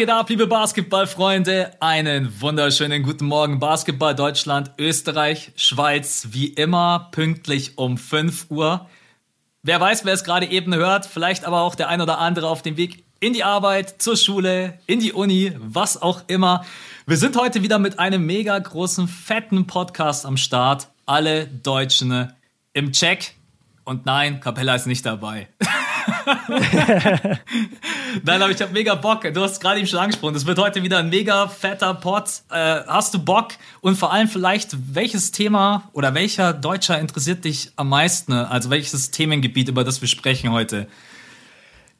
Geht ab, liebe Basketballfreunde? Einen wunderschönen guten Morgen, Basketball Deutschland, Österreich, Schweiz, wie immer pünktlich um 5 Uhr. Wer weiß, wer es gerade eben hört, vielleicht aber auch der ein oder andere auf dem Weg in die Arbeit, zur Schule, in die Uni, was auch immer. Wir sind heute wieder mit einem mega großen, fetten Podcast am Start. Alle Deutschen im Check. Und nein, Capella ist nicht dabei. Nein, aber ich habe mega Bock. Du hast gerade eben schon angesprochen. Es wird heute wieder ein mega fetter Pod. Äh, hast du Bock? Und vor allem vielleicht, welches Thema oder welcher Deutscher interessiert dich am meisten? Also welches Themengebiet, über das wir sprechen heute?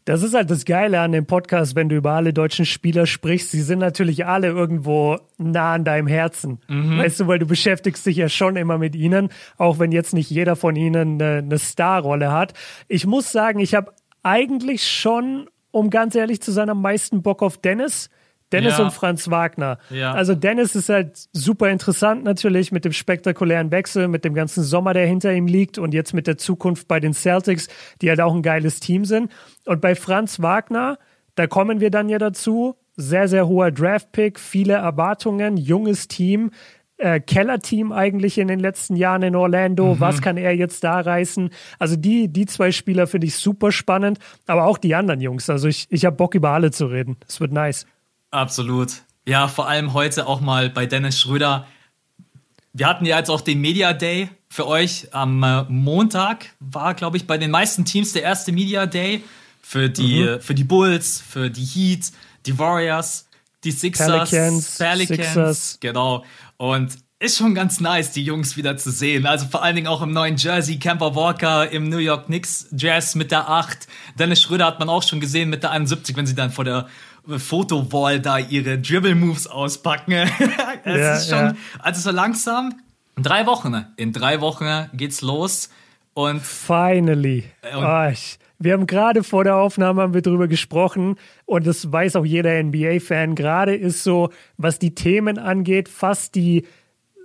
Das ist halt das Geile an dem Podcast, wenn du über alle deutschen Spieler sprichst. Sie sind natürlich alle irgendwo nah an deinem Herzen. Mhm. Weißt du, weil du beschäftigst dich ja schon immer mit ihnen, auch wenn jetzt nicht jeder von ihnen eine, eine Starrolle hat. Ich muss sagen, ich habe eigentlich schon, um ganz ehrlich zu sein, am meisten Bock auf Dennis. Dennis ja. und Franz Wagner. Ja. Also Dennis ist halt super interessant natürlich mit dem spektakulären Wechsel, mit dem ganzen Sommer, der hinter ihm liegt und jetzt mit der Zukunft bei den Celtics, die halt auch ein geiles Team sind. Und bei Franz Wagner, da kommen wir dann ja dazu, sehr, sehr hoher Draft-Pick, viele Erwartungen, junges Team, äh, Keller-Team eigentlich in den letzten Jahren in Orlando. Mhm. Was kann er jetzt da reißen? Also die, die zwei Spieler finde ich super spannend, aber auch die anderen Jungs. Also ich, ich habe Bock über alle zu reden. Es wird nice. Absolut. Ja, vor allem heute auch mal bei Dennis Schröder. Wir hatten ja jetzt auch den Media Day für euch am äh, Montag. War, glaube ich, bei den meisten Teams der erste Media Day für die, mhm. für die Bulls, für die Heat, die Warriors, die Sixers, Pelicans, Pelicans Sixers. genau. Und ist schon ganz nice, die Jungs wieder zu sehen. Also vor allen Dingen auch im neuen Jersey, Camper Walker im New York Knicks Jazz mit der 8. Dennis Schröder hat man auch schon gesehen mit der 71, wenn sie dann vor der Fotowall da ihre Dribble-Moves auspacken. es ja, ist schon, ja. also so langsam, in drei Wochen, in drei Wochen geht's los. Und Finally. Und oh, ich, wir haben gerade vor der Aufnahme haben wir drüber gesprochen und das weiß auch jeder NBA-Fan. Gerade ist so, was die Themen angeht, fast die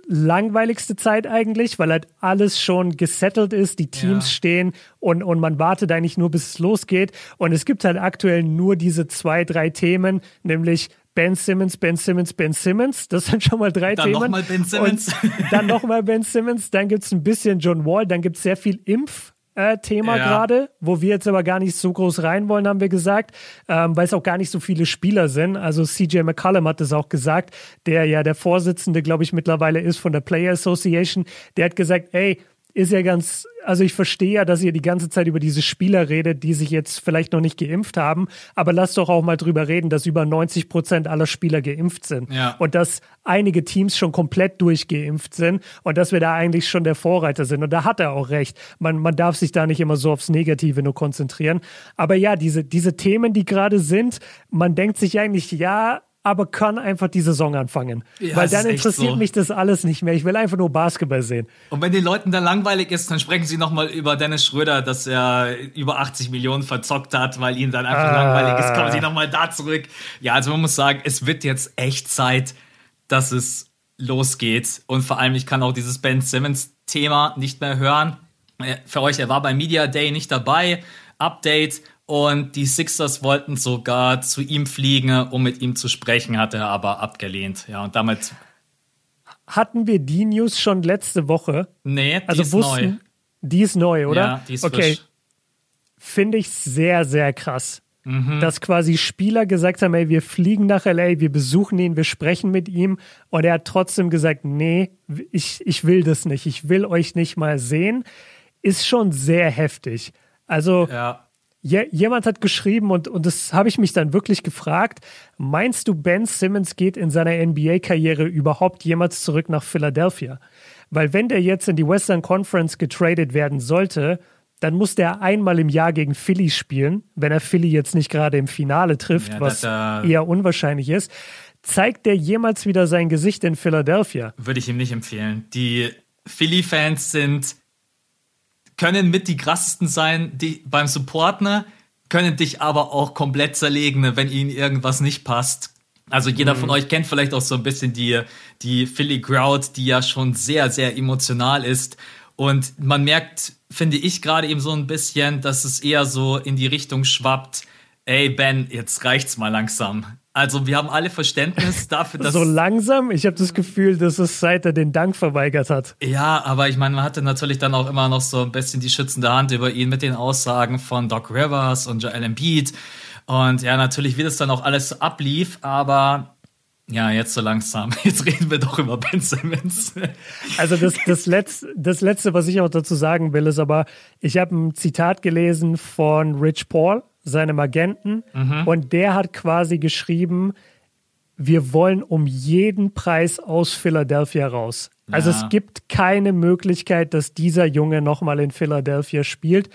langweiligste Zeit eigentlich, weil halt alles schon gesettelt ist, die Teams ja. stehen und, und man wartet eigentlich nur, bis es losgeht. Und es gibt halt aktuell nur diese zwei, drei Themen, nämlich Ben Simmons, Ben Simmons, Ben Simmons. Das sind schon mal drei dann Themen. Dann nochmal Ben Simmons. Und dann nochmal Ben Simmons. Dann gibt es ein bisschen John Wall. Dann gibt es sehr viel Impf äh, Thema ja. gerade, wo wir jetzt aber gar nicht so groß rein wollen, haben wir gesagt, ähm, weil es auch gar nicht so viele Spieler sind. Also CJ McCollum hat es auch gesagt, der ja der Vorsitzende, glaube ich, mittlerweile ist von der Player Association. Der hat gesagt, ey, ist ja ganz, also ich verstehe ja, dass ihr die ganze Zeit über diese Spieler redet, die sich jetzt vielleicht noch nicht geimpft haben, aber lasst doch auch mal drüber reden, dass über 90 Prozent aller Spieler geimpft sind ja. und dass einige Teams schon komplett durchgeimpft sind und dass wir da eigentlich schon der Vorreiter sind. Und da hat er auch recht. Man, man darf sich da nicht immer so aufs Negative nur konzentrieren. Aber ja, diese, diese Themen, die gerade sind, man denkt sich eigentlich, ja, aber kann einfach die Saison anfangen. Ja, Weil dann interessiert so. mich das alles nicht mehr. Ich will einfach nur Basketball sehen. Und wenn den Leuten dann langweilig ist, dann sprechen sie nochmal über Dennis Schröder, dass er über 80 Millionen verzockt hat, weil ihnen dann einfach ah. langweilig ist. Kommen sie nochmal da zurück. Ja, also man muss sagen, es wird jetzt echt Zeit, dass es losgeht. Und vor allem, ich kann auch dieses Ben Simmons-Thema nicht mehr hören. Äh, für euch, er war beim Media Day nicht dabei. Update und die Sixers wollten sogar zu ihm fliegen, um mit ihm zu sprechen, hat er aber abgelehnt. Ja, und damit. Hatten wir die News schon letzte Woche? Nee, die also ist wussten, neu. Die ist neu, oder? Ja, die ist okay. frisch. Finde ich sehr, sehr krass. Mhm. Dass quasi Spieler gesagt haben, ey, wir fliegen nach LA, wir besuchen ihn, wir sprechen mit ihm. Und er hat trotzdem gesagt, nee, ich, ich will das nicht, ich will euch nicht mal sehen. Ist schon sehr heftig. Also, ja jemand hat geschrieben und, und das habe ich mich dann wirklich gefragt, meinst du, Ben Simmons geht in seiner NBA-Karriere überhaupt jemals zurück nach Philadelphia? Weil wenn der jetzt in die Western Conference getradet werden sollte, dann muss der einmal im Jahr gegen Philly spielen, wenn er Philly jetzt nicht gerade im Finale trifft, ja, was das, äh, eher unwahrscheinlich ist. Zeigt der jemals wieder sein Gesicht in Philadelphia? Würde ich ihm nicht empfehlen. Die Philly-Fans sind können mit die krassesten sein, die beim Supporten, können dich aber auch komplett zerlegen, wenn ihnen irgendwas nicht passt. Also jeder mhm. von euch kennt vielleicht auch so ein bisschen die, die Philly Crowd, die ja schon sehr, sehr emotional ist. Und man merkt, finde ich gerade eben so ein bisschen, dass es eher so in die Richtung schwappt, ey Ben, jetzt reicht's mal langsam. Also wir haben alle Verständnis dafür, dass. So langsam? Ich habe das Gefühl, dass es seit er den Dank verweigert hat. Ja, aber ich meine, man hatte natürlich dann auch immer noch so ein bisschen die schützende Hand über ihn mit den Aussagen von Doc Rivers und Joel Embiid. Und ja, natürlich, wie das dann auch alles ablief, aber ja, jetzt so langsam. Jetzt reden wir doch über Ben Simmons. Also das, das, Letzte, das Letzte, was ich auch dazu sagen will, ist aber, ich habe ein Zitat gelesen von Rich Paul, seinem Agenten, mhm. und der hat quasi geschrieben, wir wollen um jeden Preis aus Philadelphia raus. Also ja. es gibt keine Möglichkeit, dass dieser Junge nochmal in Philadelphia spielt.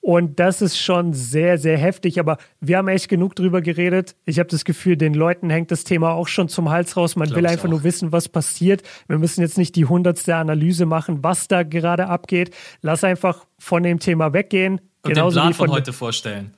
Und das ist schon sehr, sehr heftig. Aber wir haben echt genug drüber geredet. Ich habe das Gefühl, den Leuten hängt das Thema auch schon zum Hals raus. Man will einfach auch. nur wissen, was passiert. Wir müssen jetzt nicht die hundertste Analyse machen, was da gerade abgeht. Lass einfach von dem Thema weggehen. Und Genauso den Plan wie von, von heute vorstellen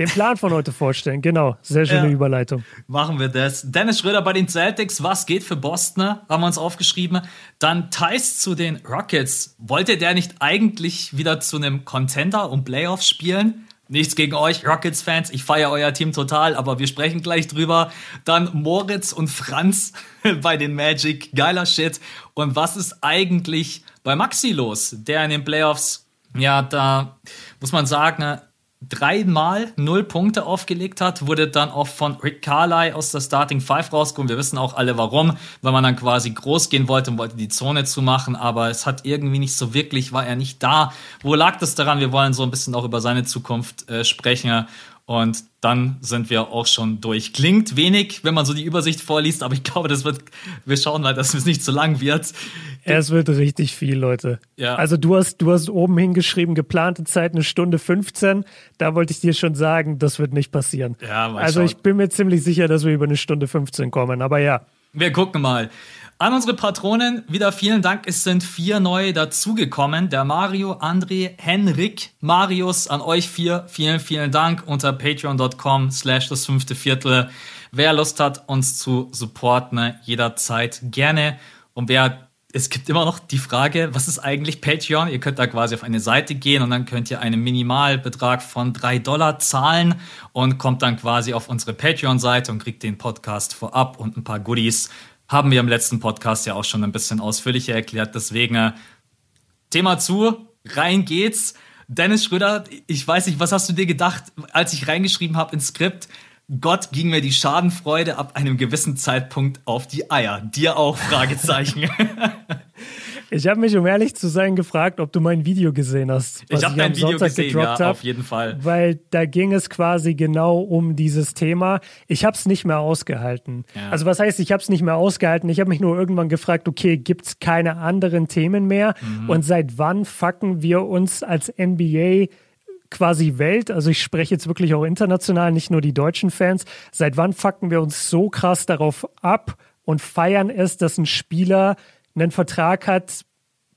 den Plan von heute vorstellen. Genau, sehr schöne ja. Überleitung. Machen wir das. Dennis Schröder bei den Celtics, was geht für Boston? Haben wir uns aufgeschrieben. Dann Thais zu den Rockets. Wollte der nicht eigentlich wieder zu einem Contender und Playoffs spielen? Nichts gegen euch, Rockets-Fans. Ich feiere euer Team total, aber wir sprechen gleich drüber. Dann Moritz und Franz bei den Magic. Geiler Shit. Und was ist eigentlich bei Maxi los, der in den Playoffs, ja, da muss man sagen, dreimal null Punkte aufgelegt hat, wurde dann auch von Rick Carly aus der Starting Five rausgekommen. Wir wissen auch alle warum, weil man dann quasi groß gehen wollte und wollte die Zone zumachen, aber es hat irgendwie nicht so wirklich, war er nicht da. Wo lag das daran? Wir wollen so ein bisschen auch über seine Zukunft äh, sprechen und dann sind wir auch schon durch. Klingt wenig, wenn man so die Übersicht vorliest, aber ich glaube, das wird, wir schauen mal, dass es nicht zu lang wird. Es wird richtig viel, Leute. Ja. Also du hast, du hast oben hingeschrieben, geplante Zeit eine Stunde 15. Da wollte ich dir schon sagen, das wird nicht passieren. Ja, Also schauen. ich bin mir ziemlich sicher, dass wir über eine Stunde 15 kommen, aber ja. Wir gucken mal. An unsere Patronen wieder vielen Dank. Es sind vier neue dazugekommen. Der Mario, André, Henrik, Marius, an euch vier. Vielen, vielen Dank unter patreon.com slash das fünfte Viertel. Wer Lust hat, uns zu supporten, jederzeit gerne. Und wer es gibt immer noch die Frage, was ist eigentlich Patreon? Ihr könnt da quasi auf eine Seite gehen und dann könnt ihr einen Minimalbetrag von drei Dollar zahlen und kommt dann quasi auf unsere Patreon-Seite und kriegt den Podcast vorab und ein paar Goodies haben wir im letzten Podcast ja auch schon ein bisschen ausführlicher erklärt. Deswegen äh, Thema zu, rein geht's. Dennis Schröder, ich weiß nicht, was hast du dir gedacht, als ich reingeschrieben habe ins Skript? Gott ging mir die Schadenfreude ab einem gewissen Zeitpunkt auf die Eier. Dir auch? Fragezeichen. Ich habe mich, um ehrlich zu sein, gefragt, ob du mein Video gesehen hast. ich habe dein Video Sonntag gesehen, ja, hab, auf jeden Fall. Weil da ging es quasi genau um dieses Thema. Ich habe es nicht mehr ausgehalten. Ja. Also was heißt, ich habe es nicht mehr ausgehalten? Ich habe mich nur irgendwann gefragt, okay, gibt es keine anderen Themen mehr? Mhm. Und seit wann fucken wir uns als NBA quasi Welt, also ich spreche jetzt wirklich auch international, nicht nur die deutschen Fans, seit wann fucken wir uns so krass darauf ab und feiern es, dass ein Spieler einen Vertrag hat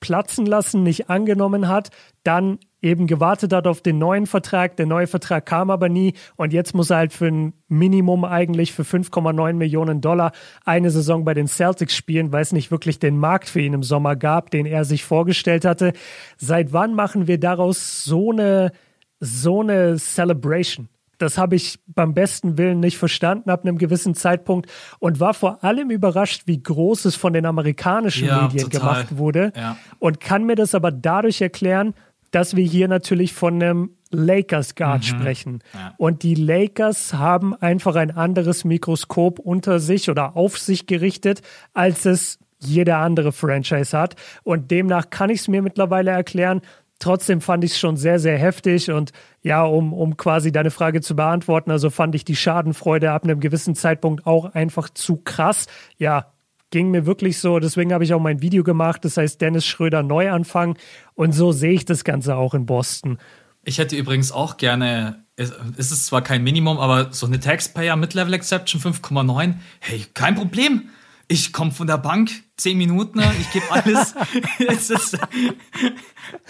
platzen lassen, nicht angenommen hat, dann eben gewartet hat auf den neuen Vertrag. Der neue Vertrag kam aber nie und jetzt muss er halt für ein Minimum eigentlich für 5,9 Millionen Dollar eine Saison bei den Celtics spielen, weil es nicht wirklich den Markt für ihn im Sommer gab, den er sich vorgestellt hatte. Seit wann machen wir daraus so eine, so eine Celebration? Das habe ich beim besten Willen nicht verstanden ab einem gewissen Zeitpunkt und war vor allem überrascht, wie groß es von den amerikanischen ja, Medien total. gemacht wurde. Ja. Und kann mir das aber dadurch erklären, dass wir hier natürlich von einem Lakers Guard mhm. sprechen. Ja. Und die Lakers haben einfach ein anderes Mikroskop unter sich oder auf sich gerichtet, als es jeder andere Franchise hat. Und demnach kann ich es mir mittlerweile erklären, Trotzdem fand ich es schon sehr, sehr heftig und ja, um, um quasi deine Frage zu beantworten, also fand ich die Schadenfreude ab einem gewissen Zeitpunkt auch einfach zu krass. Ja, ging mir wirklich so. Deswegen habe ich auch mein Video gemacht. Das heißt Dennis Schröder Neuanfang. Und so sehe ich das Ganze auch in Boston. Ich hätte übrigens auch gerne, es ist zwar kein Minimum, aber so eine Taxpayer Mid-Level Exception 5,9. Hey, kein Problem ich komme von der Bank, zehn Minuten, ich gebe alles. ist,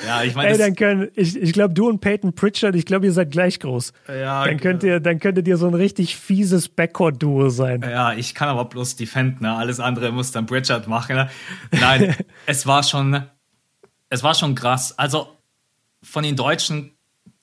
ja, ich meine. Ey, dann können, ich, ich glaube, du und Peyton Pritchard, ich glaube, ihr seid gleich groß. Ja, dann könnt ihr, dann könntet ihr so ein richtig fieses Backcourt-Duo sein. Ja, ich kann aber bloß defenden, ne? Alles andere muss dann Pritchard machen. Ne? Nein, es war schon, es war schon krass. Also, von den Deutschen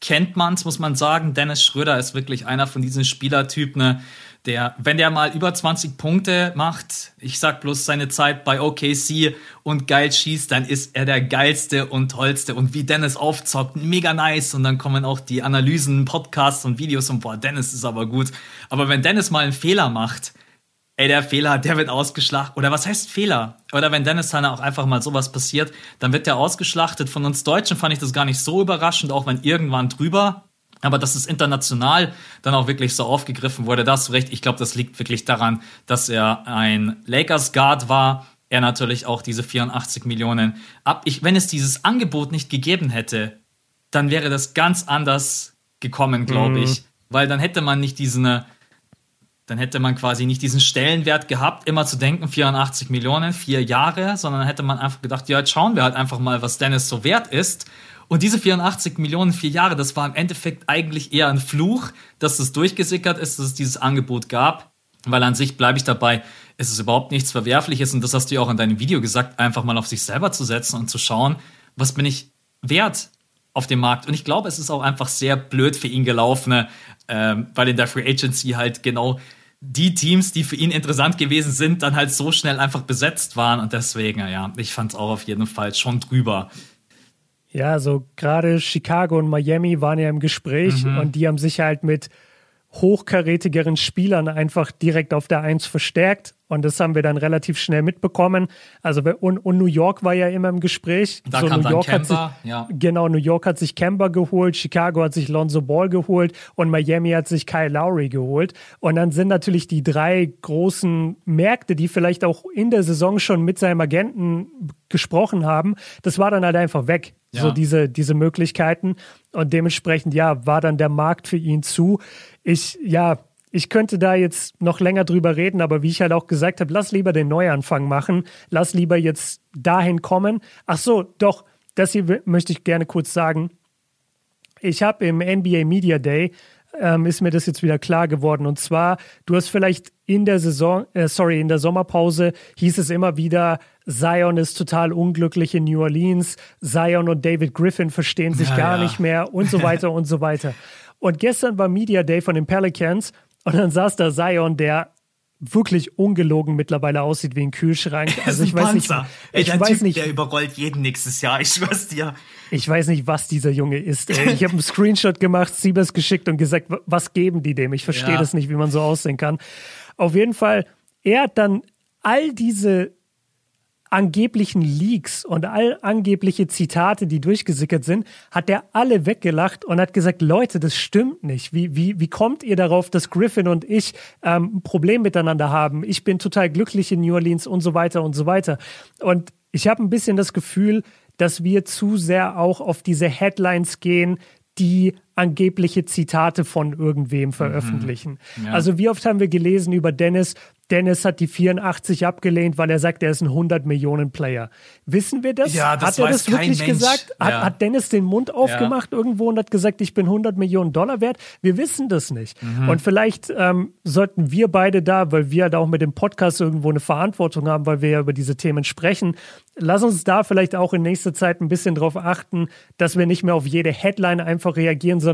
kennt man es, muss man sagen. Dennis Schröder ist wirklich einer von diesen Spielertypen, ne? Der, wenn der mal über 20 Punkte macht, ich sag bloß seine Zeit bei OKC und geil schießt, dann ist er der geilste und tollste. Und wie Dennis aufzockt, mega nice. Und dann kommen auch die Analysen, Podcasts und Videos und boah, Dennis ist aber gut. Aber wenn Dennis mal einen Fehler macht, ey, der Fehler, der wird ausgeschlachtet. Oder was heißt Fehler? Oder wenn Dennis dann auch einfach mal sowas passiert, dann wird der ausgeschlachtet. Von uns Deutschen fand ich das gar nicht so überraschend, auch wenn irgendwann drüber aber dass es international dann auch wirklich so aufgegriffen wurde, da hast du recht. Ich glaube, das liegt wirklich daran, dass er ein Lakers Guard war. Er natürlich auch diese 84 Millionen ab. Ich, wenn es dieses Angebot nicht gegeben hätte, dann wäre das ganz anders gekommen, glaube mhm. ich. Weil dann hätte man nicht diesen, dann hätte man quasi nicht diesen Stellenwert gehabt, immer zu denken, 84 Millionen, vier Jahre, sondern hätte man einfach gedacht, ja, jetzt schauen wir halt einfach mal, was Dennis so wert ist. Und diese 84 Millionen, vier Jahre, das war im Endeffekt eigentlich eher ein Fluch, dass es durchgesickert ist, dass es dieses Angebot gab. Weil an sich bleibe ich dabei, es ist überhaupt nichts Verwerfliches und das hast du ja auch in deinem Video gesagt, einfach mal auf sich selber zu setzen und zu schauen, was bin ich wert auf dem Markt. Und ich glaube, es ist auch einfach sehr blöd für ihn gelaufen, äh, weil in der Free Agency halt genau die Teams, die für ihn interessant gewesen sind, dann halt so schnell einfach besetzt waren. Und deswegen, ja, ich fand es auch auf jeden Fall schon drüber. Ja, so gerade Chicago und Miami waren ja im Gespräch mhm. und die haben sich halt mit hochkarätigeren Spielern einfach direkt auf der Eins verstärkt. Und das haben wir dann relativ schnell mitbekommen. Also und, und New York war ja immer im Gespräch. Da so, kam New York Kemba, hat sich, ja. Genau, New York hat sich Kemba geholt, Chicago hat sich Lonzo Ball geholt und Miami hat sich Kyle Lowry geholt. Und dann sind natürlich die drei großen Märkte, die vielleicht auch in der Saison schon mit seinem Agenten gesprochen haben, das war dann halt einfach weg. Ja. So diese, diese Möglichkeiten. Und dementsprechend, ja, war dann der Markt für ihn zu. Ich, ja, ich könnte da jetzt noch länger drüber reden, aber wie ich halt auch gesagt habe, lass lieber den Neuanfang machen. Lass lieber jetzt dahin kommen. Ach so, doch, das hier möchte ich gerne kurz sagen. Ich habe im NBA Media Day ähm, ist mir das jetzt wieder klar geworden. Und zwar, du hast vielleicht in der Saison, äh, sorry, in der Sommerpause hieß es immer wieder, Zion ist total unglücklich in New Orleans, Zion und David Griffin verstehen sich ja, gar ja. nicht mehr und so weiter und so weiter. Und gestern war Media Day von den Pelicans und dann saß da Zion, der wirklich ungelogen mittlerweile aussieht wie ein Kühlschrank. Also ich weiß nicht, ich ey, weiß typ, nicht, der überrollt jeden nächstes Jahr. Ich schwör's dir. Ich weiß nicht, was dieser Junge ist. Ey. Ich habe einen Screenshot gemacht, Siebers geschickt und gesagt, was geben die dem? Ich verstehe ja. das nicht, wie man so aussehen kann. Auf jeden Fall, er hat dann all diese angeblichen Leaks und all angebliche Zitate, die durchgesickert sind, hat er alle weggelacht und hat gesagt, Leute, das stimmt nicht. Wie, wie, wie kommt ihr darauf, dass Griffin und ich ähm, ein Problem miteinander haben? Ich bin total glücklich in New Orleans und so weiter und so weiter. Und ich habe ein bisschen das Gefühl, dass wir zu sehr auch auf diese Headlines gehen, die angebliche Zitate von irgendwem veröffentlichen. Mhm. Ja. Also wie oft haben wir gelesen über Dennis, Dennis hat die 84 abgelehnt, weil er sagt, er ist ein 100 Millionen Player. Wissen wir das? Ja, das hat er das wirklich Mensch. gesagt? Hat, ja. hat, Dennis den Mund aufgemacht ja. irgendwo und hat gesagt, ich bin 100 Millionen Dollar wert? Wir wissen das nicht. Mhm. Und vielleicht ähm, sollten wir beide da, weil wir da halt auch mit dem Podcast irgendwo eine Verantwortung haben, weil wir ja über diese Themen sprechen, lass uns da vielleicht auch in nächster Zeit ein bisschen drauf achten, dass wir nicht mehr auf jede Headline einfach reagieren, sondern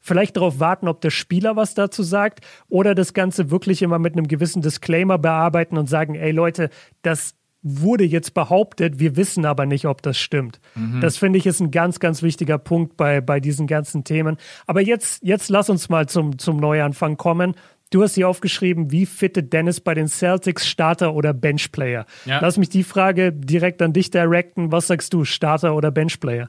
vielleicht darauf warten, ob der Spieler was dazu sagt oder das Ganze wirklich immer mit einem gewissen Disclaimer bearbeiten und sagen, ey Leute, das wurde jetzt behauptet, wir wissen aber nicht, ob das stimmt. Mhm. Das finde ich ist ein ganz, ganz wichtiger Punkt bei, bei diesen ganzen Themen. Aber jetzt, jetzt lass uns mal zum, zum Neuanfang kommen. Du hast hier aufgeschrieben, wie fittet Dennis bei den Celtics Starter oder Benchplayer? Ja. Lass mich die Frage direkt an dich directen. Was sagst du, Starter oder Benchplayer?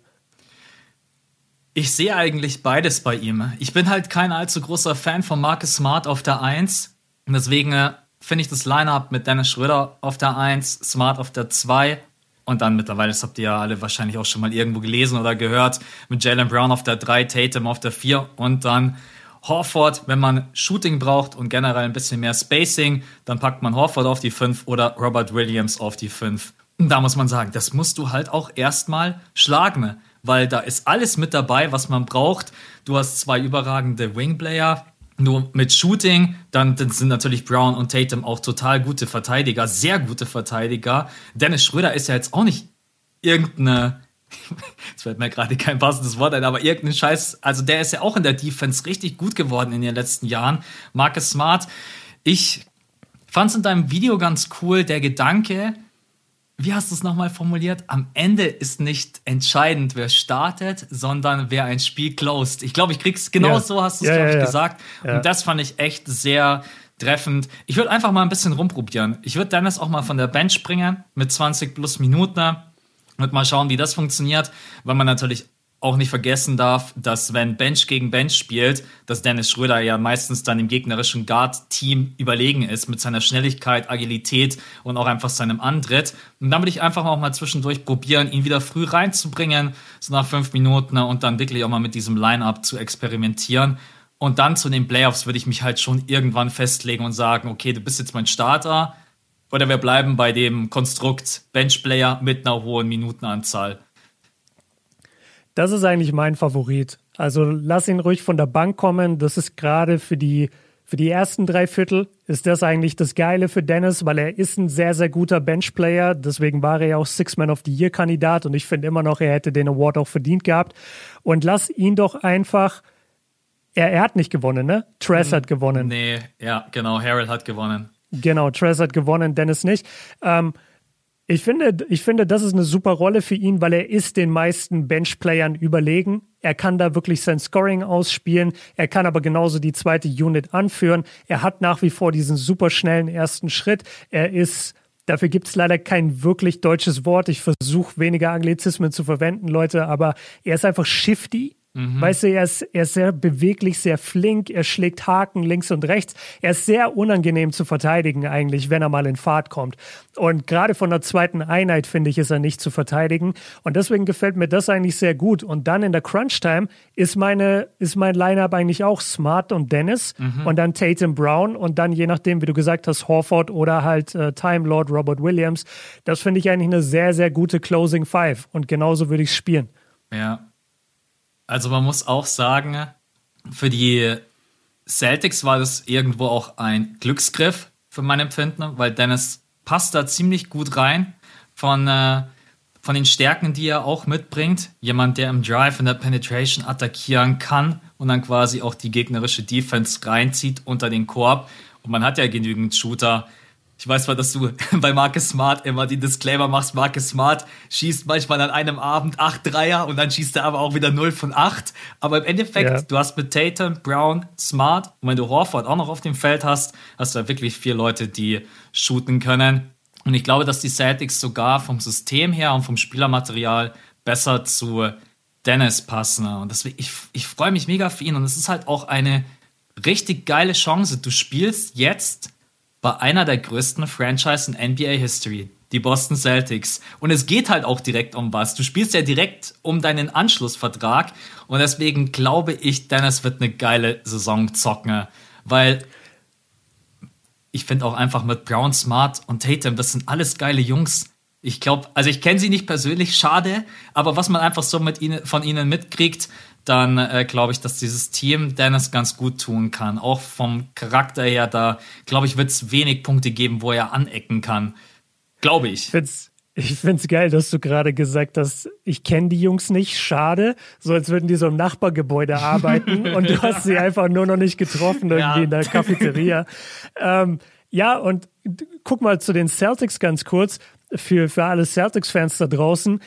Ich sehe eigentlich beides bei ihm. Ich bin halt kein allzu großer Fan von Marcus Smart auf der 1. Deswegen äh, finde ich das Lineup mit Dennis Schröder auf der 1, Smart auf der 2 und dann mittlerweile, das habt ihr ja alle wahrscheinlich auch schon mal irgendwo gelesen oder gehört, mit Jalen Brown auf der 3, Tatum auf der 4 und dann Horford, wenn man Shooting braucht und generell ein bisschen mehr Spacing, dann packt man Horford auf die 5 oder Robert Williams auf die 5. Und da muss man sagen, das musst du halt auch erstmal schlagen, weil da ist alles mit dabei, was man braucht. Du hast zwei überragende Wingplayer, nur mit Shooting, dann, sind natürlich Brown und Tatum auch total gute Verteidiger, sehr gute Verteidiger. Dennis Schröder ist ja jetzt auch nicht irgendeine Jetzt fällt mir gerade kein passendes Wort ein, aber irgendein Scheiß, also der ist ja auch in der Defense richtig gut geworden in den letzten Jahren. Marcus Smart, Ich fand es in deinem Video ganz cool, der Gedanke, wie hast du es nochmal formuliert? Am Ende ist nicht entscheidend, wer startet, sondern wer ein Spiel closed. Ich glaube, ich krieg's genau ja. so, hast du es, ja, glaube ich, ja, gesagt. Und das fand ich echt sehr treffend. Ich würde einfach mal ein bisschen rumprobieren. Ich würde Dennis auch mal von der Bench bringen mit 20 plus Minuten. Und mal schauen, wie das funktioniert, weil man natürlich auch nicht vergessen darf, dass wenn Bench gegen Bench spielt, dass Dennis Schröder ja meistens dann im gegnerischen Guard-Team überlegen ist mit seiner Schnelligkeit, Agilität und auch einfach seinem Antritt. Und dann würde ich einfach auch mal zwischendurch probieren, ihn wieder früh reinzubringen, so nach fünf Minuten und dann wirklich auch mal mit diesem Line-Up zu experimentieren. Und dann zu den Playoffs würde ich mich halt schon irgendwann festlegen und sagen, okay, du bist jetzt mein Starter oder wir bleiben bei dem Konstrukt Bench-Player mit einer hohen Minutenanzahl. Das ist eigentlich mein Favorit. Also lass ihn ruhig von der Bank kommen. Das ist gerade für die, für die ersten drei Viertel ist das eigentlich das Geile für Dennis, weil er ist ein sehr, sehr guter Benchplayer. Deswegen war er ja auch Six-Man of the Year-Kandidat und ich finde immer noch, er hätte den Award auch verdient gehabt. Und lass ihn doch einfach. Er, er hat nicht gewonnen, ne? Tress hm, hat gewonnen. Nee, ja, genau. Harold hat gewonnen. Genau, Tress hat gewonnen, Dennis nicht. Ähm, ich finde, ich finde, das ist eine super Rolle für ihn, weil er ist den meisten Benchplayern überlegen. Er kann da wirklich sein Scoring ausspielen. Er kann aber genauso die zweite Unit anführen. Er hat nach wie vor diesen super schnellen ersten Schritt. Er ist Dafür gibt es leider kein wirklich deutsches Wort. Ich versuche weniger Anglizismen zu verwenden, Leute, aber er ist einfach shifty. Mhm. Weißt du, er ist, er ist sehr beweglich, sehr flink, er schlägt Haken links und rechts. Er ist sehr unangenehm zu verteidigen eigentlich, wenn er mal in Fahrt kommt. Und gerade von der zweiten Einheit, finde ich, ist er nicht zu verteidigen. Und deswegen gefällt mir das eigentlich sehr gut. Und dann in der Crunch-Time ist, meine, ist mein Line-Up eigentlich auch Smart und Dennis mhm. und dann Tatum Brown und dann je nachdem, wie du gesagt hast, Horford oder halt äh, Time Lord Robert Williams. Das finde ich eigentlich eine sehr, sehr gute Closing Five. Und genauso würde ich es spielen. Ja, also man muss auch sagen, für die Celtics war das irgendwo auch ein Glücksgriff für mein Empfinden, weil Dennis passt da ziemlich gut rein von, äh, von den Stärken, die er auch mitbringt. Jemand, der im Drive in der Penetration attackieren kann und dann quasi auch die gegnerische Defense reinzieht unter den Korb. Und man hat ja genügend Shooter, ich weiß zwar, dass du bei Marcus Smart immer die Disclaimer machst, Marcus Smart schießt manchmal an einem Abend 8 Dreier und dann schießt er aber auch wieder 0 von 8. Aber im Endeffekt, ja. du hast mit Tatum, Brown, Smart und wenn du Horford auch noch auf dem Feld hast, hast du da wirklich vier Leute, die shooten können. Und ich glaube, dass die Celtics sogar vom System her und vom Spielermaterial besser zu Dennis passen. Und deswegen, ich, ich freue mich mega für ihn. Und es ist halt auch eine richtig geile Chance. Du spielst jetzt bei einer der größten Franchise in NBA History, die Boston Celtics. Und es geht halt auch direkt um was. Du spielst ja direkt um deinen Anschlussvertrag und deswegen glaube ich, Dennis wird eine geile Saison zocken, weil ich finde auch einfach mit Brown, Smart und Tatum, das sind alles geile Jungs. Ich glaube, also ich kenne sie nicht persönlich, schade, aber was man einfach so mit ihnen, von ihnen mitkriegt, dann äh, glaube ich, dass dieses Team Dennis ganz gut tun kann. Auch vom Charakter her, da glaube ich, wird es wenig Punkte geben, wo er anecken kann. Glaube ich. Ich finde es geil, dass du gerade gesagt hast, ich kenne die Jungs nicht, schade, so als würden die so im Nachbargebäude arbeiten und du hast sie einfach nur noch nicht getroffen irgendwie ja. in der Cafeteria. ähm, ja, und guck mal zu den Celtics ganz kurz. Für, für alle Celtics-Fans da draußen.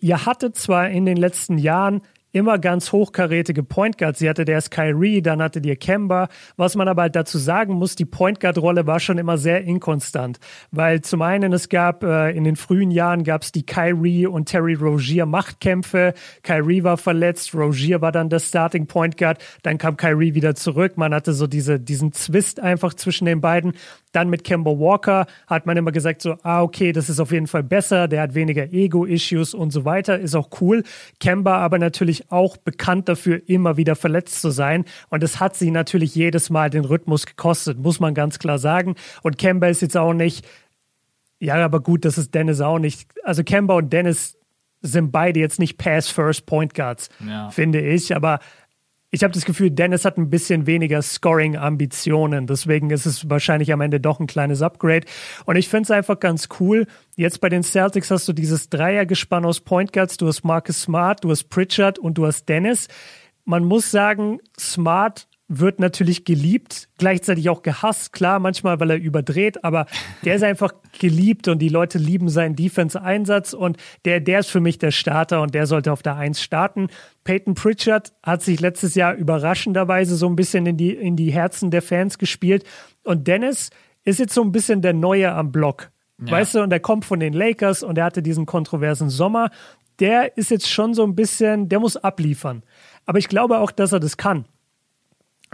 Ihr hattet zwar in den letzten Jahren immer ganz hochkarätige Point Guards. Sie hatte der ist Kyrie, dann hatte die Kemba. Was man aber halt dazu sagen muss, die Point Guard Rolle war schon immer sehr inkonstant, weil zum einen es gab äh, in den frühen Jahren gab es die Kyrie und Terry Rozier Machtkämpfe. Kyrie war verletzt, Rozier war dann der Starting Point Guard, dann kam Kyrie wieder zurück. Man hatte so diese diesen Zwist einfach zwischen den beiden. Dann mit Kemba Walker hat man immer gesagt so, ah okay, das ist auf jeden Fall besser, der hat weniger Ego-Issues und so weiter, ist auch cool. Kemba aber natürlich auch bekannt dafür, immer wieder verletzt zu sein und es hat sie natürlich jedes Mal den Rhythmus gekostet, muss man ganz klar sagen. Und Kemba ist jetzt auch nicht, ja, aber gut, das ist Dennis auch nicht. Also Kemba und Dennis sind beide jetzt nicht Pass-First-Point Guards, ja. finde ich, aber ich habe das Gefühl, Dennis hat ein bisschen weniger Scoring-Ambitionen. Deswegen ist es wahrscheinlich am Ende doch ein kleines Upgrade. Und ich finde es einfach ganz cool. Jetzt bei den Celtics hast du dieses Dreiergespann aus Point Guards. Du hast Marcus Smart, du hast Pritchard und du hast Dennis. Man muss sagen, Smart wird natürlich geliebt, gleichzeitig auch gehasst, klar, manchmal, weil er überdreht, aber der ist einfach geliebt und die Leute lieben seinen Defense-Einsatz und der, der ist für mich der Starter und der sollte auf der Eins starten. Peyton Pritchard hat sich letztes Jahr überraschenderweise so ein bisschen in die, in die Herzen der Fans gespielt und Dennis ist jetzt so ein bisschen der Neue am Block. Ja. Weißt du, und der kommt von den Lakers und er hatte diesen kontroversen Sommer. Der ist jetzt schon so ein bisschen, der muss abliefern. Aber ich glaube auch, dass er das kann.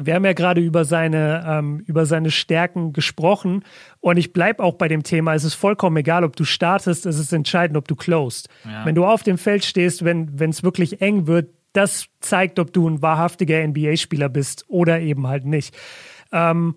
Wir haben ja gerade über seine, ähm, über seine Stärken gesprochen und ich bleibe auch bei dem Thema. Es ist vollkommen egal, ob du startest, es ist entscheidend, ob du closed. Ja. Wenn du auf dem Feld stehst, wenn es wirklich eng wird, das zeigt, ob du ein wahrhaftiger NBA-Spieler bist oder eben halt nicht. Ähm,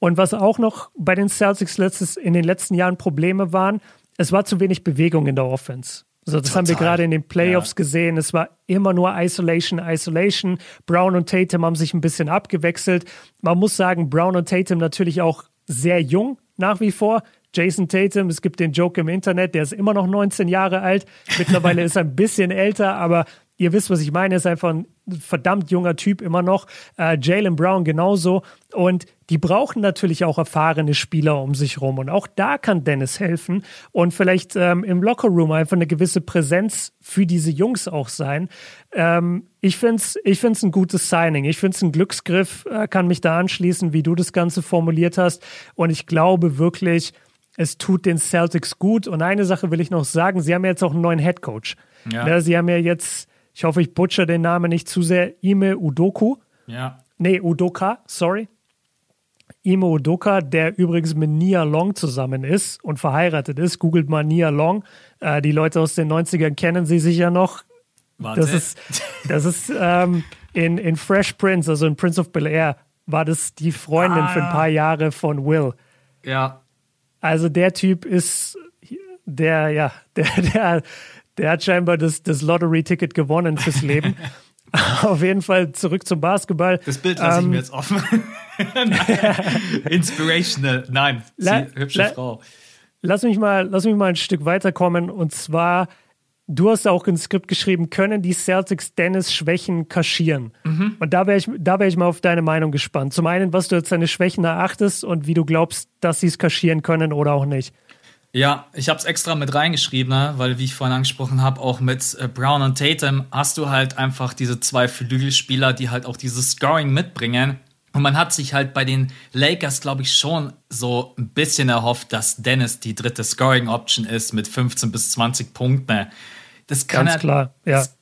und was auch noch bei den Celtics letztes, in den letzten Jahren Probleme waren, es war zu wenig Bewegung in der Offense. Also das Total. haben wir gerade in den Playoffs ja. gesehen. Es war immer nur Isolation, Isolation. Brown und Tatum haben sich ein bisschen abgewechselt. Man muss sagen, Brown und Tatum natürlich auch sehr jung nach wie vor. Jason Tatum, es gibt den Joke im Internet, der ist immer noch 19 Jahre alt. Mittlerweile ist er ein bisschen älter, aber ihr wisst, was ich meine, ist einfach ein verdammt junger Typ immer noch. Äh, Jalen Brown genauso. Und die brauchen natürlich auch erfahrene Spieler um sich rum. Und auch da kann Dennis helfen und vielleicht ähm, im Lockerroom einfach eine gewisse Präsenz für diese Jungs auch sein. Ähm, ich finde es ich find's ein gutes Signing. Ich finde es ein Glücksgriff, äh, kann mich da anschließen, wie du das Ganze formuliert hast. Und ich glaube wirklich, es tut den Celtics gut. Und eine Sache will ich noch sagen, sie haben jetzt auch einen neuen Head Coach. Ja. Ja, sie haben ja jetzt ich hoffe, ich butcher den Namen nicht zu sehr. Ime Udoku. Ja. Nee, Udoka, sorry. Ime Udoka, der übrigens mit Nia Long zusammen ist und verheiratet ist. Googelt mal Nia Long. Äh, die Leute aus den 90ern kennen sie sicher noch. Warte. Das ist, das ist ähm, in, in Fresh Prince, also in Prince of Bel Air, war das die Freundin ah, für ein paar Jahre von Will. Ja. Also der Typ ist der, ja, der, der, der hat scheinbar das, das Lottery-Ticket gewonnen fürs Leben. Auf jeden Fall zurück zum Basketball. Das Bild lasse ähm, ich mir jetzt offen. Inspirational. Nein, la, hübsche la, Frau. Lass mich, mal, lass mich mal ein Stück weiterkommen. Und zwar, du hast auch ins Skript geschrieben, können die Celtics Dennis Schwächen kaschieren? Mhm. Und da wäre ich, wär ich mal auf deine Meinung gespannt. Zum einen, was du als seine Schwächen erachtest und wie du glaubst, dass sie es kaschieren können oder auch nicht. Ja, ich habe es extra mit reingeschrieben, ne? weil wie ich vorhin angesprochen habe, auch mit äh, Brown und Tatum hast du halt einfach diese zwei Flügelspieler, die halt auch dieses Scoring mitbringen. Und man hat sich halt bei den Lakers, glaube ich, schon so ein bisschen erhofft, dass Dennis die dritte Scoring-Option ist mit 15 bis 20 Punkten. Das kann Ganz er, klar, ja. Das,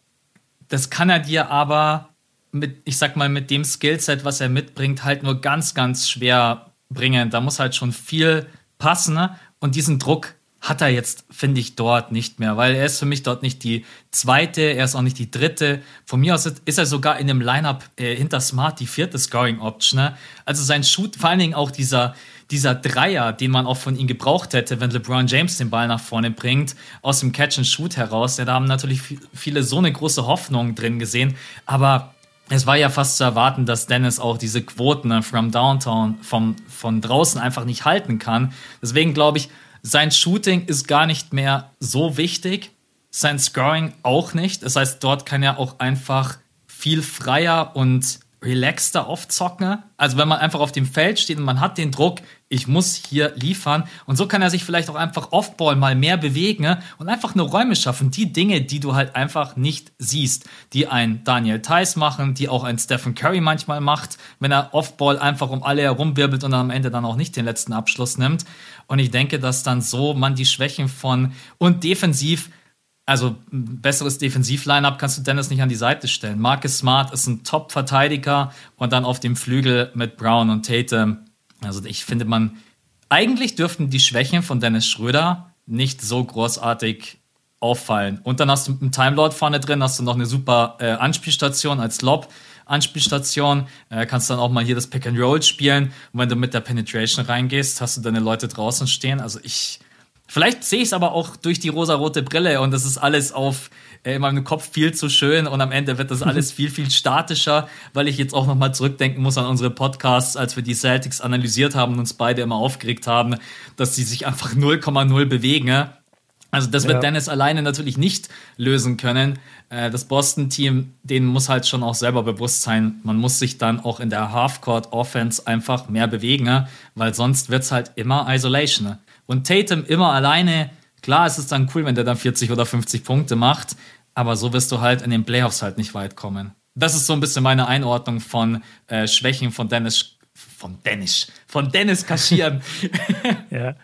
das kann er dir aber mit, ich sag mal, mit dem Skillset, was er mitbringt, halt nur ganz, ganz schwer bringen. Da muss halt schon viel passen. Ne? Und diesen Druck hat er jetzt, finde ich, dort nicht mehr, weil er ist für mich dort nicht die zweite, er ist auch nicht die dritte. Von mir aus ist er sogar in dem Lineup äh, hinter Smart die vierte Scoring Option. Ne? Also sein Shoot, vor allen Dingen auch dieser, dieser Dreier, den man auch von ihm gebraucht hätte, wenn LeBron James den Ball nach vorne bringt, aus dem Catch and Shoot heraus. Ja, da haben natürlich viele so eine große Hoffnung drin gesehen, aber es war ja fast zu erwarten, dass Dennis auch diese Quoten ne, from Downtown, vom, von draußen einfach nicht halten kann. Deswegen glaube ich, sein Shooting ist gar nicht mehr so wichtig, sein Scoring auch nicht. Das heißt, dort kann er auch einfach viel freier und relaxter aufzocken. Also wenn man einfach auf dem Feld steht und man hat den Druck, ich muss hier liefern. Und so kann er sich vielleicht auch einfach Offball mal mehr bewegen und einfach nur Räume schaffen. Die Dinge, die du halt einfach nicht siehst, die ein Daniel Theiss machen, die auch ein Stephen Curry manchmal macht, wenn er Offball einfach um alle herumwirbelt und am Ende dann auch nicht den letzten Abschluss nimmt. Und ich denke, dass dann so man die Schwächen von und defensiv also ein besseres Defensiv-Line-Up kannst du Dennis nicht an die Seite stellen. Marcus Smart ist ein Top-Verteidiger und dann auf dem Flügel mit Brown und Tate. Also ich finde, man eigentlich dürften die Schwächen von Dennis Schröder nicht so großartig auffallen. Und dann hast du einen Timelord vorne drin, hast du noch eine super äh, Anspielstation als Lob. Anspielstation, äh, kannst dann auch mal hier das Pick and Roll spielen. Und wenn du mit der Penetration reingehst, hast du deine Leute draußen stehen. Also ich, Vielleicht sehe ich es aber auch durch die rosarote Brille und das ist alles auf äh, in meinem Kopf viel zu schön und am Ende wird das alles viel, viel statischer, weil ich jetzt auch nochmal zurückdenken muss an unsere Podcasts, als wir die Celtics analysiert haben und uns beide immer aufgeregt haben, dass sie sich einfach 0,0 bewegen. Also das wird ja. Dennis alleine natürlich nicht lösen können. Äh, das Boston-Team, denen muss halt schon auch selber bewusst sein, man muss sich dann auch in der Half-Court-Offense einfach mehr bewegen, weil sonst wird es halt immer Isolation. Und Tatum immer alleine, klar ist es dann cool, wenn der dann 40 oder 50 Punkte macht, aber so wirst du halt in den Playoffs halt nicht weit kommen. Das ist so ein bisschen meine Einordnung von äh, Schwächen von Dennis, von Dennis, von Dennis kaschieren. ja.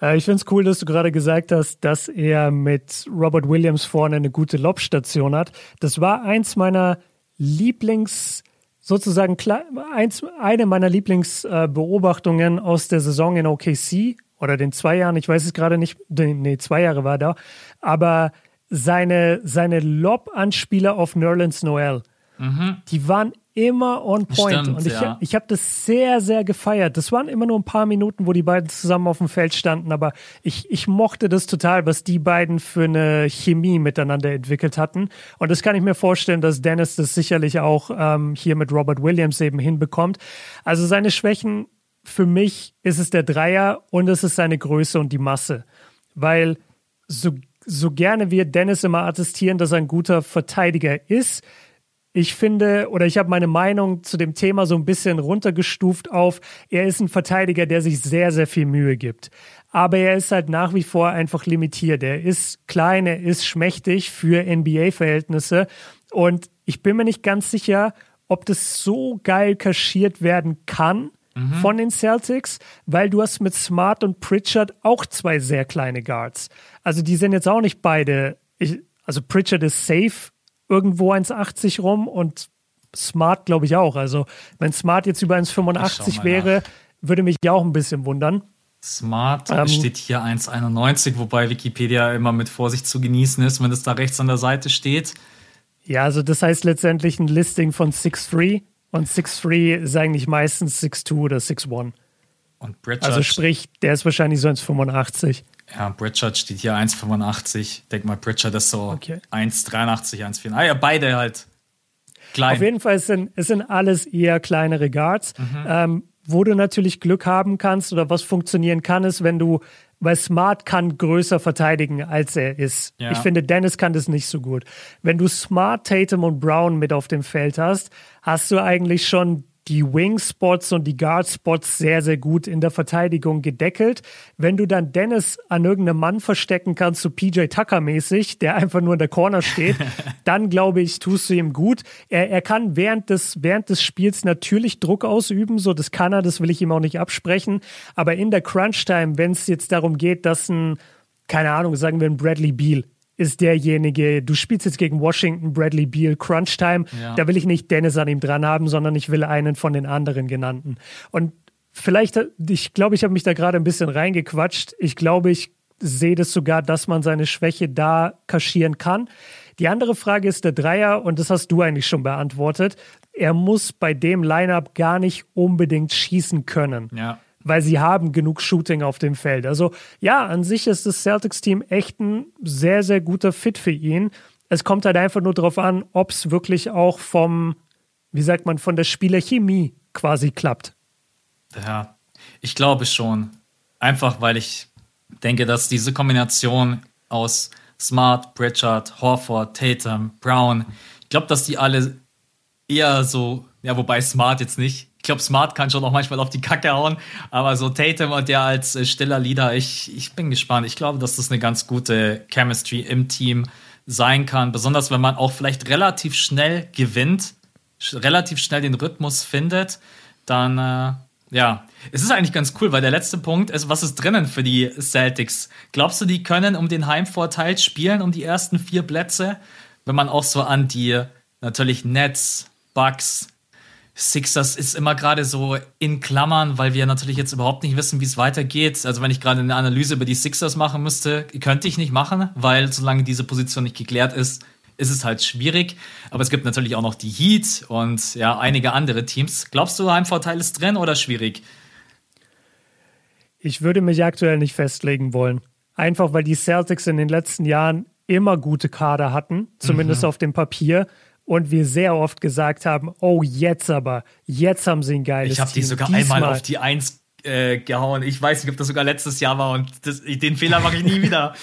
Äh, ich finde es cool, dass du gerade gesagt hast, dass er mit Robert Williams vorne eine gute Lobstation hat. Das war eins meiner Lieblings- sozusagen eins, eine meiner Lieblingsbeobachtungen aus der Saison in OKC oder den zwei Jahren, ich weiß es gerade nicht, nee, zwei Jahre war da, aber seine, seine Lob-Anspieler auf Nerlens Noel, mhm. die waren immer on point. Stimmt, und ich, ja. ich habe das sehr, sehr gefeiert. Das waren immer nur ein paar Minuten, wo die beiden zusammen auf dem Feld standen, aber ich, ich mochte das total, was die beiden für eine Chemie miteinander entwickelt hatten. Und das kann ich mir vorstellen, dass Dennis das sicherlich auch ähm, hier mit Robert Williams eben hinbekommt. Also seine Schwächen, für mich ist es der Dreier und es ist seine Größe und die Masse. Weil so, so gerne wir Dennis immer attestieren, dass er ein guter Verteidiger ist, ich finde oder ich habe meine Meinung zu dem Thema so ein bisschen runtergestuft auf, er ist ein Verteidiger, der sich sehr, sehr viel Mühe gibt. Aber er ist halt nach wie vor einfach limitiert. Er ist klein, er ist schmächtig für NBA-Verhältnisse. Und ich bin mir nicht ganz sicher, ob das so geil kaschiert werden kann mhm. von den Celtics, weil du hast mit Smart und Pritchard auch zwei sehr kleine Guards. Also die sind jetzt auch nicht beide. Ich, also Pritchard ist safe irgendwo 1,80 rum und Smart glaube ich auch. Also wenn Smart jetzt über 1,85 wäre, nach. würde mich ja auch ein bisschen wundern. Smart ähm, steht hier 1,91, wobei Wikipedia immer mit Vorsicht zu genießen ist, wenn es da rechts an der Seite steht. Ja, also das heißt letztendlich ein Listing von 6'3 und 6'3 ist eigentlich meistens 6'2 oder 6'1. Und Bridget. Also sprich, der ist wahrscheinlich so 1,85. Ja, Pritchard steht hier 1,85. Denk mal, Pritchard ist so okay. 1,83, 1,4. Ah ja, beide halt klein. Auf jeden Fall sind es sind alles eher kleinere Guards. Mhm. Ähm, wo du natürlich Glück haben kannst oder was funktionieren kann, ist, wenn du, weil Smart kann größer verteidigen, als er ist. Ja. Ich finde, Dennis kann das nicht so gut. Wenn du Smart, Tatum und Brown mit auf dem Feld hast, hast du eigentlich schon die Wing-Spots und die Guard-Spots sehr, sehr gut in der Verteidigung gedeckelt. Wenn du dann Dennis an irgendeinem Mann verstecken kannst, so PJ Tucker-mäßig, der einfach nur in der Corner steht, dann glaube ich, tust du ihm gut. Er, er kann während des, während des Spiels natürlich Druck ausüben, so das kann er, das will ich ihm auch nicht absprechen. Aber in der Crunch-Time, wenn es jetzt darum geht, dass ein, keine Ahnung, sagen wir ein Bradley Beal, ist derjenige, du spielst jetzt gegen Washington, Bradley Beal, Crunch Time, ja. da will ich nicht Dennis an ihm dran haben, sondern ich will einen von den anderen genannten. Und vielleicht, ich glaube, ich habe mich da gerade ein bisschen reingequatscht. Ich glaube, ich sehe das sogar, dass man seine Schwäche da kaschieren kann. Die andere Frage ist der Dreier und das hast du eigentlich schon beantwortet. Er muss bei dem Lineup gar nicht unbedingt schießen können. Ja weil sie haben genug Shooting auf dem Feld. Also ja, an sich ist das Celtics-Team echt ein sehr, sehr guter Fit für ihn. Es kommt halt einfach nur darauf an, ob es wirklich auch vom, wie sagt man, von der Spielerchemie quasi klappt. Ja, ich glaube schon. Einfach weil ich denke, dass diese Kombination aus Smart, Pritchard, Horford, Tatum, Brown, ich glaube, dass die alle eher so, ja, wobei Smart jetzt nicht, ich glaube, Smart kann schon auch manchmal auf die Kacke hauen, aber so Tatum und der als äh, stiller Leader, ich, ich bin gespannt. Ich glaube, dass das eine ganz gute Chemistry im Team sein kann, besonders wenn man auch vielleicht relativ schnell gewinnt, relativ schnell den Rhythmus findet, dann äh, ja, es ist eigentlich ganz cool, weil der letzte Punkt ist, was ist drinnen für die Celtics? Glaubst du, die können um den Heimvorteil spielen, um die ersten vier Plätze? Wenn man auch so an die natürlich Nets, Bucks, Sixers ist immer gerade so in Klammern, weil wir natürlich jetzt überhaupt nicht wissen, wie es weitergeht. Also wenn ich gerade eine Analyse über die Sixers machen müsste, könnte ich nicht machen, weil solange diese Position nicht geklärt ist, ist es halt schwierig. Aber es gibt natürlich auch noch die Heat und ja, einige andere Teams. Glaubst du, Heimvorteil ist drin oder schwierig? Ich würde mich aktuell nicht festlegen wollen. Einfach weil die Celtics in den letzten Jahren immer gute Kader hatten, zumindest mhm. auf dem Papier und wir sehr oft gesagt haben, oh, jetzt aber, jetzt haben sie ein geiles Ich habe die sogar Diesmal. einmal auf die Eins äh, gehauen. Ich weiß nicht, ob das sogar letztes Jahr war und das, den Fehler mache ich nie wieder.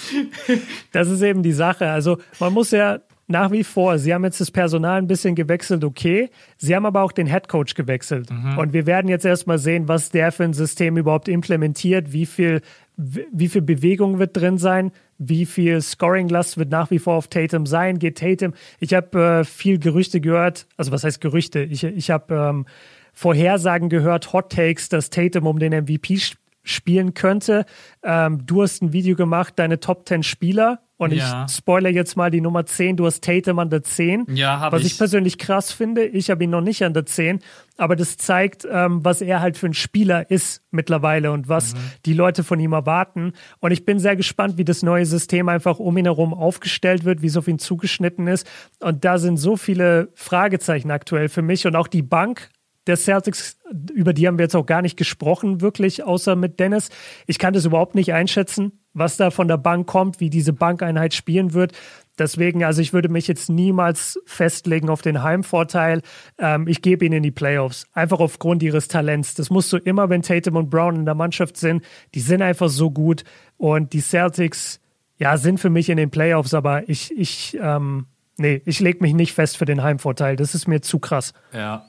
das ist eben die Sache. Also man muss ja nach wie vor, sie haben jetzt das Personal ein bisschen gewechselt, okay. Sie haben aber auch den Head Coach gewechselt. Mhm. Und wir werden jetzt erstmal sehen, was der für ein System überhaupt implementiert, wie viel, wie viel Bewegung wird drin sein, wie viel Scoring-Last wird nach wie vor auf Tatum sein. Geht Tatum? Ich habe äh, viel Gerüchte gehört, also was heißt Gerüchte? Ich, ich habe ähm, Vorhersagen gehört, Hot Takes, dass Tatum um den MVP spielen könnte. Ähm, du hast ein Video gemacht, deine Top 10 Spieler. Und ja. ich spoilere jetzt mal die Nummer 10. Du hast Tatum an der 10. Ja, habe ich. Was ich persönlich krass finde. Ich habe ihn noch nicht an der 10. Aber das zeigt, ähm, was er halt für ein Spieler ist mittlerweile und was mhm. die Leute von ihm erwarten. Und ich bin sehr gespannt, wie das neue System einfach um ihn herum aufgestellt wird, wie es auf ihn zugeschnitten ist. Und da sind so viele Fragezeichen aktuell für mich. Und auch die Bank der Celtics, über die haben wir jetzt auch gar nicht gesprochen, wirklich, außer mit Dennis. Ich kann das überhaupt nicht einschätzen, was da von der Bank kommt, wie diese Bankeinheit spielen wird. Deswegen, also ich würde mich jetzt niemals festlegen auf den Heimvorteil. Ähm, ich gebe ihnen die Playoffs, einfach aufgrund ihres Talents. Das musst du immer, wenn Tatum und Brown in der Mannschaft sind. Die sind einfach so gut und die Celtics, ja, sind für mich in den Playoffs, aber ich, ich, ähm, nee, ich lege mich nicht fest für den Heimvorteil. Das ist mir zu krass. Ja,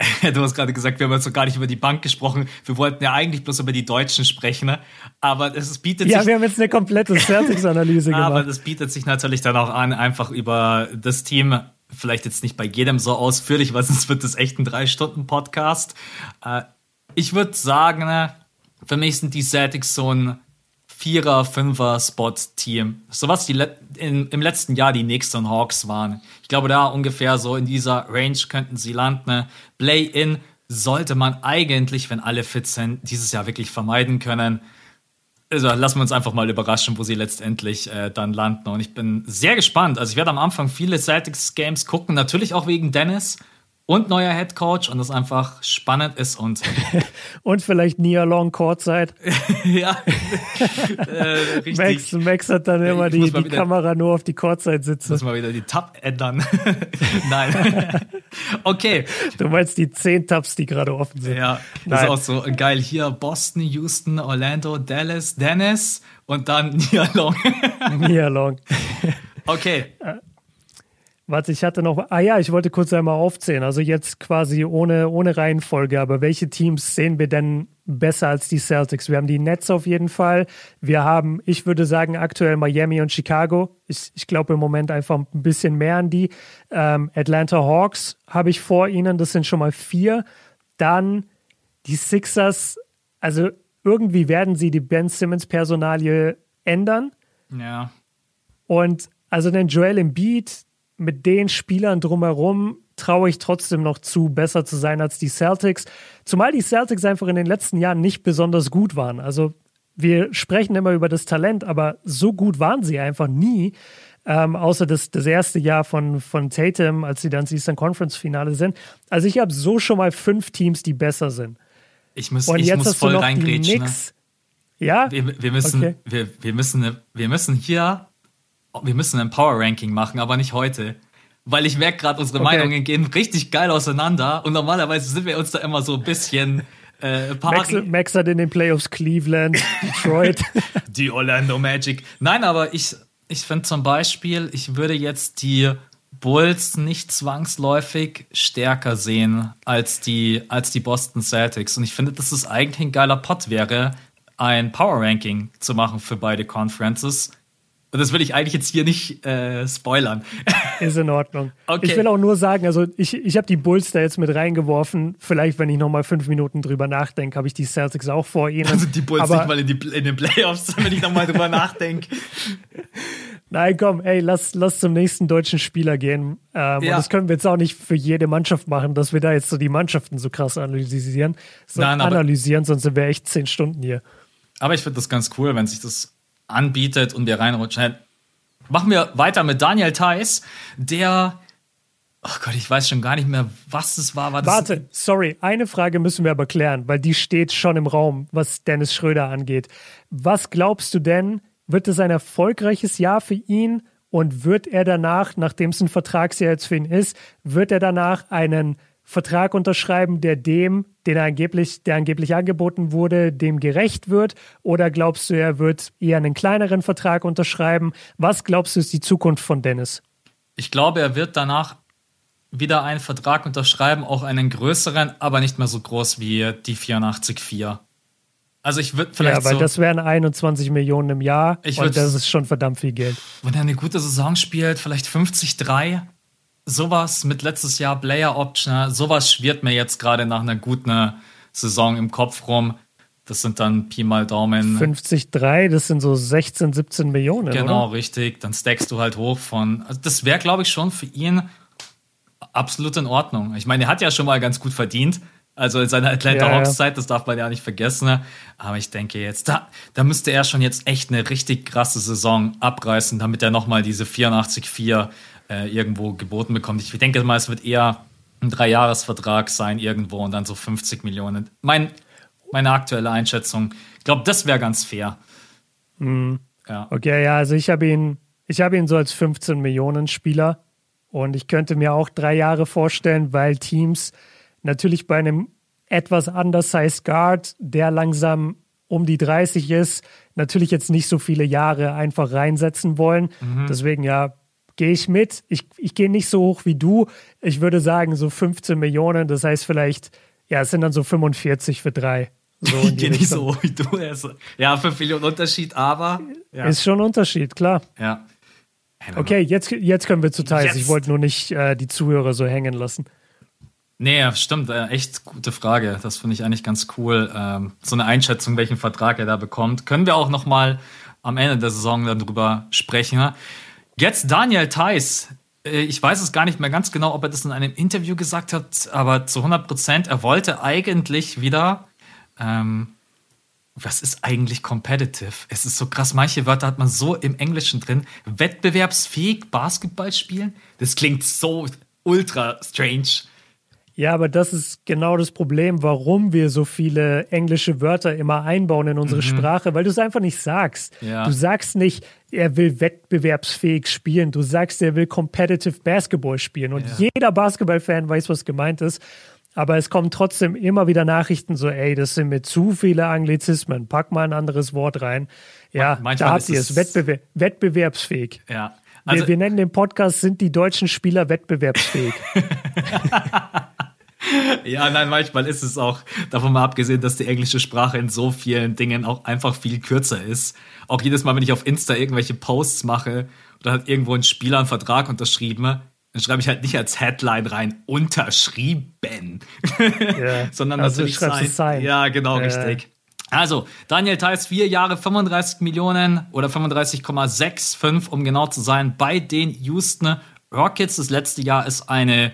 du hast gerade gesagt, wir haben jetzt noch gar nicht über die Bank gesprochen. Wir wollten ja eigentlich bloß über die Deutschen sprechen, ne? aber es bietet ja, sich... Ja, wir haben jetzt eine komplette Celtics-Analyse gemacht. Aber das bietet sich natürlich dann auch an, einfach über das Team, vielleicht jetzt nicht bei jedem so ausführlich, weil sonst wird das echt ein Drei-Stunden-Podcast. Äh, ich würde sagen, ne, für mich sind die Celtics so ein Vierer-, Fünfer-Spot-Team. So was die in, im letzten Jahr die Knicks und Hawks waren. Ich glaube, da ungefähr so in dieser Range könnten sie landen. Play-In sollte man eigentlich, wenn alle fit sind, dieses Jahr wirklich vermeiden können. Also lassen wir uns einfach mal überraschen, wo sie letztendlich äh, dann landen. Und ich bin sehr gespannt. Also ich werde am Anfang viele Celtics-Games gucken, natürlich auch wegen Dennis und neuer Head Coach und das einfach spannend ist und und vielleicht nie a long Courtzeit. ja, äh, richtig. Max, Max hat dann immer die, die Kamera nur auf die Courtzeit sitzen. Muss mal wieder die Tab ändern. Nein. okay. Du meinst die zehn Tabs, die gerade offen sind. Ja, das Nein. ist auch so geil. Hier Boston, Houston, Orlando, Dallas, Dennis und dann Nia Long. Nia Long. Okay. Warte, ich hatte noch. Ah ja, ich wollte kurz einmal aufzählen. Also jetzt quasi ohne, ohne Reihenfolge. Aber welche Teams sehen wir denn besser als die Celtics? Wir haben die Nets auf jeden Fall. Wir haben, ich würde sagen, aktuell Miami und Chicago. Ich, ich glaube im Moment einfach ein bisschen mehr an die. Ähm, Atlanta Hawks habe ich vor ihnen. Das sind schon mal vier. Dann die Sixers. Also irgendwie werden sie die Ben Simmons Personalie ändern. Ja. Und also den Joel Embiid, mit den Spielern drumherum traue ich trotzdem noch zu, besser zu sein als die Celtics. Zumal die Celtics einfach in den letzten Jahren nicht besonders gut waren. Also wir sprechen immer über das Talent, aber so gut waren sie einfach nie. Ähm, außer das, das erste Jahr von, von Tatum, als sie dann ins Eastern Conference Finale sind. Also ich habe so schon mal fünf Teams, die besser sind. Ich muss, Und ich jetzt muss voll reingrätschen. Ne? Ja? Wir, wir müssen, okay. wir, wir, müssen, wir müssen hier wir müssen ein Power Ranking machen, aber nicht heute. Weil ich merke gerade, unsere okay. Meinungen gehen richtig geil auseinander und normalerweise sind wir uns da immer so ein bisschen äh, Max, Max hat in den Playoffs Cleveland, Detroit. die Orlando Magic. Nein, aber ich, ich finde zum Beispiel, ich würde jetzt die Bulls nicht zwangsläufig stärker sehen als die, als die Boston Celtics. Und ich finde, dass es eigentlich ein geiler Pot wäre, ein Power Ranking zu machen für beide Conferences. Und das will ich eigentlich jetzt hier nicht äh, spoilern. Ist in Ordnung. Okay. Ich will auch nur sagen, also ich, ich habe die Bulls da jetzt mit reingeworfen. Vielleicht, wenn ich noch mal fünf Minuten drüber nachdenke, habe ich die Celtics auch vor ihnen. Also die Bulls Aber, nicht mal in, die, in den Playoffs, wenn ich noch mal drüber nachdenke. Nein, komm, ey, lass, lass zum nächsten deutschen Spieler gehen. Ähm, ja. Und das können wir jetzt auch nicht für jede Mannschaft machen, dass wir da jetzt so die Mannschaften so krass analysieren. So Nein, analysieren, sonst sind wir echt zehn Stunden hier. Aber ich finde das ganz cool, wenn sich das anbietet und wir reinrutschen. Machen wir weiter mit Daniel Theiss, der Oh Gott, ich weiß schon gar nicht mehr, was es war. war Warte, sorry, eine Frage müssen wir aber klären, weil die steht schon im Raum, was Dennis Schröder angeht. Was glaubst du denn, wird es ein erfolgreiches Jahr für ihn und wird er danach, nachdem es ein Vertragsjahr jetzt für ihn ist, wird er danach einen Vertrag unterschreiben, der dem, den er angeblich, der angeblich angeboten wurde, dem gerecht wird? Oder glaubst du, er wird eher einen kleineren Vertrag unterschreiben? Was glaubst du, ist die Zukunft von Dennis? Ich glaube, er wird danach wieder einen Vertrag unterschreiben, auch einen größeren, aber nicht mehr so groß wie die 84,4. Also ich würde vielleicht. Ja, weil so, das wären 21 Millionen im Jahr Ich und das ist schon verdammt viel Geld. wenn er eine gute Saison spielt, vielleicht 50-3, sowas mit letztes Jahr Player Option, sowas schwirrt mir jetzt gerade nach einer guten Saison im Kopf rum. Das sind dann Pi mal Daumen. 50,3, das sind so 16, 17 Millionen. Genau, Oder? richtig. Dann stackst du halt hoch von. Also das wäre, glaube ich, schon für ihn absolut in Ordnung. Ich meine, er hat ja schon mal ganz gut verdient. Also in seiner Atlanta Ja. Hawks Zeit, das darf man ja nicht vergessen. Aber ich denke jetzt, da, da müsste er schon jetzt echt eine richtig krasse Saison abreißen, damit er nochmal diese 84,4 äh, irgendwo geboten bekommt. Ich denke mal, es wird eher ein Dreijahresvertrag sein irgendwo und dann so 50 Millionen. Mein, meine aktuelle Einschätzung. Ich glaube, das wäre ganz fair. Ja. Okay, ja, also ich habe ihn, ich habe ihn so als 15 Millionen Spieler und ich könnte mir auch drei Jahre vorstellen, weil Teams natürlich bei einem etwas undersized Guard, der langsam um die 30 ist, natürlich jetzt nicht so viele Jahre einfach reinsetzen wollen. Deswegen ja, gehe ich mit. Ich, ich gehe nicht so hoch wie du. Ich würde sagen so 15 Millionen. Das heißt vielleicht, ja, es sind dann so 45 für drei. So Ich gehe nicht so hoch wie du. Also, ja, 5 Millionen Unterschied, aber. Ja. Ist schon ein Unterschied, klar. ja. Hey, Okay, jetzt, jetzt können wir zu Thais. Ich wollte nur nicht äh, die Zuhörer so hängen lassen. Nee, stimmt. Äh, echt gute Frage. Das finde ich eigentlich ganz cool. Ähm, so eine Einschätzung, welchen Vertrag er da bekommt. Können wir auch noch mal am Ende der Saison dann drüber sprechen. Jetzt Daniel Theiss. Äh, Ich weiß es gar nicht mehr ganz genau, ob er das in einem Interview gesagt hat, aber zu 100 Prozent, er wollte eigentlich wieder ähm, was ist eigentlich competitive? Es ist so krass, manche Wörter hat man so im Englischen drin. Wettbewerbsfähig Basketball spielen? Das klingt so ultra strange. Ja, aber das ist genau das Problem, warum wir so viele englische Wörter immer einbauen in unsere Sprache, weil du es einfach nicht sagst. Ja. Du sagst nicht, er will wettbewerbsfähig spielen. Du sagst, er will competitive Basketball spielen. Und Ja. jeder Basketballfan weiß, was gemeint ist. Aber es kommen trotzdem immer wieder Nachrichten so, ey, das sind mir zu viele Anglizismen. Pack mal ein anderes Wort rein. Ja, manchmal da habt ihr es- es. Wettbewer wettbewerbsfähig. Ja. Also, wir, wir nennen den Podcast, sind die deutschen Spieler wettbewerbsfähig? ja, nein, manchmal ist es auch, davon mal abgesehen, dass die englische Sprache in so vielen Dingen auch einfach viel kürzer ist. Auch jedes Mal, wenn ich auf Insta irgendwelche Posts mache oder hat irgendwo ein Spieler einen Vertrag unterschrieben, dann schreibe ich halt nicht als Headline rein, unterschrieben, Ja. sondern Also natürlich du sign. Ja, genau, Ja. richtig. Also, Daniel Theiss, vier Jahre, 35 Millionen oder 35,65, um genau zu sein, bei den Houston Rockets. Das letzte Jahr ist eine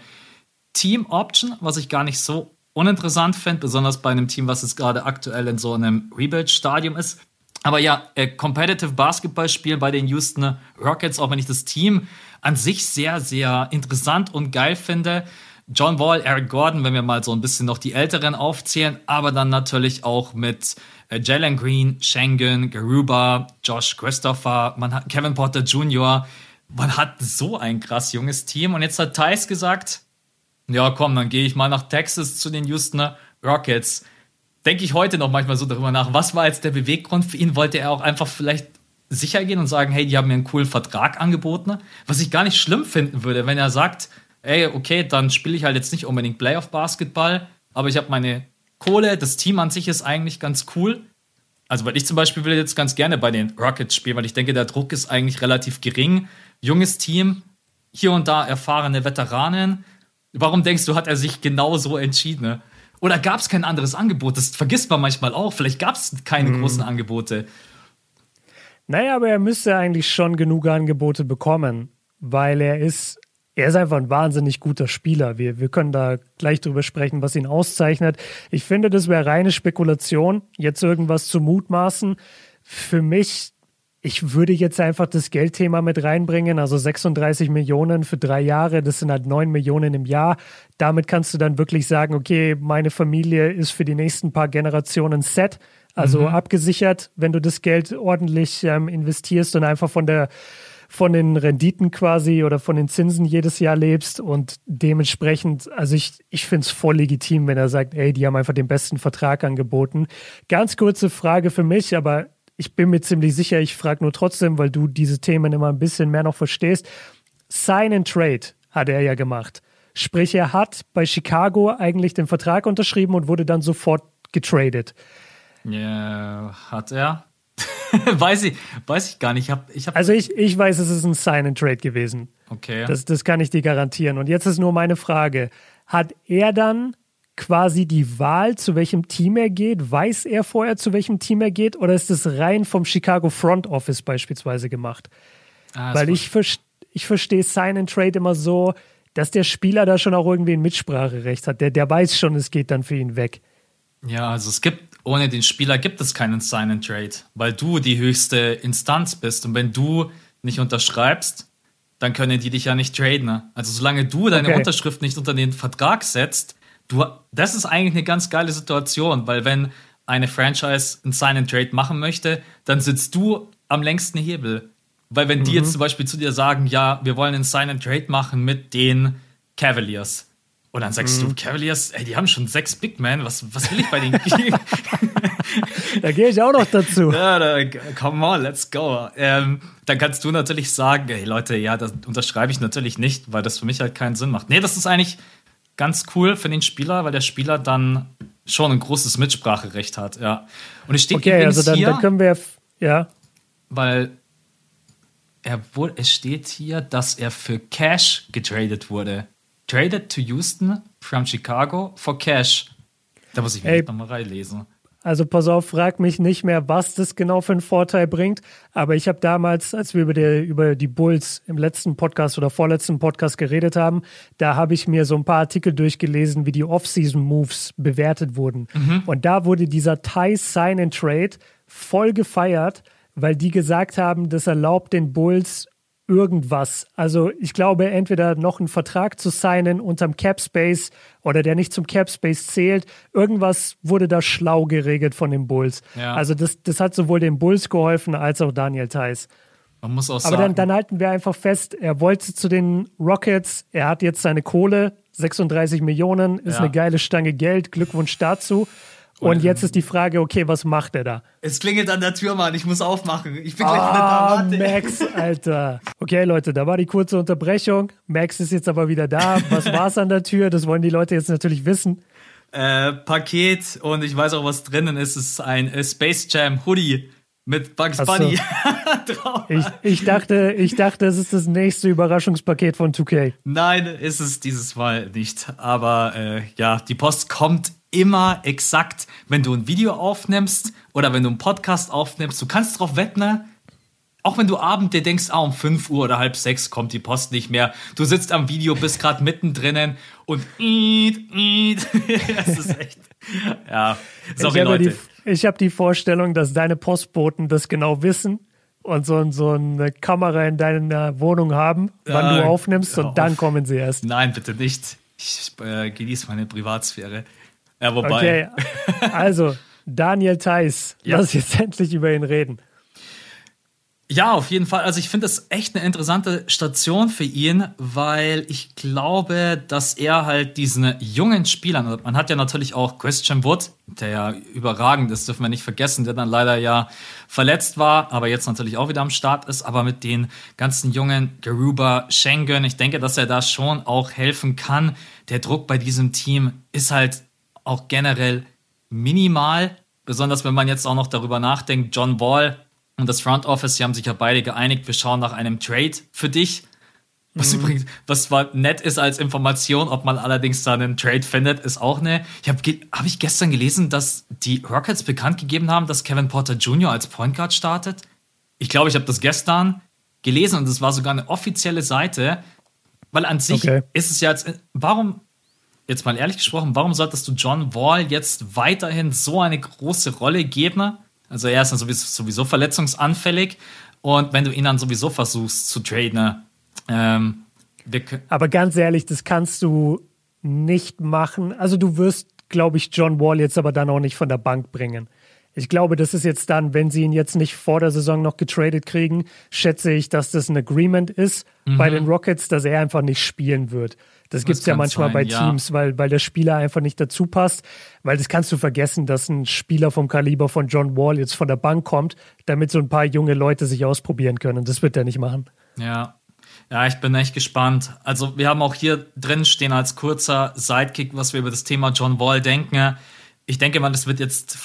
Team Option, was ich gar nicht so uninteressant finde, besonders bei einem Team, was jetzt gerade aktuell in so einem Rebuild-Stadium ist. Aber ja, äh, Competitive Basketball spielen bei den Houston Rockets, auch wenn ich das Team an sich sehr, sehr interessant und geil finde. John Wall, Eric Gordon, wenn wir mal so ein bisschen noch die Älteren aufzählen, aber dann natürlich auch mit äh, Jalen Green, Schengen, Garuba, Josh Christopher, man hat Kevin Porter Jr., man hat so ein krass junges Team. Und jetzt hat Thais gesagt, ja, komm, dann gehe ich mal nach Texas zu den Houston Rockets. Denke ich heute noch manchmal so darüber nach, was war jetzt der Beweggrund für ihn? Wollte er auch einfach vielleicht sicher gehen und sagen, hey, die haben mir einen coolen Vertrag angeboten? Was ich gar nicht schlimm finden würde, wenn er sagt, ey, okay, dann spiele ich halt jetzt nicht unbedingt Playoff-Basketball, aber ich habe meine Kohle, das Team an sich ist eigentlich ganz cool. Also, weil ich zum Beispiel will jetzt ganz gerne bei den Rockets spielen, weil ich denke, der Druck ist eigentlich relativ gering. Junges Team, hier und da erfahrene Veteranen. Warum denkst du, hat er sich genau so entschieden? ne? Oder gab es kein anderes Angebot? Das vergisst man manchmal auch. Vielleicht gab es keine großen Angebote. Naja, aber er müsste eigentlich schon genug Angebote bekommen, weil er ist, er ist einfach ein wahnsinnig guter Spieler. Wir, wir können da gleich drüber sprechen, was ihn auszeichnet. Ich finde, das wäre reine Spekulation, jetzt irgendwas zu mutmaßen. Für mich, ich würde jetzt einfach das Geldthema mit reinbringen, also 36 Millionen für drei Jahre, das sind halt 9 Millionen im Jahr. Damit kannst du dann wirklich sagen, okay, meine Familie ist für die nächsten paar Generationen set. Also abgesichert, wenn du das Geld ordentlich ähm, investierst und einfach von der von den Renditen quasi oder von den Zinsen jedes Jahr lebst und dementsprechend, also ich, ich finde es voll legitim, wenn er sagt, ey, die haben einfach den besten Vertrag angeboten. Ganz kurze Frage für mich, aber ich bin mir ziemlich sicher, ich frage nur trotzdem, weil du diese Themen immer ein bisschen mehr noch verstehst. Sign and Trade hat er ja gemacht. Sprich, er hat bei Chicago eigentlich den Vertrag unterschrieben und wurde dann sofort getradet. Ja, hat er? weiß, ich, weiß ich gar nicht. Ich hab, ich hab also ich, ich weiß, es ist ein Sign and Trade gewesen. Okay. Das, das kann ich dir garantieren. Und jetzt ist nur meine Frage. Hat er dann quasi die Wahl, zu welchem Team er geht? Weiß er vorher, zu welchem Team er geht? Oder ist es rein vom Chicago Front Office beispielsweise gemacht? Ah, Weil ich, ich verstehe Sign and Trade immer so, dass der Spieler da schon auch irgendwie ein Mitspracherecht hat. Der, der weiß schon, es geht dann für ihn weg. Ja, also es gibt, ohne den Spieler gibt es keinen Sign and Trade, weil du die höchste Instanz bist. Und wenn du nicht unterschreibst, dann können die dich ja nicht traden. Also solange du deine okay. Unterschrift nicht unter den Vertrag setzt, du, das ist eigentlich eine ganz geile Situation, weil wenn eine Franchise ein Sign and Trade machen möchte, dann sitzt du am längsten Hebel. Weil wenn die jetzt mhm. zum Beispiel zu dir sagen, ja, wir wollen einen Sign and Trade machen mit den Cavaliers. Und dann sagst mhm. du, Cavaliers, ey, die haben schon sechs Big Men, was, was will ich bei denen? da gehe ich auch noch dazu. Ja, da, come on, let's go. Ähm, dann kannst du natürlich sagen, ey Leute, ja, das unterschreibe ich natürlich nicht, weil das für mich halt keinen Sinn macht. Nee, das ist eigentlich ganz cool für den Spieler, weil der Spieler dann schon ein großes Mitspracherecht hat, ja. Und es steht okay, also dann, hier, dann können wir, ja. Weil er wurde, es steht hier, dass er für Cash getradet wurde. Traded to Houston from Chicago for Cash. Da muss ich mir nochmal reinlesen. Also pass auf, frag mich nicht mehr, was das genau für einen Vorteil bringt. Aber ich habe damals, als wir über die, über die Bulls im letzten Podcast oder vorletzten Podcast geredet haben, da habe ich mir so ein paar Artikel durchgelesen, wie die Off-Season-Moves bewertet wurden. Mhm. Und da wurde dieser Thai Sign and Trade voll gefeiert weil die gesagt haben, das erlaubt den Bulls irgendwas. Also ich glaube, entweder noch einen Vertrag zu signen unterm Cap Space oder der nicht zum Cap Space zählt. Irgendwas wurde da schlau geregelt von den Bulls. Ja. Also das, das hat sowohl den Bulls geholfen als auch Daniel Theiss. Man muss auch Aber dann, dann halten wir einfach fest, er wollte zu den Rockets, er hat jetzt seine Kohle, 36 Millionen, ist ja. eine geile Stange Geld, Glückwunsch dazu. Und jetzt ist die Frage, okay, was macht er da? Es klingelt an der Tür, Mann. Ich muss aufmachen. Ich bin gleich ah, wieder da. Warte. Max, Alter. Okay, Leute, da war die kurze Unterbrechung. Max ist jetzt aber wieder da. Was war's an der Tür? Das wollen die Leute jetzt natürlich wissen. Äh, Paket und ich weiß auch, was drinnen ist. Es ist ein äh, Space Jam Hoodie mit Bugs Bunny drauf. Ich, ich, dachte, ich dachte, es ist das nächste Überraschungspaket von 2K. Nein, ist es dieses Mal nicht. Aber äh, ja, die Post kommt immer exakt, wenn du ein Video aufnimmst oder wenn du einen Podcast aufnimmst, du kannst darauf wetten, ne? auch wenn du abend dir denkst, ah, um 5 Uhr oder halb sechs kommt die Post nicht mehr. Du sitzt am Video, bist gerade mittendrin und das ist echt. Ja, sorry, ich Leute. Die, ich habe die Vorstellung, dass deine Postboten das genau wissen und so, so eine Kamera in deiner Wohnung haben, wann äh, du aufnimmst und dann kommen sie erst. Nein, bitte nicht. Ich äh, genieße meine Privatsphäre. Ja, wobei. Okay, also Daniel Theiss, ja. lass jetzt endlich über ihn reden. Ja, auf jeden Fall. Also ich finde das echt eine interessante Station für ihn, weil ich glaube, dass er halt diesen jungen Spielern, also man hat ja natürlich auch Christian Wood, der ja überragend ist, dürfen wir nicht vergessen, der dann leider ja verletzt war, aber jetzt natürlich auch wieder am Start ist, aber mit den ganzen jungen Garuba, Schengen, ich denke, dass er da schon auch helfen kann. Der Druck bei diesem Team ist halt auch generell minimal, besonders wenn man jetzt auch noch darüber nachdenkt, John Wall und das Front Office, die haben sich ja beide geeinigt, wir schauen nach einem Trade für dich. Was mhm. übrigens, was zwar nett ist als Information, ob man allerdings da einen Trade findet, ist auch eine. Ich habe hab ich gestern gelesen, dass die Rockets bekannt gegeben haben, dass Kevin Porter Jr. als Point Guard startet. Ich glaube, ich habe das gestern gelesen und es war sogar eine offizielle Seite, weil an sich okay. ist es ja jetzt, warum jetzt mal ehrlich gesprochen, warum solltest du John Wall jetzt weiterhin so eine große Rolle geben? Also er ist dann sowieso, sowieso verletzungsanfällig und wenn du ihn dann sowieso versuchst zu traden, ähm, aber ganz ehrlich, das kannst du nicht machen. Also du wirst, glaube ich, John Wall jetzt aber dann auch nicht von der Bank bringen. Ich glaube, das ist jetzt dann, wenn sie ihn jetzt nicht vor der Saison noch getradet kriegen, schätze ich, dass das ein Agreement ist mhm. bei den Rockets, dass er einfach nicht spielen wird. Das gibt es ja manchmal sein, bei Teams, ja. weil, weil der Spieler einfach nicht dazu passt. Weil das kannst du vergessen, dass ein Spieler vom Kaliber von John Wall jetzt von der Bank kommt, damit so ein paar junge Leute sich ausprobieren können. Das wird er nicht machen. Ja. Ja, ich bin echt gespannt. Also, wir haben auch hier drin stehen als kurzer Sidekick, was wir über das Thema John Wall denken. Ich denke mal, es wird jetzt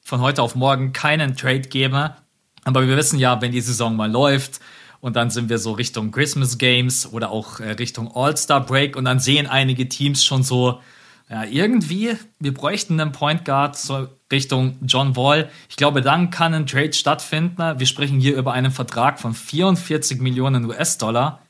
von heute auf morgen keinen Trade geben. Aber wir wissen ja, wenn die Saison mal läuft, und dann sind wir so Richtung Christmas Games oder auch äh, Richtung All-Star Break und dann sehen einige Teams schon so, ja, irgendwie, wir bräuchten einen Point Guard so Richtung John Wall. Ich glaube, dann kann ein Trade stattfinden. Wir sprechen hier über einen Vertrag von 44 Millionen US-Dollar,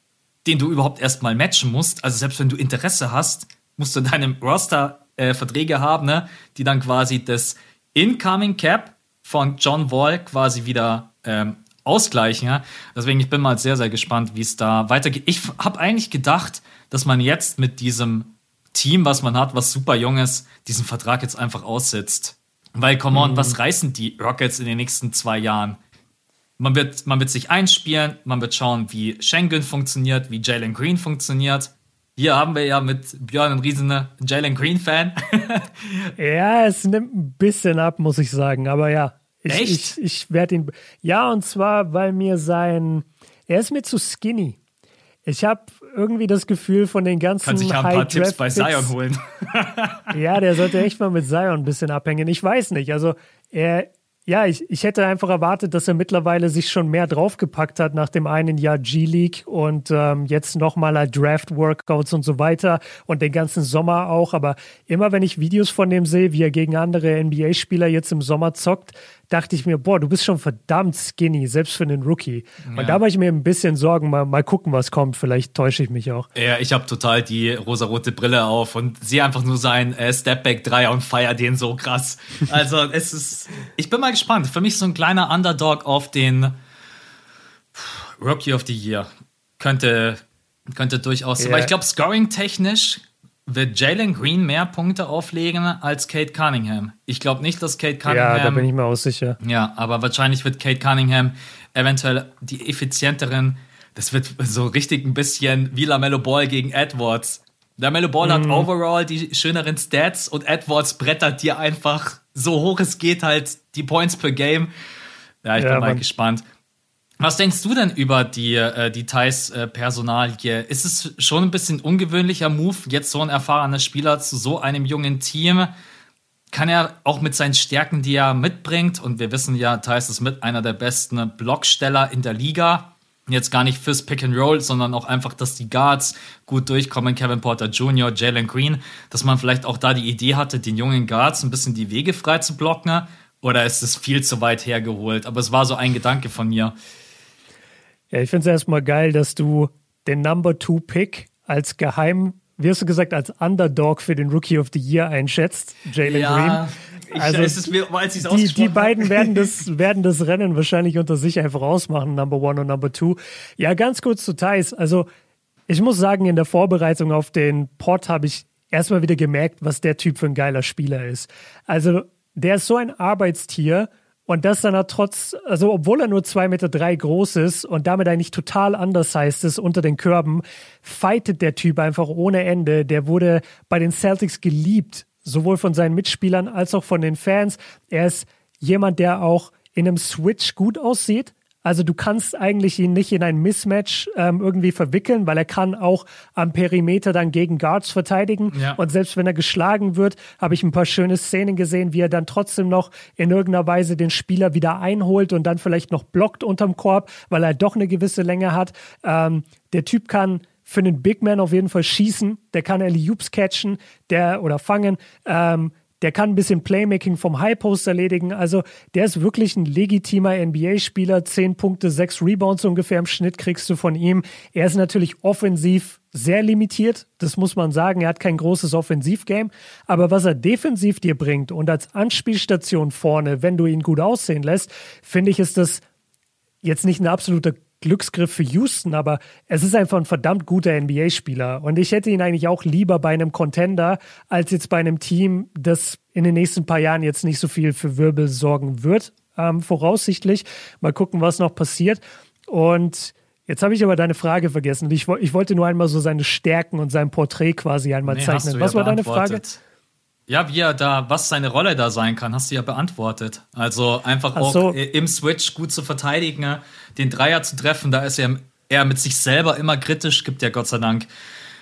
den du überhaupt erstmal matchen musst. Also selbst wenn du Interesse hast, musst du in deinem Roster äh, Verträge haben, ne, die dann quasi das Incoming Cap von John Wall quasi wieder ähm, ausgleichen. Ja? Deswegen, ich bin mal sehr, sehr gespannt, wie es da weitergeht. Ich habe eigentlich gedacht, dass man jetzt mit diesem Team, was man hat, was super jung ist, diesen Vertrag jetzt einfach aussetzt. Weil, come on, mhm. was reißen die Rockets in den nächsten zwei Jahren? Man wird, man wird sich einspielen, man wird schauen, wie Schengen funktioniert, wie Jalen Green funktioniert. Hier haben wir ja mit Björn einen riesen Jalen Green-Fan. ja, es nimmt ein bisschen ab, muss ich sagen. Aber ja, ich, Echt? Ich, ich werde ihn. Ja, und zwar, weil mir sein. Er ist mir zu skinny. Ich habe irgendwie das Gefühl von den ganzen. Kann sich ja ein paar Tipps bei Zion holen. ja, der sollte echt mal mit Zion ein bisschen abhängen. Ich weiß nicht. Also, er, ja, ich, ich hätte einfach erwartet, dass er mittlerweile sich schon mehr draufgepackt hat nach dem einen Jahr G-League und ähm, jetzt nochmal Draft-Workouts und so weiter und den ganzen Sommer auch. Aber immer wenn ich Videos von dem sehe, wie er gegen andere NBA-Spieler jetzt im Sommer zockt, dachte ich mir, boah, du bist schon verdammt skinny, selbst für einen Rookie. Ja. Und da mache ich mir ein bisschen Sorgen, mal, mal gucken, was kommt. Vielleicht täusche ich mich auch. Ja, ich habe total die rosarote Brille auf und sehe einfach nur sein äh, Stepback-Dreier und feier den so krass. Also es ist, ich bin mal gespannt. Für mich so ein kleiner Underdog auf den Rookie of the Year. Könnte, könnte durchaus sein. Yeah. Aber ich glaube, scoring-technisch wird Jalen Green mehr Punkte auflegen als Kate Cunningham. Ich glaube nicht, dass Kate Cunningham. Ja, da bin ich mir auch sicher. Ja, aber wahrscheinlich wird Kate Cunningham eventuell die effizienteren. Das wird so richtig ein bisschen wie LaMelo Ball gegen Edwards. LaMelo Ball mm. hat mhm. overall die schöneren Stats und Edwards brettert dir einfach so hoch es geht halt die Points per Game. Ja, ich ja, bin mal gespannt. Was denkst du denn über die, äh, die Thais-Personalie? Äh, ist es schon ein bisschen ungewöhnlicher Move, jetzt so ein erfahrener Spieler zu so einem jungen Team? Kann er auch mit seinen Stärken, die er mitbringt, und wir wissen ja, Thais ist mit einer der besten Blocksteller in der Liga, jetzt gar nicht fürs Pick and Roll, sondern auch einfach, dass die Guards gut durchkommen, Kevin Porter Jr., Jalen Green, dass man vielleicht auch da die Idee hatte, den jungen Guards ein bisschen die Wege frei zu blocken, oder ist es viel zu weit hergeholt? Aber es war so ein Gedanke von mir. Ja, ich finde es erstmal geil, dass du den Number Two Pick als Geheim, wie hast du gesagt, als Underdog für den Rookie of the Year einschätzt, Jalen ja, Green. Also ich, mir, als die, die beiden werden das, werden das Rennen wahrscheinlich unter sich einfach ausmachen, Number One und Number Two. Ja, ganz kurz zu Thais. Also ich muss sagen, in der Vorbereitung auf den Pod habe ich erstmal wieder gemerkt, was der Typ für ein geiler Spieler ist. Also der ist so ein Arbeitstier und das dann er trotz, also obwohl er nur zwei Meter drei groß ist und damit eigentlich total anders heißt ist unter den Körben, fightet der Typ einfach ohne Ende. Der wurde bei den Celtics geliebt, sowohl von seinen Mitspielern als auch von den Fans. Er ist jemand, der auch in einem Switch gut aussieht. Also du kannst eigentlich ihn nicht in ein Mismatch ähm, irgendwie verwickeln, weil er kann auch am Perimeter dann gegen Guards verteidigen. Ja. Und selbst wenn er geschlagen wird, habe ich ein paar schöne Szenen gesehen, wie er dann trotzdem noch in irgendeiner Weise den Spieler wieder einholt und dann vielleicht noch blockt unterm Korb, weil er doch eine gewisse Länge hat. Ähm, der Typ kann für einen Big Man auf jeden Fall schießen, der kann Ellie Hoops catchen, der oder fangen. Ähm, der kann ein bisschen Playmaking vom High Post erledigen. Also der ist wirklich ein legitimer NBA-Spieler. Zehn Punkte, sechs Rebounds ungefähr im Schnitt kriegst du von ihm. Er ist natürlich offensiv sehr limitiert. Das muss man sagen. Er hat kein großes Offensivgame. Aber was er defensiv dir bringt und als Anspielstation vorne, wenn du ihn gut aussehen lässt, finde ich, ist das jetzt nicht eine absolute Glücksgriff für Houston, aber es ist einfach ein verdammt guter NBA-Spieler. Und ich hätte ihn eigentlich auch lieber bei einem Contender als jetzt bei einem Team, das in den nächsten paar Jahren jetzt nicht so viel für Wirbel sorgen wird, ähm, voraussichtlich. Mal gucken, was noch passiert. Und Jetzt habe ich aber deine Frage vergessen. Ich, ich, wollte nur einmal so seine Stärken und sein Porträt quasi einmal nee, zeichnen. Was ja war deine Frage? Ja, wie er da, was seine Rolle da sein kann, hast du ja beantwortet. Also einfach auch so. im Switch gut zu verteidigen, den Dreier zu treffen, da ist er eher mit sich selber immer kritisch, gibt ja Gott sei Dank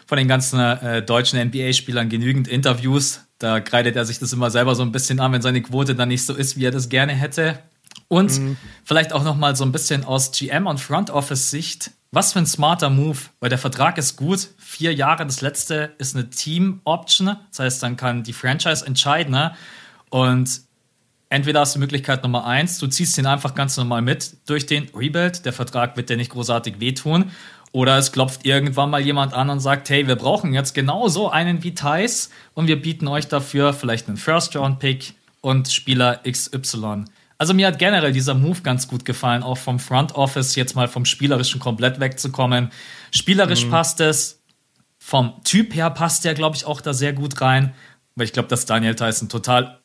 von den ganzen äh, deutschen NBA-Spielern genügend Interviews. Da kreidet er sich das immer selber so ein bisschen an, wenn seine Quote dann nicht so ist, wie er das gerne hätte. Und mhm. vielleicht auch noch mal so ein bisschen aus GM und Front Office Sicht. Was für ein smarter Move, weil der Vertrag ist gut. Vier Jahre, das letzte ist eine Team-Option. Das heißt, dann kann die Franchise entscheiden. Ne? Und entweder hast du Möglichkeit Nummer eins, du ziehst ihn einfach ganz normal mit durch den Rebuild. Der Vertrag wird dir nicht großartig wehtun. Oder es klopft irgendwann mal jemand an und sagt, hey, wir brauchen jetzt genauso einen wie Thais und wir bieten euch dafür vielleicht einen First-Round-Pick und Spieler XY. Also mir hat generell dieser Move ganz gut gefallen, auch vom Front Office jetzt mal vom Spielerischen komplett wegzukommen. Spielerisch mhm. passt es, vom Typ her passt der, glaube ich, auch da sehr gut rein, weil ich glaube, dass Daniel Tyson total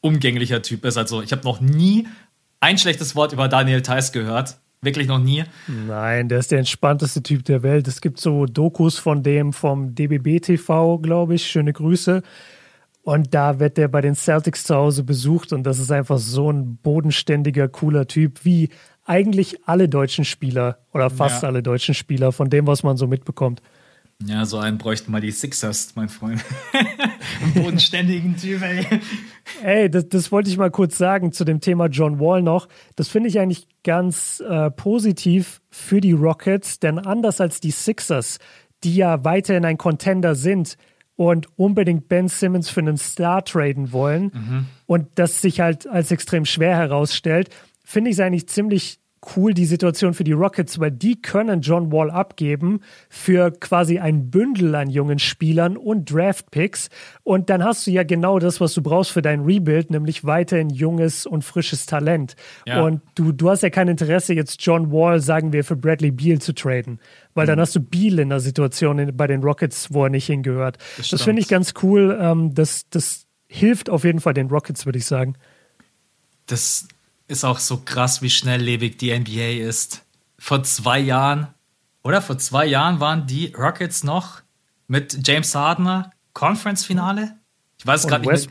umgänglicher Typ ist. Also ich habe noch nie ein schlechtes Wort über Daniel Theiss gehört. Wirklich noch nie. Nein, der ist der entspannteste Typ der Welt. Es gibt so Dokus von dem vom DBB TV, glaube ich. Schöne Grüße. Und da wird er bei den Celtics zu Hause besucht und das ist einfach so ein bodenständiger, cooler Typ, wie eigentlich alle deutschen Spieler oder fast ja. alle deutschen Spieler von dem, was man so mitbekommt. Ja, so einen bräuchten mal die Sixers, mein Freund. Einen bodenständigen Typ, ey. Ey, das, das, wollte ich mal kurz sagen zu dem Thema John Wall noch. Das finde ich eigentlich ganz äh, positiv für die Rockets, denn anders als die Sixers, die ja weiterhin ein Contender sind, und unbedingt Ben Simmons für einen Star traden wollen mhm. und das sich halt als extrem schwer herausstellt, finde ich es eigentlich ziemlich cool, die Situation für die Rockets, weil die können John Wall abgeben für quasi ein Bündel an jungen Spielern und Draft-Picks. Und dann hast du ja genau das, was du brauchst für dein Rebuild, nämlich weiterhin junges und frisches Talent. Ja. Und du, du hast ja kein Interesse, jetzt John Wall, sagen wir, für Bradley Beal zu traden. Weil mhm. dann hast du Beal in der Situation in, bei den Rockets, wo er nicht hingehört. Das, das finde ich ganz cool. Ähm, das, das hilft auf jeden Fall den Rockets, würde ich sagen. Das ist auch so krass, wie schnelllebig die NBA ist. Vor zwei Jahren, oder vor zwei Jahren waren die Rockets noch mit James Hardener Conference-Finale? Ich weiß gerade nicht.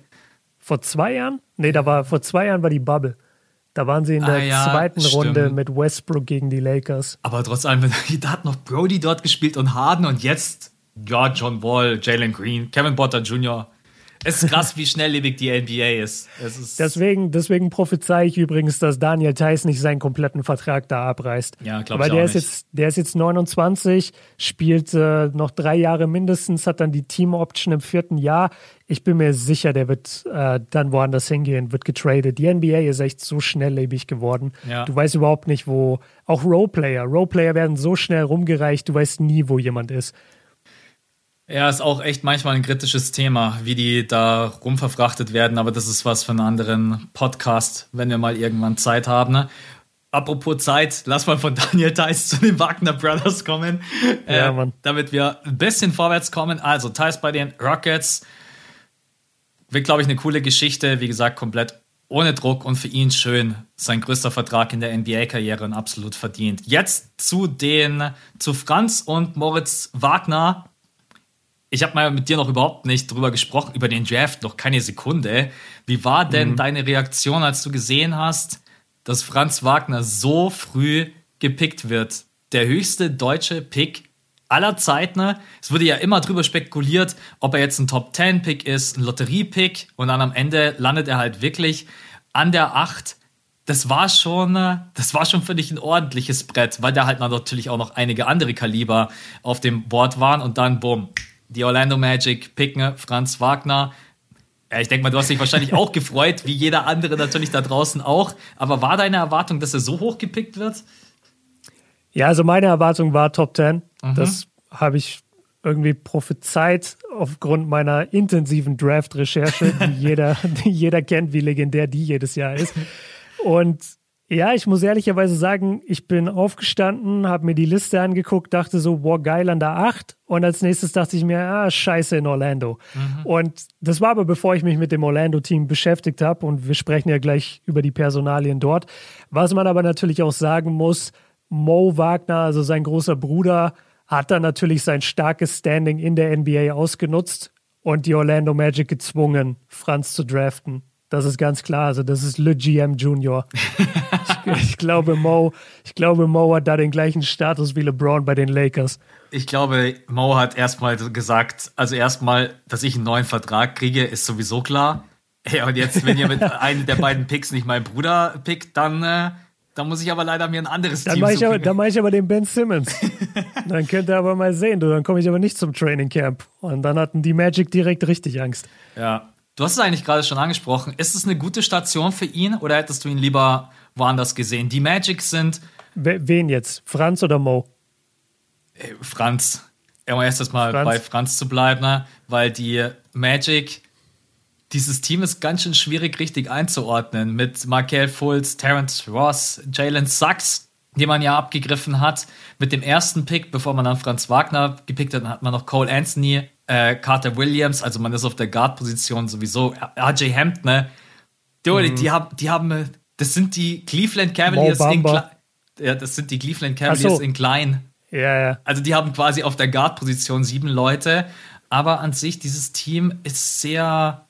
Vor zwei Jahren? Nee, da war vor zwei Jahren war die Bubble. Da waren sie in der ah, ja, zweiten stimmt. Runde mit Westbrook gegen die Lakers. Aber trotz allem, da hat noch Brody dort gespielt und Harden und jetzt, ja, John Wall, Jalen Green, Kevin Potter Jr. Es ist krass, wie schnelllebig die NBA ist. ist deswegen, deswegen prophezei ich übrigens, dass Daniel Theiss nicht seinen kompletten Vertrag da abreißt. Ja, glaube ich Weil der ist jetzt, der ist jetzt 29, spielt äh, noch drei Jahre mindestens, hat dann die Team Option im vierten Jahr. Ich bin mir sicher, der wird äh, dann woanders hingehen, wird getradet. Die NBA ist echt so schnelllebig geworden. Ja. Du weißt überhaupt nicht, wo. Auch Roleplayer. Roleplayer werden so schnell rumgereicht, du weißt nie, wo jemand ist. Ja, ist auch echt manchmal ein kritisches Thema, wie die da rumverfrachtet werden, aber das ist was für einen anderen Podcast, wenn wir mal irgendwann Zeit haben. Ne? Apropos Zeit, lass mal von Daniel Theiss zu den Wagner Brothers kommen, ja, äh, damit wir ein bisschen vorwärts kommen. Also Theiss bei den Rockets wird, glaube ich, eine coole Geschichte. Wie gesagt, komplett ohne Druck und für ihn schön. Sein größter Vertrag in der NBA-Karriere und absolut verdient. Jetzt zu den, zu Franz und Moritz Wagner ich habe mal mit dir noch überhaupt nicht drüber gesprochen, über den Draft, noch keine Sekunde. Wie war denn mhm. deine Reaktion, als du gesehen hast, dass Franz Wagner so früh gepickt wird? Der höchste deutsche Pick aller Zeiten. Es wurde ja immer drüber spekuliert, ob er jetzt ein Top 10 Pick ist, ein Lotterie-Pick und dann am Ende landet er halt wirklich an der 8. Das war schon, das war schon für dich ein ordentliches Brett, weil da halt natürlich auch noch einige andere Kaliber auf dem Board waren und dann, bumm, die Orlando Magic picken Franz Wagner. Ja, ich denke mal, du hast dich wahrscheinlich auch gefreut, wie jeder andere natürlich da draußen auch. Aber war deine Erwartung, dass er so hoch gepickt wird? Ja, also meine Erwartung war Top 10. Mhm. Das habe ich irgendwie prophezeit aufgrund meiner intensiven Draft-Recherche, die jeder, die jeder kennt, wie legendär die jedes Jahr ist. Und Ja, ich muss ehrlicherweise sagen, ich bin aufgestanden, habe mir die Liste angeguckt, dachte so, boah, geil an der 8. Und als nächstes dachte ich mir, ah, scheiße in Orlando. Mhm. Und das war aber bevor ich mich mit dem Orlando-Team beschäftigt habe. Und wir sprechen ja gleich über die Personalien dort. Was man aber natürlich auch sagen muss, Mo Wagner, also sein großer Bruder, hat dann natürlich sein starkes Standing in der NBA ausgenutzt und die Orlando Magic gezwungen, Franz zu draften. Das ist ganz klar. Also das ist Le GM Junior. ich, ich, glaube, Mo, ich glaube, Mo hat da den gleichen Status wie LeBron bei den Lakers. Ich glaube, Mo hat erstmal gesagt, also erstmal, dass ich einen neuen Vertrag kriege, ist sowieso klar. Ja, und jetzt, wenn ihr mit einem der beiden Picks nicht meinen Bruder pickt, dann, äh, dann muss ich aber leider mir ein anderes dann Team mach ich aber, Dann mache ich aber den Ben Simmons. dann könnt ihr aber mal sehen, du, dann komme ich aber nicht zum Training Camp. Und dann hatten die Magic direkt richtig Angst. Ja, Du hast es eigentlich gerade schon angesprochen. Ist es eine gute Station für ihn oder hättest du ihn lieber woanders gesehen? Die Magic sind. Wen jetzt? Franz oder Mo? Äh, Franz. Um erstes Mal Franz. bei Franz zu bleiben, ne? weil die Magic, dieses Team ist ganz schön schwierig richtig einzuordnen. Mit Markel Fultz, Terrence Ross, Jalen Sachs, die man ja abgegriffen hat. Mit dem ersten Pick, bevor man dann Franz Wagner gepickt hat, hat man noch Cole Anthony äh, Carter Williams, also man ist auf der Guard-Position sowieso. RJ Hampton, ne? Die, mhm. die, haben, die haben, das sind die Cleveland Cavaliers in klein. Ja, das sind die Cleveland Cavaliers so. in klein. Ja, ja. Also die haben quasi auf der Guard-Position sieben Leute. Aber an sich, dieses Team ist sehr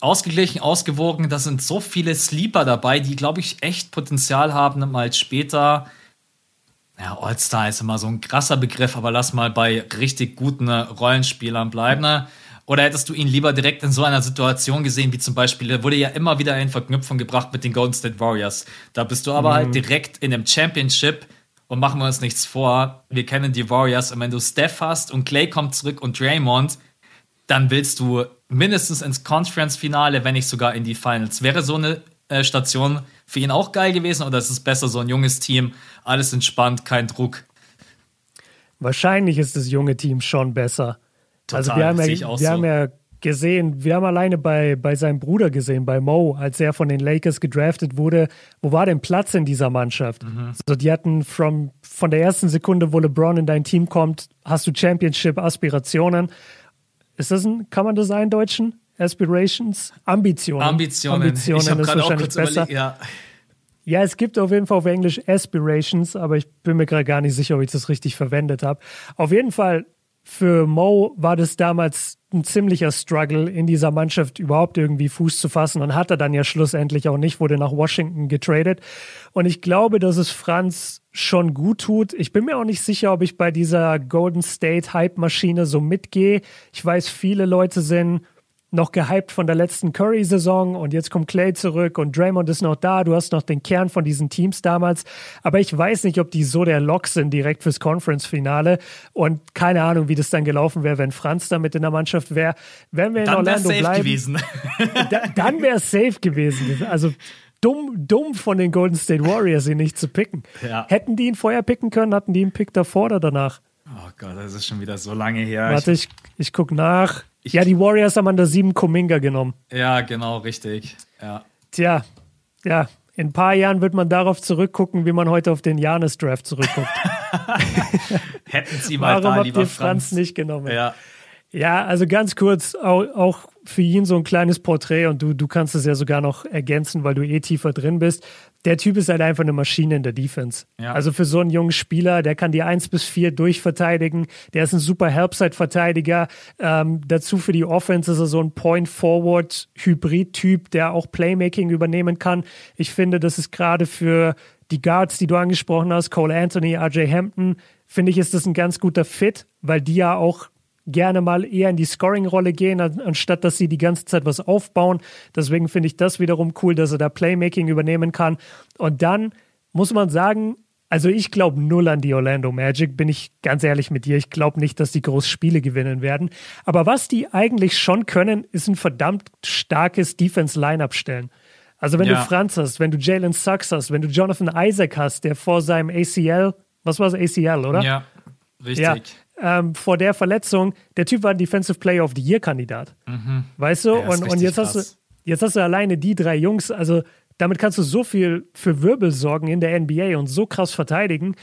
ausgeglichen, ausgewogen. Da sind so viele Sleeper dabei, die, glaube ich, echt Potenzial haben, mal später ja, All-Star ist immer so ein krasser Begriff, aber lass mal bei richtig guten Rollenspielern bleiben. Ne? Oder hättest du ihn lieber direkt in so einer Situation gesehen, wie zum Beispiel, er wurde ja immer wieder in Verknüpfung gebracht mit den Golden State Warriors. Da bist du aber halt mhm. halt direkt in einem Championship und machen wir uns nichts vor. Wir kennen die Warriors und wenn du Steph hast und Clay kommt zurück und Draymond, dann willst du mindestens ins Conference-Finale, wenn nicht sogar in die Finals. Wäre so eine äh, Station für ihn auch geil gewesen oder ist es besser so ein junges Team, alles entspannt, kein Druck? Wahrscheinlich ist das junge Team schon besser. Total, also wir haben ja, wir so. haben ja gesehen, wir haben alleine bei, bei seinem Bruder gesehen, bei Mo, als er von den Lakers gedraftet wurde, wo war denn Platz in dieser Mannschaft? Mhm. Also die hatten from, von der ersten Sekunde, wo LeBron in dein Team kommt, hast du Championship-Aspirationen. Ist das ein, kann man das eindeutschen? Aspirations? Ambitionen. Ambitionen. Ambitionen ich ist wahrscheinlich besser. ja. ja, es gibt auf jeden Fall auf Englisch Aspirations, aber ich bin mir gerade gar nicht sicher, ob ich das richtig verwendet habe. Auf jeden Fall für Mo war das damals ein ziemlicher Struggle, in dieser Mannschaft überhaupt irgendwie Fuß zu fassen und hat er dann ja schlussendlich auch nicht, wurde nach Washington getradet. Und ich glaube, dass es Franz schon gut tut. Ich bin mir auch nicht sicher, ob ich bei dieser Golden State Hype-Maschine so mitgehe. Ich weiß, viele Leute sind noch gehypt von der letzten Curry-Saison und jetzt kommt Clay zurück und Draymond ist noch da. Du hast noch den Kern von diesen Teams damals. Aber ich weiß nicht, ob die so der Lock sind direkt fürs Conference-Finale und keine Ahnung, wie das dann gelaufen wäre, wenn Franz da mit in der Mannschaft wäre. Wenn wir in dann Orlando safe bleiben, gewesen. da, dann wäre es safe gewesen. Also dumm, dumm von den Golden State Warriors, ihn nicht zu picken. Ja. Hätten die ihn vorher picken können, hatten die ihn Pick davor oder danach? Oh Gott, das ist schon wieder so lange her. Warte, ich, ich gucke nach. Ich ja, die Warriors haben an der 7 Kuminga genommen. Ja, genau, richtig. Ja. Tja, ja, in ein paar Jahren wird man darauf zurückgucken, wie man heute auf den Janis-Draft zurückguckt. Hätten sie mal Warum da, habt ihr Franz, Franz nicht genommen? Ja. Ja, also ganz kurz, auch, auch für ihn so ein kleines Porträt und du, du kannst es ja sogar noch ergänzen, weil du eh tiefer drin bist. Der Typ ist halt einfach eine Maschine in der Defense. Ja. Also für so einen jungen Spieler, der kann die 1 bis 4 durchverteidigen, der ist ein super Helpside-Verteidiger. Ähm, dazu für die Offense ist er so ein Point-Forward-Hybrid-Typ, der auch Playmaking übernehmen kann. Ich finde, das ist gerade für die Guards, die du angesprochen hast, Cole Anthony, RJ Hampton, finde ich, ist das ein ganz guter Fit, weil die ja auch gerne mal eher in die Scoring-Rolle gehen, anstatt dass sie die ganze Zeit was aufbauen. Deswegen finde ich das wiederum cool, dass er da Playmaking übernehmen kann. Und dann muss man sagen, also ich glaube null an die Orlando Magic, bin ich ganz ehrlich mit dir. Ich glaube nicht, dass die groß Spiele gewinnen werden. Aber was die eigentlich schon können, ist ein verdammt starkes Defense-Line-Up stellen. Also wenn ja. du Franz hast, wenn du Jalen Sachs hast, wenn du Jonathan Isaac hast, der vor seinem ACL, was war es, ACL, oder? Ja, richtig. Ja, ähm, vor der Verletzung, der Typ war ein Defensive Player of the Year Kandidat. Mhm. Weißt du? Ja, und, und jetzt, hast du, jetzt hast du alleine die drei Jungs, also damit kannst du so viel für Wirbel sorgen in der NBA und so krass verteidigen.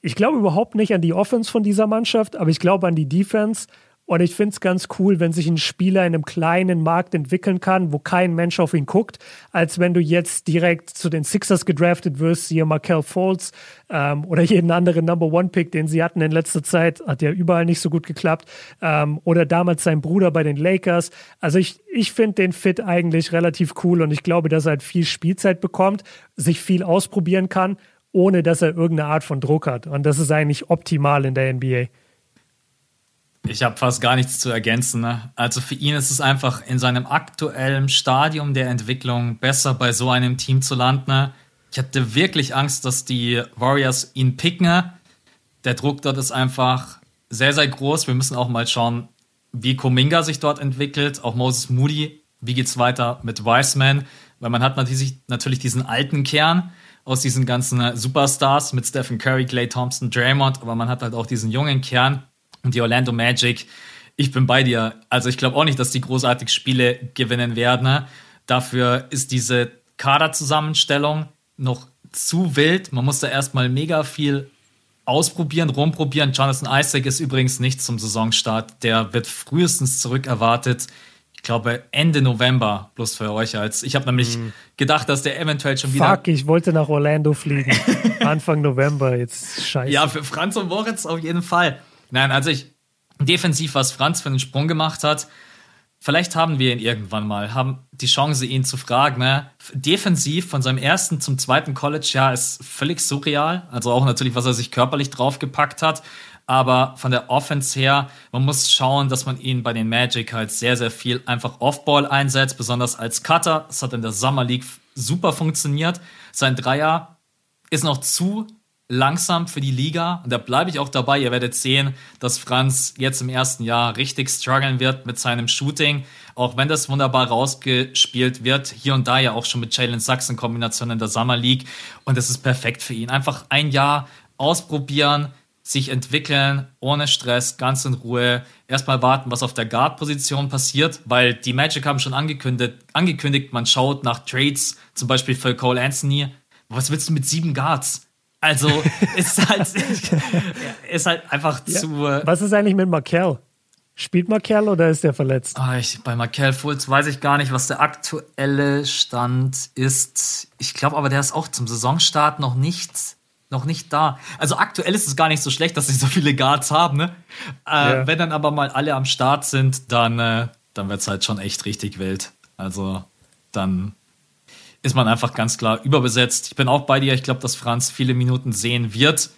Ich glaube überhaupt nicht an die Offense von dieser Mannschaft, aber ich glaube an die Defense. Und ich finde es ganz cool, wenn sich ein Spieler in einem kleinen Markt entwickeln kann, wo kein Mensch auf ihn guckt, als wenn du jetzt direkt zu den Sixers gedraftet wirst, hier Markel Fultz ähm, oder jeden anderen Number One Pick, den sie hatten in letzter Zeit, hat ja überall nicht so gut geklappt. Ähm, oder damals sein Bruder bei den Lakers. Also ich, ich finde den Fit eigentlich relativ cool und ich glaube, dass er halt viel Spielzeit bekommt, sich viel ausprobieren kann, ohne dass er irgendeine Art von Druck hat. Und das ist eigentlich optimal in der NBA. Ich habe fast gar nichts zu ergänzen. Ne? Also für ihn ist es einfach in seinem aktuellen Stadium der Entwicklung besser bei so einem Team zu landen. Ne? Ich hatte wirklich Angst, dass die Warriors ihn picken. Der Druck dort ist einfach sehr, sehr groß. Wir müssen auch mal schauen, wie Kominga sich dort entwickelt. Auch Moses Moody. Wie geht's weiter mit Wiseman? Weil man hat natürlich, natürlich diesen alten Kern aus diesen ganzen Superstars mit Stephen Curry, Clay Thompson, Draymond, aber man hat halt auch diesen jungen Kern und die Orlando Magic, ich bin bei dir. Also ich glaube auch nicht, dass die großartig Spiele gewinnen werden. Dafür ist diese Kaderzusammenstellung noch zu wild. Man muss da erstmal mega viel ausprobieren, rumprobieren. Jonathan Isaac ist übrigens nicht zum Saisonstart. Der wird frühestens zurück erwartet. Ich glaube Ende November, bloß für euch als. Ich habe nämlich mm. gedacht, dass der eventuell schon wieder. Fuck, ich wollte nach Orlando fliegen. Anfang November, jetzt scheiße. Ja, für Franz und Moritz auf jeden Fall. Nein, also ich, defensiv, was Franz für einen Sprung gemacht hat, vielleicht haben wir ihn irgendwann mal, haben die Chance, ihn zu fragen. Ne? Defensiv von seinem ersten zum zweiten College-Jahr ist völlig surreal. Also auch natürlich, was er sich körperlich draufgepackt hat. Aber von der Offense her, man muss schauen, dass man ihn bei den Magic halt sehr, sehr viel einfach Off-Ball einsetzt, besonders als Cutter. Das hat in der Summer League super funktioniert. Sein Dreier ist noch zu langsam für die Liga. Und da bleibe ich auch dabei. Ihr werdet sehen, dass Franz jetzt im ersten Jahr richtig strugglen wird mit seinem Shooting. Auch wenn das wunderbar rausgespielt wird. Hier und da ja auch schon mit Jalen Sachs in Kombination in der Summer League. Und das ist perfekt für ihn. Einfach ein Jahr ausprobieren, sich entwickeln, ohne Stress, ganz in Ruhe. Erstmal warten, was auf der Guard-Position passiert, weil die Magic haben schon angekündigt, angekündigt, man schaut nach Trades, zum Beispiel für Cole Anthony. Was willst du mit sieben Guards? Also ist halt, ist halt einfach ja. zu. Was ist eigentlich mit Markel? Spielt Markel oder ist der verletzt? Oh, ich, bei Markel Fultz weiß ich gar nicht, was der aktuelle Stand ist. Ich glaube aber, der ist auch zum Saisonstart noch nicht, noch nicht da. Also aktuell ist es gar nicht so schlecht, dass sie so viele Guards haben. Ne? Äh, ja. Wenn dann aber mal alle am Start sind, dann, äh, dann wird es halt schon echt richtig wild. Also dann ist man einfach ganz klar überbesetzt. Ich bin auch bei dir. Ich glaube, dass Franz viele Minuten sehen wird.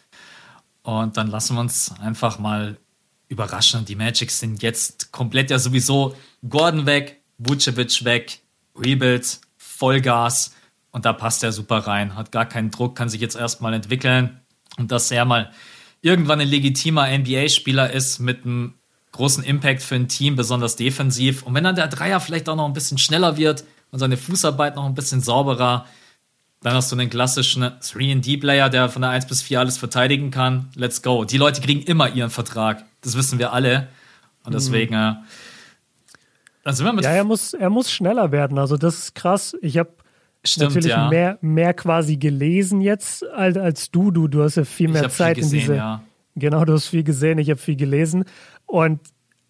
Und dann lassen wir uns einfach mal überraschen. Die Magics sind jetzt komplett ja sowieso Gordon weg, Vucevic weg, Rebuild, Vollgas. Und da passt er super rein. Hat gar keinen Druck, kann sich jetzt erstmal entwickeln. Und dass er mal irgendwann ein legitimer NBA-Spieler ist mit einem großen Impact für ein Team, besonders defensiv. Und wenn dann der Dreier vielleicht auch noch ein bisschen schneller wird, und seine Fußarbeit noch ein bisschen sauberer. Dann hast du einen klassischen 3D-Player, der von der 1 bis 4 alles verteidigen kann. Let's go. Die Leute kriegen immer ihren Vertrag. Das wissen wir alle. Und deswegen. Mhm. Dann sind wir mit ja, er muss, er muss schneller werden. Also, das ist krass. Ich habe natürlich ja. mehr, mehr quasi gelesen jetzt als, als du. du. Du hast ja viel mehr Zeit viel gesehen, in diese. Ja. Genau, du hast viel gesehen. Ich habe viel gelesen. Und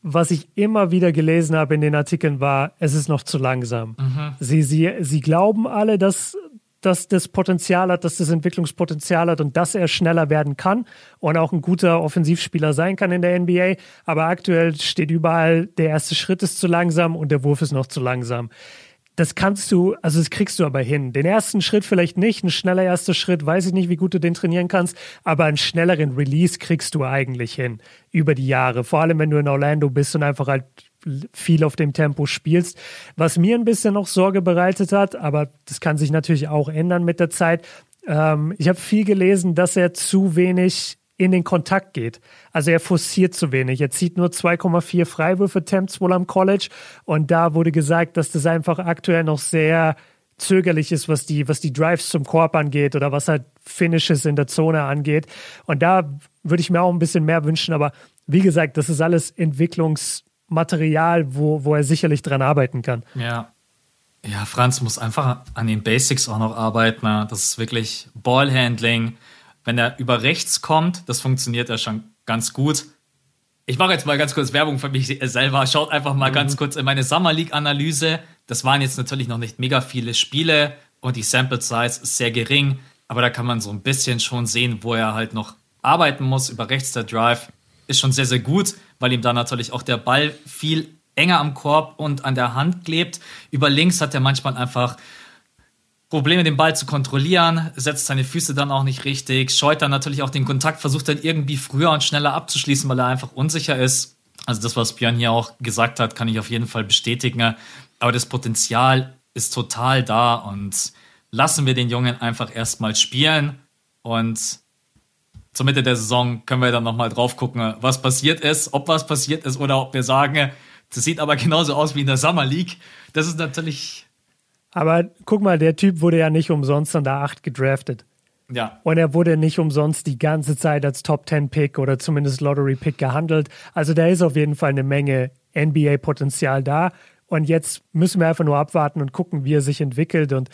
was ich immer wieder gelesen habe in den Artikeln war, es ist noch zu langsam. Mhm. Sie, sie, sie glauben alle, dass, dass das Potenzial hat, dass das Entwicklungspotenzial hat und dass er schneller werden kann und auch ein guter Offensivspieler sein kann in der NBA. Aber aktuell steht überall, der erste Schritt ist zu langsam und der Wurf ist noch zu langsam das kannst du, also das kriegst du aber hin. Den ersten Schritt vielleicht nicht, ein schneller erster Schritt, weiß ich nicht, wie gut du den trainieren kannst, aber einen schnelleren Release kriegst du eigentlich hin über die Jahre. Vor allem, wenn du in Orlando bist und einfach halt viel auf dem Tempo spielst. Was mir ein bisschen noch Sorge bereitet hat, aber das kann sich natürlich auch ändern mit der Zeit. Ähm, ich habe viel gelesen, dass er zu wenig in den Kontakt geht. Also er forciert zu wenig. Er zieht nur 2,4 Freiwürfe-Temps wohl am College. Und da wurde gesagt, dass das einfach aktuell noch sehr zögerlich ist, was die, was die Drives zum Korb angeht oder was halt Finishes in der Zone angeht. Und da würde ich mir auch ein bisschen mehr wünschen. Aber wie gesagt, das ist alles Entwicklungsmaterial, wo, wo er sicherlich dran arbeiten kann. Ja. Ja, Franz muss einfach an den Basics auch noch arbeiten. Ne? Das ist wirklich Ballhandling. Wenn er über rechts kommt, das funktioniert ja schon ganz gut. Ich mache jetzt mal ganz kurz Werbung für mich selber. Schaut einfach mal mhm. ganz kurz in meine Summer League Analyse. Das waren jetzt natürlich noch nicht mega viele Spiele und die Sample Size ist sehr gering, aber da kann man so ein bisschen schon sehen, wo er halt noch arbeiten muss. Über rechts der Drive ist schon sehr, sehr gut, weil ihm da natürlich auch der Ball viel enger am Korb und an der Hand klebt. Über links hat er manchmal einfach Probleme, den Ball zu kontrollieren, setzt seine Füße dann auch nicht richtig, scheut dann natürlich auch den Kontakt, versucht dann irgendwie früher und schneller abzuschließen, weil er einfach unsicher ist. Also das, was Björn hier auch gesagt hat, kann ich auf jeden Fall bestätigen. Aber das Potenzial ist total da und lassen wir den Jungen einfach erstmal spielen und zur Mitte der Saison können wir dann nochmal drauf gucken, was passiert ist, ob was passiert ist oder ob wir sagen, das sieht aber genauso aus wie in der Summer League. Das ist natürlich. Aber guck mal, der Typ wurde ja nicht umsonst an der 8 gedraftet. Ja. Und er wurde nicht umsonst die ganze Zeit als Top 10 Pick oder zumindest Lottery Pick gehandelt. Also da ist auf jeden Fall eine Menge NBA-Potenzial da. Und jetzt müssen wir einfach nur abwarten und gucken, wie er sich entwickelt. Und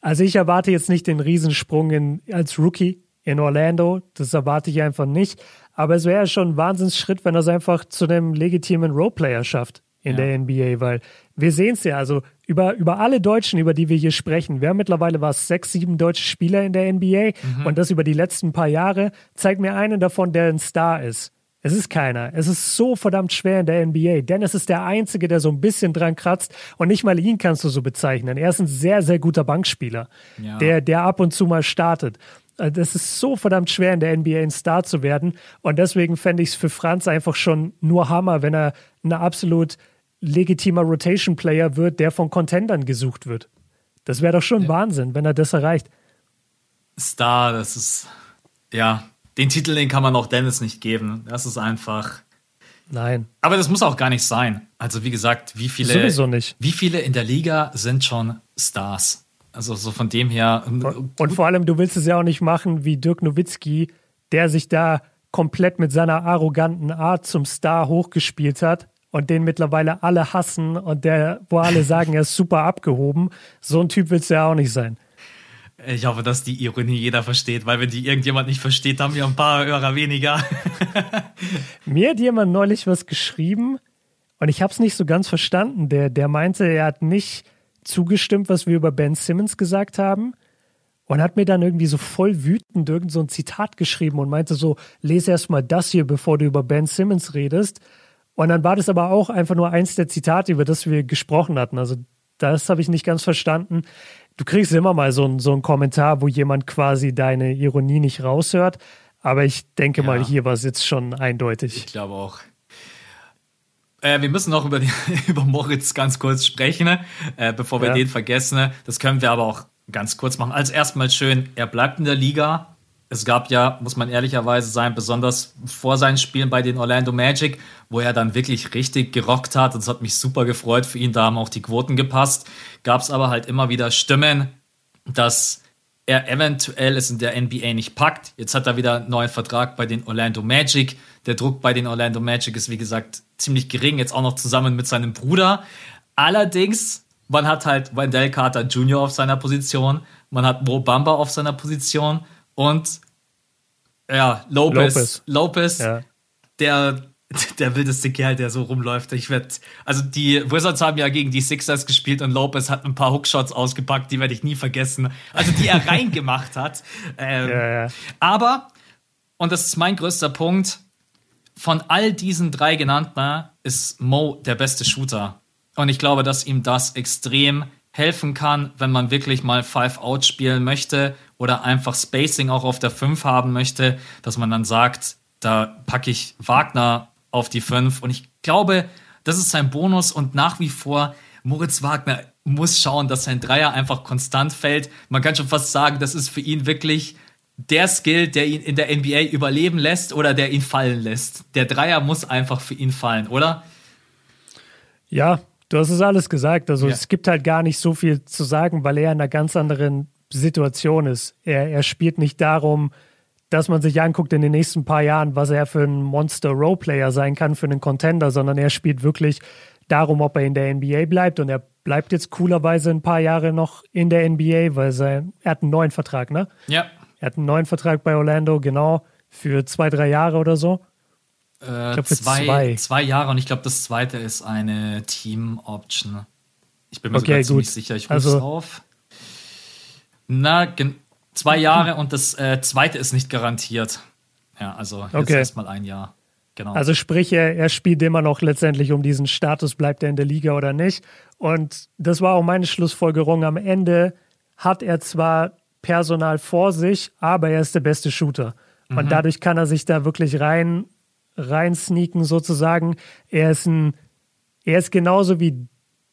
also ich erwarte jetzt nicht den Riesensprung in, als Rookie in Orlando. Das erwarte ich einfach nicht. Aber es wäre schon ein Wahnsinnsschritt, wenn er es einfach zu einem legitimen Roleplayer schafft in ja. der NBA, weil wir sehen es ja, also über, über alle Deutschen, über die wir hier sprechen, wir haben mittlerweile was, sechs, sieben deutsche Spieler in der NBA mhm. und das über die letzten paar Jahre, zeigt mir einen davon, der ein Star ist. Es ist keiner. Es ist so verdammt schwer in der NBA. Dennis ist der Einzige, der so ein bisschen dran kratzt. Und nicht mal ihn kannst du so bezeichnen. Er ist ein sehr, sehr guter Bankspieler, ja. der, der ab und zu mal startet. Äh, das ist so verdammt schwer in der NBA ein Star zu werden. Und deswegen fände ich es für Franz einfach schon nur Hammer, wenn er ein absolut legitimer Rotation-Player wird, der von Contendern gesucht wird. Das wäre doch schon ja. Wahnsinn, wenn er das erreicht. Star, das ist, ja, den Titel, den kann man auch Dennis nicht geben. Das ist einfach. Nein. Aber das muss auch gar nicht sein. Also, wie gesagt, wie viele. Sowieso nicht. Wie viele in der Liga sind schon Stars? Also, so von dem her. Ähm, und, und vor allem, du willst es ja auch nicht machen wie Dirk Nowitzki, der sich da komplett mit seiner arroganten Art zum Star hochgespielt hat und den mittlerweile alle hassen und der, wo alle sagen, er ist super abgehoben. So ein Typ willst du ja auch nicht sein. Ich hoffe, dass die Ironie jeder versteht, weil wenn die irgendjemand nicht versteht, haben wir ein paar Hörer weniger. Mir hat jemand neulich was geschrieben und ich habe es nicht so ganz verstanden. Der, der meinte, er hat nicht zugestimmt, was wir über Ben Simmons gesagt haben und hat mir dann irgendwie so voll wütend irgend so ein Zitat geschrieben und meinte so, lese erst mal das hier, bevor du über Ben Simmons redest. Und dann war das aber auch einfach nur eins der Zitate, über das wir gesprochen hatten. Also das habe ich nicht ganz verstanden du kriegst immer mal so, so einen Kommentar, wo jemand quasi deine Ironie nicht raushört. Aber ich denke ja. mal, hier war es jetzt schon eindeutig. Ich glaube auch. Äh, wir müssen noch über, die, über Moritz ganz kurz sprechen, äh, bevor wir ja. den vergessen. Das können wir aber auch ganz kurz machen. Als erstmal schön, er bleibt in der Liga es gab ja, muss man ehrlicherweise sein, besonders vor seinen Spielen bei den Orlando Magic, wo er dann wirklich richtig gerockt hat. Und es hat mich super gefreut für ihn, da haben auch die Quoten gepasst. Gab es aber halt immer wieder Stimmen, dass er eventuell es in der NBA nicht packt. Jetzt hat er wieder einen neuen Vertrag bei den Orlando Magic. Der Druck bei den Orlando Magic ist, wie gesagt, ziemlich gering, jetzt auch noch zusammen mit seinem Bruder. Allerdings, man hat halt Wendell Carter Jr. auf seiner Position, man hat Mo Bamba auf seiner Position und ja, Lopez. Lopez, Lopez ja. der, der wildeste Kerl, der so rumläuft. Ich werde, also die Wizards haben ja gegen die Sixers gespielt und Lopez hat ein paar Hookshots ausgepackt, die werde ich nie vergessen. Also die er reingemacht hat. Ähm, ja, ja. Aber, und das ist mein größter Punkt, von all diesen drei genannten ist Mo der beste Shooter. Und ich glaube, dass ihm das extrem helfen kann, wenn man wirklich mal Five Out spielen möchte oder einfach Spacing auch auf der 5 haben möchte, dass man dann sagt, da packe ich Wagner auf die 5 und ich glaube, das ist sein Bonus und nach wie vor Moritz Wagner muss schauen, dass sein Dreier einfach konstant fällt. Man kann schon fast sagen, das ist für ihn wirklich der Skill, der ihn in der NBA überleben lässt oder der ihn fallen lässt. Der Dreier muss einfach für ihn fallen, oder? Ja, Du hast es alles gesagt. Also ja. es gibt halt gar nicht so viel zu sagen, weil er in einer ganz anderen Situation ist. Er, er spielt nicht darum, dass man sich anguckt in den nächsten paar Jahren, was er für ein Monster-Roleplayer sein kann, für einen Contender, sondern er spielt wirklich darum, ob er in der NBA bleibt und er bleibt jetzt coolerweise ein paar Jahre noch in der NBA, weil sein, er hat einen neuen Vertrag, ne? Ja. Er hat einen neuen Vertrag bei Orlando, genau, für zwei, drei Jahre oder so. Äh, glaub, zwei, zwei. zwei Jahre und ich glaube, das zweite ist eine Team-Option. Ich bin mir okay, sogar ziemlich sicher. Ich rufe also, auf. Na, zwei Jahre und das äh, zweite ist nicht garantiert. Ja, also jetzt okay. erstmal ein Jahr. Genau. Also sprich, er, er spielt immer noch letztendlich um diesen Status, bleibt er in der Liga oder nicht. Und das war auch meine Schlussfolgerung. Am Ende hat er zwar Personal vor sich, aber er ist der beste Shooter. Mhm. Und dadurch kann er sich da wirklich rein, rein sneaken sozusagen. Er ist ein, er ist genauso wie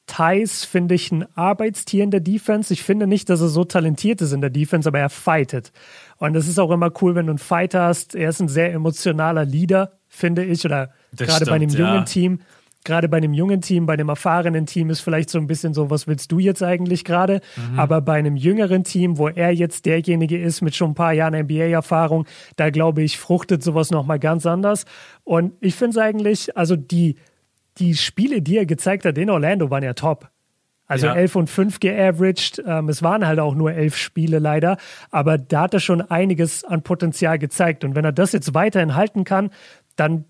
Thais, finde ich, ein Arbeitstier in der Defense. Ich finde nicht, dass er so talentiert ist in der Defense, aber er fightet. Und es ist auch immer cool, wenn du einen Fighter hast. Er ist ein sehr emotionaler Leader, finde ich, oder gerade bei einem jungen ja. Team. Gerade bei einem jungen Team, bei einem erfahrenen Team ist vielleicht so ein bisschen so, was willst du jetzt eigentlich gerade? Mhm. Aber bei einem jüngeren Team, wo er jetzt derjenige ist mit schon ein paar Jahren NBA-Erfahrung, da glaube ich, fruchtet sowas nochmal ganz anders. Und ich finde es eigentlich, also die, die Spiele, die er gezeigt hat in Orlando, waren ja top. Also ja. 11 und 5 geaveraged. Ähm, es waren halt auch nur elf Spiele leider, aber da hat er schon einiges an Potenzial gezeigt. Und wenn er das jetzt weiterhin halten kann, dann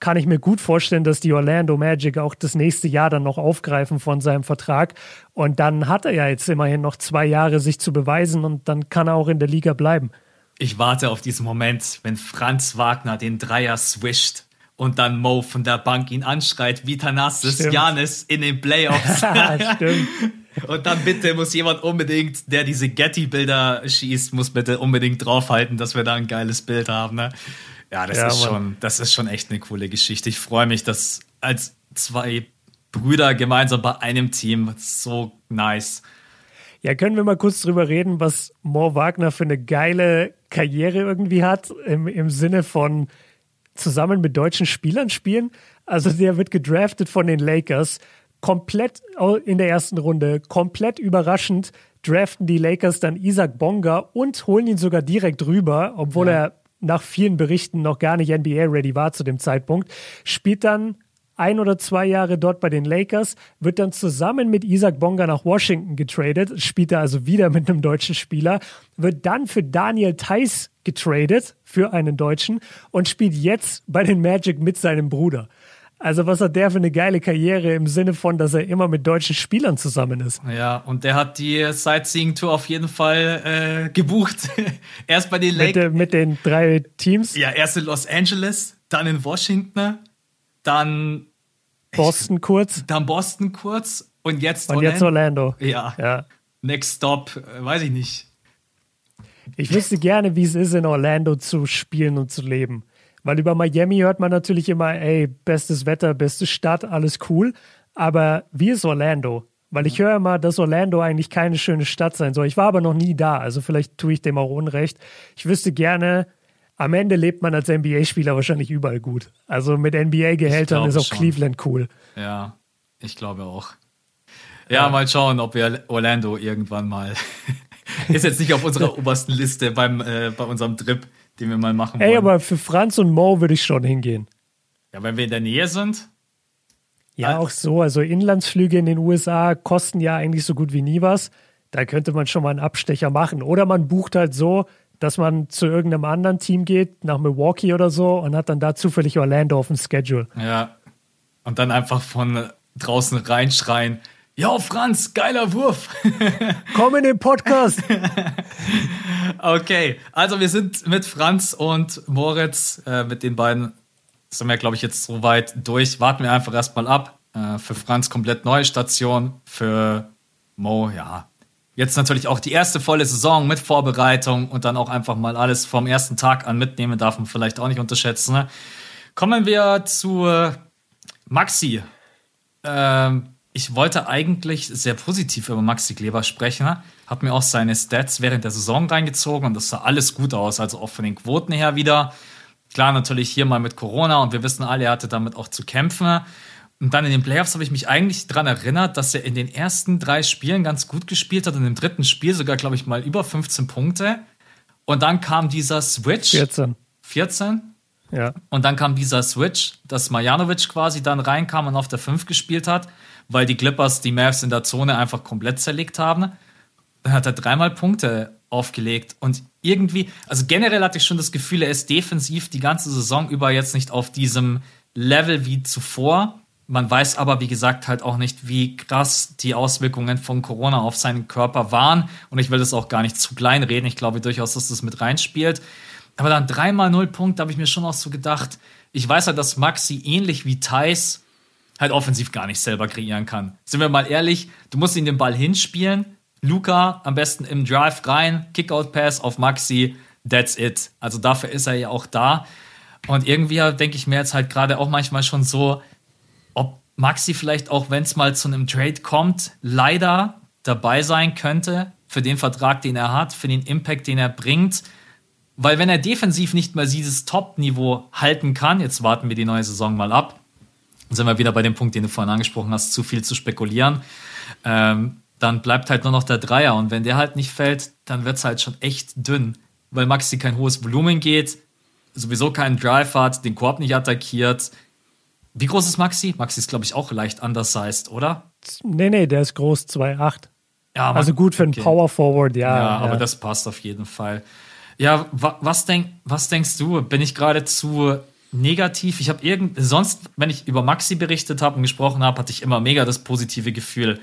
kann ich mir gut vorstellen, dass die Orlando Magic auch das nächste Jahr dann noch aufgreifen von seinem Vertrag. Und dann hat er ja jetzt immerhin noch zwei Jahre, sich zu beweisen und dann kann er auch in der Liga bleiben. Ich warte auf diesen Moment, wenn Franz Wagner den Dreier swischt und dann Mo von der Bank ihn anschreit, wie Thanasis Janis in den Playoffs. Stimmt. Und dann bitte muss jemand unbedingt, der diese Getty-Bilder schießt, muss bitte unbedingt draufhalten, dass wir da ein geiles Bild haben. Ne? Ja, das ja, ist schon, das ist schon echt eine coole Geschichte. Ich freue mich, dass als zwei Brüder gemeinsam bei einem Team so nice. Ja, können wir mal kurz drüber reden, was Mo Wagner für eine geile Karriere irgendwie hat, im, im Sinne von zusammen mit deutschen Spielern spielen. Also der wird gedraftet von den Lakers, komplett in der ersten Runde, komplett überraschend draften die Lakers dann Isaac Bonga und holen ihn sogar direkt rüber, obwohl ja. er nach vielen Berichten noch gar nicht NBA-ready war zu dem Zeitpunkt. Spielt dann ein oder zwei Jahre dort bei den Lakers, wird dann zusammen mit Isaac Bonga nach Washington getradet, spielt er also wieder mit einem deutschen Spieler, wird dann für Daniel Theiss getradet, für einen Deutschen, und spielt jetzt bei den Magic mit seinem Bruder. Also was hat der für eine geile Karriere im Sinne von, dass er immer mit deutschen Spielern zusammen ist. Ja, und der hat die Sightseeing-Tour auf jeden Fall äh, gebucht. erst bei den Lakers. Mit, mit, den drei Teams? Ja, erst in Los Angeles, dann in Washington, dann Boston kurz. Dann Boston kurz und jetzt und Orlando. jetzt Orlando. Ja. ja. Next Stop, äh, weiß ich nicht. Ich wüsste gerne, wie es ist, in Orlando zu spielen und zu leben. Weil über Miami hört man natürlich immer, ey, bestes Wetter, beste Stadt, alles cool. Aber wie ist Orlando? Weil ich höre immer, dass Orlando eigentlich keine schöne Stadt sein soll. Ich war aber noch nie da, also vielleicht tue ich dem auch Unrecht. Ich wüsste gerne, am Ende lebt man als NBA-Spieler wahrscheinlich überall gut. Also mit NBA-Gehältern ist auch schon. Cleveland cool. Ja, ich glaube auch. Ja, ja, mal schauen, ob wir Orlando irgendwann mal. ist jetzt nicht auf unserer obersten Liste beim, äh, bei unserem Trip, den wir mal machen wollen. Ey, aber für Franz und Mo würde ich schon hingehen. Ja, wenn wir in der Nähe sind. Ja, auch so. Also Inlandsflüge in den USA kosten ja eigentlich so gut wie nie was. Da könnte man schon mal einen Abstecher machen. Oder man bucht halt so, dass man zu irgendeinem anderen Team geht, nach Milwaukee oder so, und hat dann da zufällig Orlando auf dem Schedule. Ja. Und dann einfach von draußen reinschreien. Ja, Franz, geiler Wurf. Komm in den Podcast. okay, also wir sind mit Franz und Moritz, äh, mit den beiden sind wir, glaube ich, jetzt soweit durch. Warten wir einfach erstmal ab. Äh, für Franz komplett neue Station, für Mo, ja, Jetzt natürlich auch die erste volle Saison mit Vorbereitung und dann auch einfach mal alles vom ersten Tag an mitnehmen, darf man vielleicht auch nicht unterschätzen. Ne? Kommen wir zu äh, Maxi. Ähm, ich wollte eigentlich sehr positiv über Maxi Kleber sprechen. Ne? Hab mir auch seine Stats während der Saison reingezogen und das sah alles gut aus. Also auch von den Quoten her wieder. Klar, natürlich hier mal mit Corona und wir wissen alle, er hatte damit auch zu kämpfen. Und dann in den Playoffs habe ich mich eigentlich daran erinnert, dass er in den ersten drei Spielen ganz gut gespielt hat und im dritten Spiel sogar, glaube ich, mal über 15 Punkte. Und dann kam dieser Switch. 14. 14? Ja. Und dann kam dieser Switch, dass Marjanovic quasi dann reinkam und auf der 5 gespielt hat, weil die Clippers die Mavs in der Zone einfach komplett zerlegt haben. Dann hat er dreimal Punkte aufgelegt und irgendwie, also generell hatte ich schon das Gefühl, er ist defensiv die ganze Saison über jetzt nicht auf diesem Level wie zuvor. Man weiß aber, wie gesagt, halt auch nicht, wie krass die Auswirkungen von Corona auf seinen Körper waren. Und ich will das auch gar nicht zu klein reden. Ich glaube durchaus, dass das mit reinspielt. Aber dann dreimal null Punkte habe ich mir schon auch so gedacht. Ich weiß halt, dass Maxi ähnlich wie Thais halt offensiv gar nicht selber kreieren kann. Sind wir mal ehrlich, du musst ihn den Ball hinspielen. Luca am besten im Drive rein, Kickout-Pass auf Maxi, that's it. Also dafür ist er ja auch da. Und irgendwie denke ich mir jetzt halt gerade auch manchmal schon so, ob Maxi vielleicht auch, wenn es mal zu einem Trade kommt, leider dabei sein könnte für den Vertrag, den er hat, für den Impact, den er bringt. Weil wenn er defensiv nicht mehr dieses Top-Niveau halten kann, jetzt warten wir die neue Saison mal ab, sind wir wieder bei dem Punkt, den du vorhin angesprochen hast, zu viel zu spekulieren, ähm, dann bleibt halt nur noch der Dreier. Und wenn der halt nicht fällt, dann wird es halt schon echt dünn, weil Maxi kein hohes Volumen geht, sowieso keinen Drive hat, den Korb nicht attackiert, wie groß ist Maxi? Maxi ist, glaube ich, auch leicht undersized, oder? Nee, nee, der ist groß 2,8. Ja, also gut für einen okay. Power Forward, ja, ja. aber das passt auf jeden Fall. Ja, wa was, denk, was denkst du? Bin ich gerade zu negativ? Ich habe irgend sonst, wenn ich über Maxi berichtet habe und gesprochen habe, hatte ich immer mega das positive Gefühl.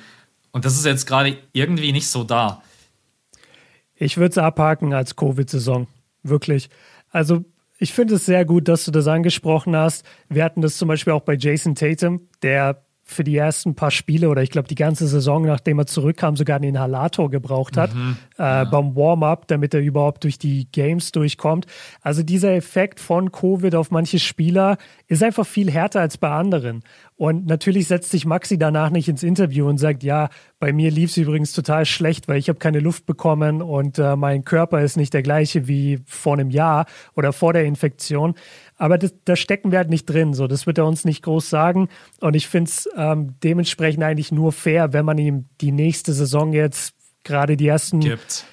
Und das ist jetzt gerade irgendwie nicht so da. Ich würde es abhaken als Covid-Saison. Wirklich. Also ich finde es sehr gut, dass du das angesprochen hast. Wir hatten das zum Beispiel auch bei Jason Tatum, der für die ersten paar Spiele oder ich glaube die ganze Saison, nachdem er zurückkam, sogar einen Inhalator gebraucht hat mhm, äh, ja. beim Warm-up, damit er überhaupt durch die Games durchkommt. Also dieser Effekt von Covid auf manche Spieler ist einfach viel härter als bei anderen. Und natürlich setzt sich Maxi danach nicht ins Interview und sagt, ja, bei mir lief es übrigens total schlecht, weil ich habe keine Luft bekommen und äh, mein Körper ist nicht der gleiche wie vor einem Jahr oder vor der Infektion. Aber das, da stecken wir halt nicht drin. So, das wird er uns nicht groß sagen. Und ich finde es ähm, dementsprechend eigentlich nur fair, wenn man ihm die nächste Saison jetzt gerade die ersten, gibt.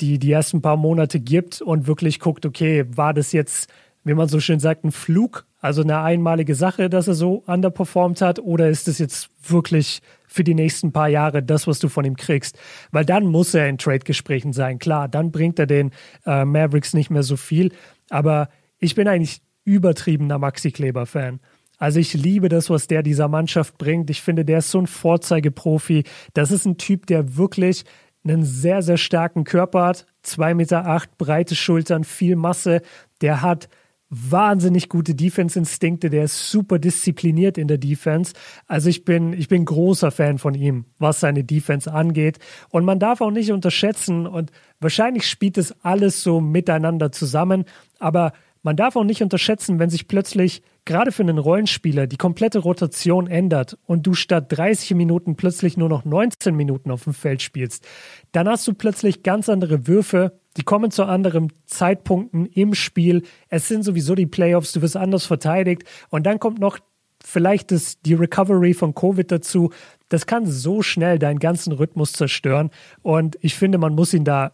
Die, die ersten paar Monate gibt und wirklich guckt, okay, war das jetzt, wie man so schön sagt, ein Flug also eine einmalige Sache, dass er so underperformed hat, oder ist es jetzt wirklich für die nächsten paar Jahre das, was du von ihm kriegst? Weil dann muss er in Trade-Gesprächen sein. Klar, dann bringt er den äh, Mavericks nicht mehr so viel. Aber ich bin eigentlich übertriebener Maxi Kleber-Fan. Also ich liebe das, was der dieser Mannschaft bringt. Ich finde, der ist so ein Vorzeigeprofi. Das ist ein Typ, der wirklich einen sehr, sehr starken Körper hat. Zwei Meter, acht, breite Schultern, viel Masse. Der hat wahnsinnig gute Defense-Instinkte, der ist super diszipliniert in der Defense. Also ich bin, ich bin großer Fan von ihm, was seine Defense angeht. Und man darf auch nicht unterschätzen, und wahrscheinlich spielt es alles so miteinander zusammen, aber man darf auch nicht unterschätzen, wenn sich plötzlich gerade für einen Rollenspieler die komplette Rotation ändert und du statt 30 Minuten plötzlich nur noch 19 Minuten auf dem Feld spielst, dann hast du plötzlich ganz andere Würfe, die kommen zu anderen Zeitpunkten im Spiel. Es sind sowieso die Playoffs, du wirst anders verteidigt. Und dann kommt noch vielleicht das, die Recovery von Covid dazu. Das kann so schnell deinen ganzen Rhythmus zerstören. Und ich finde, man muss ihn da,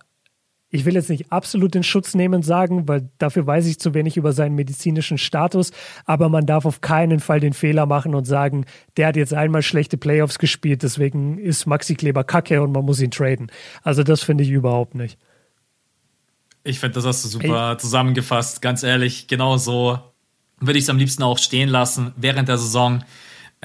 ich will jetzt nicht absolut in Schutz nehmen sagen, weil dafür weiß ich zu wenig über seinen medizinischen Status. Aber man darf auf keinen Fall den Fehler machen und sagen, der hat jetzt einmal schlechte Playoffs gespielt, deswegen ist Maxi Kleber kacke und man muss ihn traden. Also das finde ich überhaupt nicht. Ich finde, das hast du super hey. zusammengefasst. Ganz ehrlich, genau so würde ich es am liebsten auch stehen lassen. Während der Saison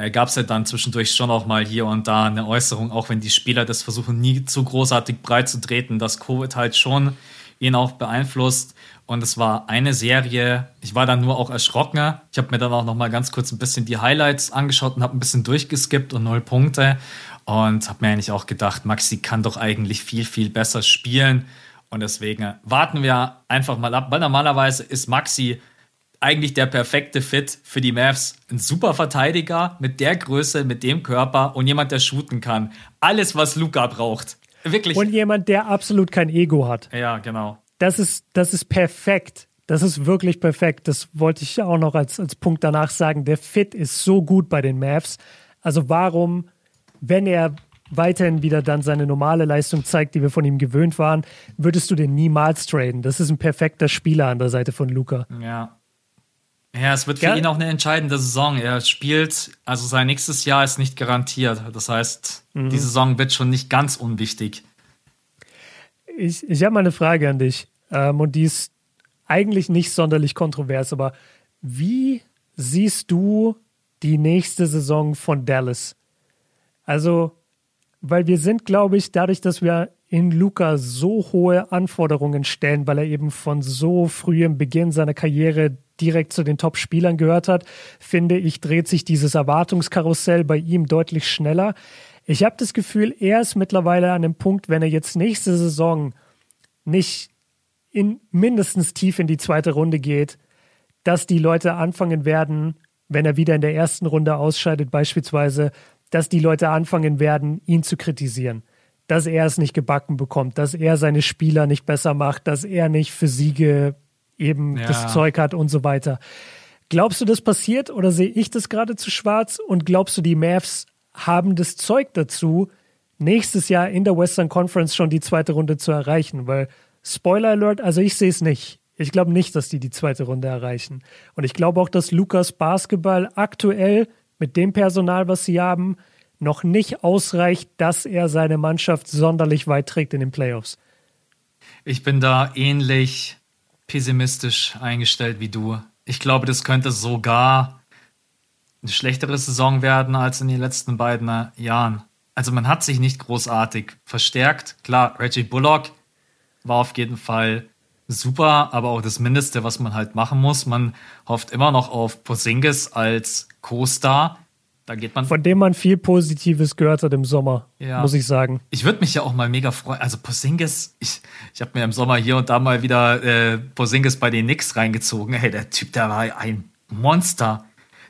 äh, gab es ja dann zwischendurch schon auch mal hier und da eine Äußerung, auch wenn die Spieler das versuchen, nie zu großartig breit zu treten, dass Covid halt schon ihn auch beeinflusst. Und es war eine Serie, ich war dann nur auch erschrocken. Ich habe mir dann auch noch mal ganz kurz ein bisschen die Highlights angeschaut und habe ein bisschen durchgeskippt und null Punkte. Und habe mir eigentlich auch gedacht, Maxi kann doch eigentlich viel, viel besser spielen. Und deswegen warten wir einfach mal ab, weil normalerweise ist Maxi eigentlich der perfekte Fit für die Mavs. Ein super Verteidiger mit der Größe, mit dem Körper und jemand, der shooten kann. Alles, was Luca braucht. Wirklich. Und jemand, der absolut kein Ego hat. Ja, genau. Das ist, das ist perfekt. Das ist wirklich perfekt. Das wollte ich auch noch als, als Punkt danach sagen. Der Fit ist so gut bei den Mavs. Also warum, wenn er weiterhin wieder dann seine normale Leistung zeigt, die wir von ihm gewöhnt waren, würdest du den niemals traden. Das ist ein perfekter Spieler an der Seite von Luca. Ja. Ja, es wird für ja. ihn auch eine entscheidende Saison. Er spielt, also sein nächstes Jahr ist nicht garantiert. Das heißt, mhm. die Saison wird schon nicht ganz unwichtig. Ich, ich habe mal eine Frage an dich. Ähm, und die ist eigentlich nicht sonderlich kontrovers, aber wie siehst du die nächste Saison von Dallas? Also, weil wir sind, glaube ich, dadurch, dass wir in Luca so hohe Anforderungen stellen, weil er eben von so frühem Beginn seiner Karriere direkt zu den Top-Spielern gehört hat, finde ich, dreht sich dieses Erwartungskarussell bei ihm deutlich schneller. Ich habe das Gefühl, er ist mittlerweile an dem Punkt, wenn er jetzt nächste Saison nicht in mindestens tief in die zweite Runde geht, dass die Leute anfangen werden, wenn er wieder in der ersten Runde ausscheidet beispielsweise, dass die Leute anfangen werden, ihn zu kritisieren. Dass er es nicht gebacken bekommt, dass er seine Spieler nicht besser macht, dass er nicht für Siege eben ja. das Zeug hat und so weiter. Glaubst du, das passiert oder sehe ich das gerade zu schwarz? Und glaubst du, die Mavs haben das Zeug dazu, nächstes Jahr in der Western Conference schon die zweite Runde zu erreichen? Weil, Spoiler Alert, also ich sehe es nicht. Ich glaube nicht, dass die die zweite Runde erreichen. Und ich glaube auch, dass Lukas Basketball aktuell mit dem Personal, was sie haben, noch nicht ausreicht, dass er seine Mannschaft sonderlich weit trägt in den Playoffs. Ich bin da ähnlich pessimistisch eingestellt wie du. Ich glaube, das könnte sogar eine schlechtere Saison werden als in den letzten beiden Jahren. Also man hat sich nicht großartig verstärkt. Klar, Reggie Bullock war auf jeden Fall super, aber auch das Mindeste, was man halt machen muss. Man hofft immer noch auf Posingis als Co-Star. Da geht man. Von dem man viel Positives gehört hat im Sommer, ja. muss ich sagen. Ich würde mich ja auch mal mega freuen. Also Posingis, ich, ich habe mir im Sommer hier und da mal wieder äh, Posingis bei den Knicks reingezogen. Hey, der Typ, der war ein Monster.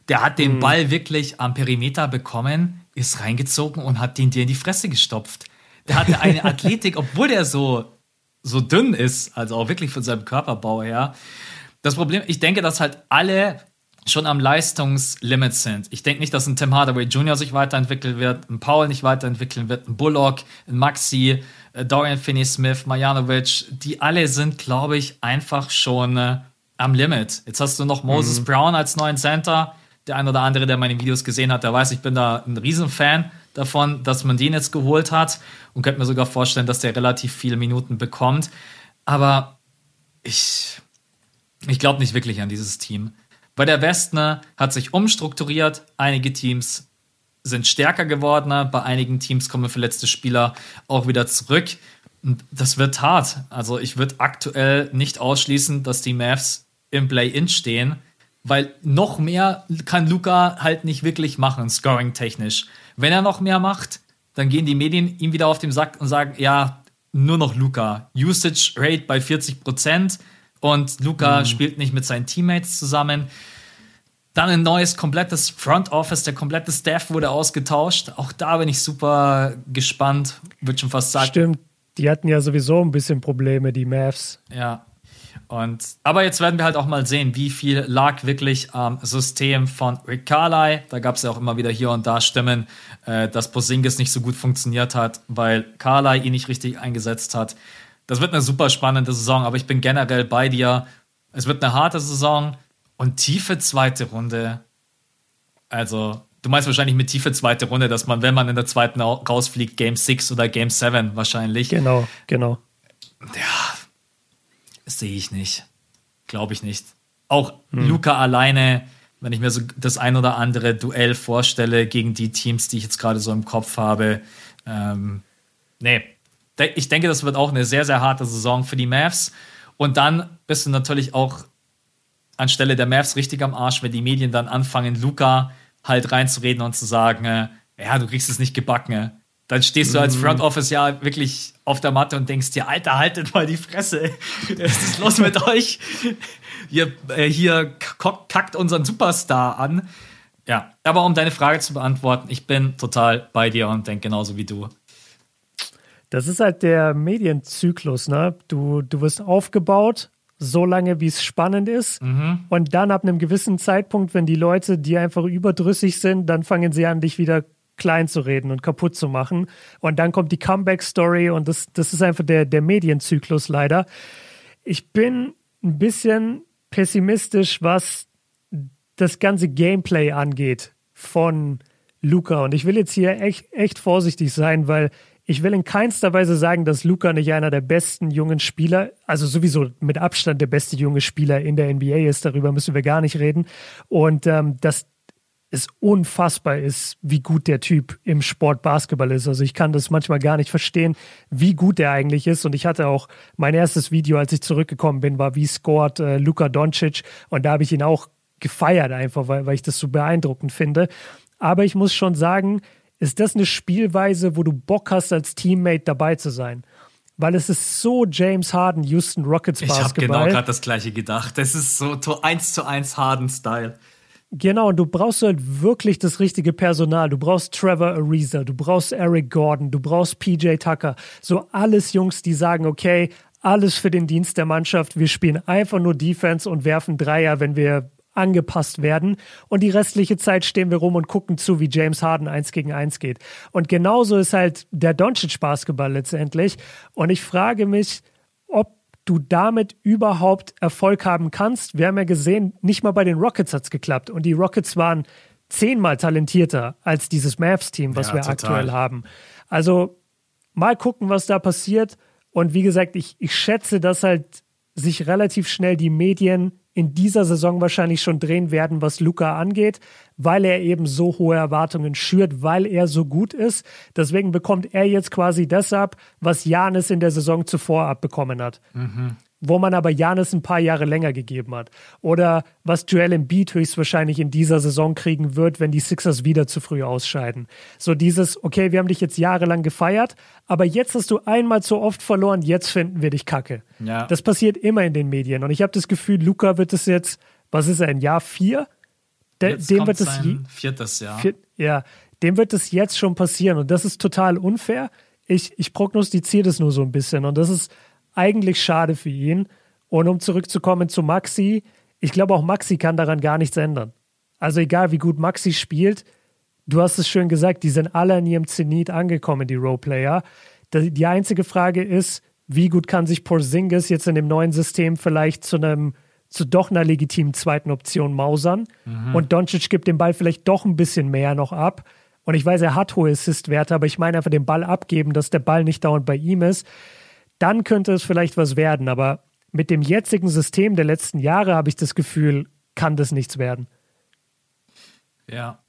Der hat den mhm. Ball wirklich am Perimeter bekommen, ist reingezogen und hat den dir in die Fresse gestopft. Der hatte eine Athletik, obwohl der so so dünn ist, also auch wirklich von seinem Körperbau her. Das Problem, ich denke, dass halt alle schon am Leistungslimit sind. Ich denke nicht, dass ein Tim Hardaway Jr. sich weiterentwickeln wird, ein Paul nicht weiterentwickeln wird, ein Bullock, ein Maxi, äh, Dorian Finney-Smith, Marjanovic, die alle sind, glaube ich, einfach schon äh, am Limit. Jetzt hast du noch Moses mhm. Brown als neuen Center. Der ein oder andere, der meine Videos gesehen hat, der weiß, ich bin da ein Riesenfan davon, dass man den jetzt geholt hat und könnte mir sogar vorstellen, dass der relativ viele Minuten bekommt. Aber ich, ich glaube nicht wirklich an dieses Team. Bei der Westner hat sich umstrukturiert. Einige Teams sind stärker geworden. Bei einigen Teams kommen verletzte Spieler auch wieder zurück. Und das wird hart. Also ich würde aktuell nicht ausschließen, dass die Mavs im Play-In stehen, weil noch mehr kann Luca halt nicht wirklich machen, scoring-technisch. Wenn er noch mehr macht, dann gehen die Medien ihm wieder auf den Sack und sagen, ja, nur noch Luca. Usage Rate bei 40 Prozent und Luca mhm. spielt nicht mit seinen Teammates zusammen. Dann ein neues, komplettes Front Office, der komplette Staff wurde ausgetauscht. Auch da bin ich super gespannt, würde schon fast sagen. Stimmt, die hatten ja sowieso ein bisschen Probleme, die Mavs. Ja, und, aber jetzt werden wir halt auch mal sehen, wie viel lag wirklich am System von Rick Carly. Da gab es ja auch immer wieder hier und da Stimmen, äh, dass Posingis nicht so gut funktioniert hat, weil Carly ihn nicht richtig eingesetzt hat. Das wird eine super spannende Saison, aber ich bin generell bei dir. Es wird eine harte Saison und tiefe zweite Runde. Also, du meinst wahrscheinlich mit tiefe zweite Runde, dass man, wenn man in der zweiten rausfliegt, Game 6 oder Game 7 wahrscheinlich. Genau, genau. Ja, sehe ich nicht. Glaube ich nicht. Auch hm. Luca alleine, wenn ich mir so das ein oder andere Duell vorstelle gegen die Teams, die ich jetzt gerade so im Kopf habe. Ähm, nee. Ich denke, das wird auch eine sehr, sehr harte Saison für die Mavs. Und dann bist du natürlich auch anstelle der Mavs richtig am Arsch, wenn die Medien dann anfangen, Luca halt reinzureden und zu sagen, äh, ja, du kriegst es nicht gebacken. Dann stehst du als mhm. Front Office ja wirklich auf der Matte und denkst dir, Alter, haltet mal die Fresse. Was ist los mit euch? Ihr, äh, hier kackt unseren Superstar an. Ja, aber um deine Frage zu beantworten, ich bin total bei dir und denke genauso wie du. Das ist halt der Medienzyklus, ne? Du, du wirst aufgebaut, so lange, wie es spannend ist. Mhm. Und dann ab einem gewissen Zeitpunkt, wenn die Leute, die einfach überdrüssig sind, dann fangen sie an, dich wieder klein zu reden und kaputt zu machen. Und dann kommt die Comeback-Story und das, das ist einfach der, der Medienzyklus leider. Ich bin ein bisschen pessimistisch, was das ganze Gameplay angeht von Luca. Und ich will jetzt hier echt, echt vorsichtig sein, weil ich will in keinster Weise sagen, dass Luca nicht einer der besten jungen Spieler, also sowieso mit Abstand der beste junge Spieler in der NBA ist. Darüber müssen wir gar nicht reden. Und ähm, dass es unfassbar ist, wie gut der Typ im Sport Basketball ist. Also ich kann das manchmal gar nicht verstehen, wie gut der eigentlich ist. Und ich hatte auch mein erstes Video, als ich zurückgekommen bin, war wie scored äh, Luka Doncic. Und da habe ich ihn auch gefeiert einfach, weil, weil ich das so beeindruckend finde. Aber ich muss schon sagen, ist das eine Spielweise, wo du Bock hast, als Teammate dabei zu sein? Weil es ist so James Harden, Houston Rockets Basketball. Ich habe genau gerade das gleiche gedacht. Das ist so eins zu eins Harden-Style. Genau, und du brauchst halt wirklich das richtige Personal. Du brauchst Trevor Ariza, du brauchst Eric Gordon, du brauchst PJ Tucker. So alles Jungs, die sagen, okay, alles für den Dienst der Mannschaft. Wir spielen einfach nur Defense und werfen Dreier, wenn wir angepasst werden. Und die restliche Zeit stehen wir rum und gucken zu, wie James Harden eins gegen eins geht. Und genauso ist halt der Doncic Basketball letztendlich. Und ich frage mich, ob du damit überhaupt Erfolg haben kannst. Wir haben ja gesehen, nicht mal bei den Rockets hat es geklappt. Und die Rockets waren zehnmal talentierter als dieses Mavs-Team, was ja, wir total. aktuell haben. Also mal gucken, was da passiert. Und wie gesagt, ich, ich schätze, dass halt sich relativ schnell die Medien in dieser Saison wahrscheinlich schon drehen werden, was Luca angeht, weil er eben so hohe Erwartungen schürt, weil er so gut ist. Deswegen bekommt er jetzt quasi das ab, was Janis in der Saison zuvor abbekommen hat. Mhm wo man aber Janis ein paar Jahre länger gegeben hat. Oder was Joel Embiid höchstwahrscheinlich in dieser Saison kriegen wird, wenn die Sixers wieder zu früh ausscheiden. So dieses, okay, wir haben dich jetzt jahrelang gefeiert, aber jetzt hast du einmal zu oft verloren, jetzt finden wir dich kacke. Ja. Das passiert immer in den Medien. Und ich habe das Gefühl, Luca wird es jetzt, was ist er, ein Jahr vier? De jetzt dem wird es viertes Jahr. Vier, ja, dem wird es jetzt schon passieren. Und das ist total unfair. Ich, ich prognostiziere das nur so ein bisschen. Und das ist eigentlich schade für ihn. Und um zurückzukommen zu Maxi, ich glaube auch Maxi kann daran gar nichts ändern. Also egal wie gut Maxi spielt, du hast es schön gesagt, die sind alle in ihrem Zenit angekommen, die Roleplayer. Die einzige Frage ist, wie gut kann sich Porzingis jetzt in dem neuen System vielleicht zu einem zu doch einer legitimen zweiten Option mausern mhm. und Doncic gibt den Ball vielleicht doch ein bisschen mehr noch ab. Und ich weiß, er hat hohe Assist-Werte, aber ich meine einfach den Ball abgeben, dass der Ball nicht dauernd bei ihm ist dann könnte es vielleicht was werden. Aber mit dem jetzigen System der letzten Jahre habe ich das Gefühl, kann das nichts werden. Ja.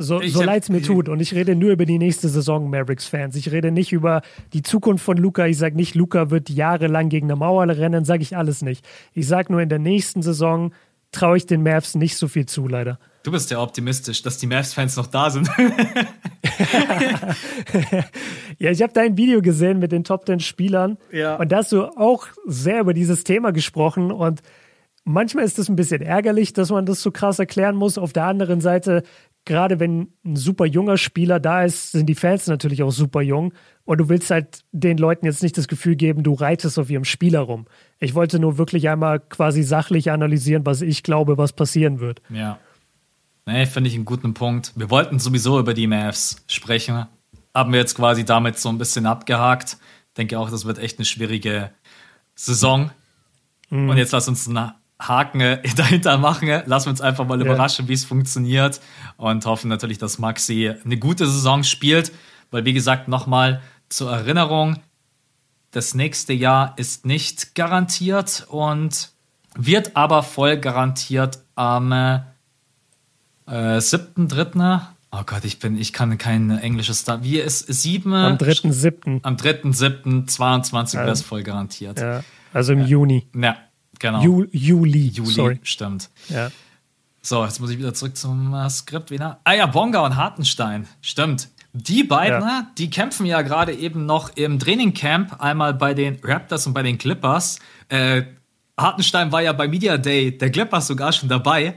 So, so leid es mir tut. Und ich rede nur über die nächste Saison, Mavericks-Fans. Ich rede nicht über die Zukunft von Luca. Ich sage nicht, Luca wird jahrelang gegen eine Mauer rennen, sage ich alles nicht. Ich sage nur, in der nächsten Saison traue ich den Mavs nicht so viel zu, leider. Du bist ja optimistisch, dass die Mavs-Fans noch da sind. ja, ich habe dein Video gesehen mit den Top 10 Spielern. Ja. Und da hast du auch sehr über dieses Thema gesprochen. Und manchmal ist es ein bisschen ärgerlich, dass man das so krass erklären muss. Auf der anderen Seite, gerade wenn ein super junger Spieler da ist, sind die Fans natürlich auch super jung. Und du willst halt den Leuten jetzt nicht das Gefühl geben, du reitest auf ihrem Spieler rum. Ich wollte nur wirklich einmal quasi sachlich analysieren, was ich glaube, was passieren wird. Ja. Nee, finde ich einen guten Punkt. Wir wollten sowieso über die Mavs sprechen. Haben wir jetzt quasi damit so ein bisschen abgehakt. Denke auch, das wird echt eine schwierige Saison. Mhm. Und jetzt lass uns einen Haken dahinter machen. Lass uns einfach mal ja. überraschen, wie es funktioniert. Und hoffen natürlich, dass Maxi eine gute Saison spielt. Weil, wie gesagt, nochmal zur Erinnerung, das nächste Jahr ist nicht garantiert und wird aber voll garantiert am äh, siebten, dritten. Oh Gott, ich bin, ich kann kein englisches Star. Wie ist sieben? Am dritten, siebten. Am dritten, siebten, 22 wäre es voll garantiert. Ja, also im Juni. Ja, genau. Ju Juli. Juli, sorry. stimmt. Ja. So, jetzt muss ich wieder zurück zum äh, Skript wieder. Ah ja, Bonga und Hartenstein. Stimmt. Die beiden, ja. die kämpfen ja gerade eben noch im Trainingcamp, einmal bei den Raptors und bei den Clippers. Äh, Hartenstein war ja bei Media Day der Clippers sogar schon dabei.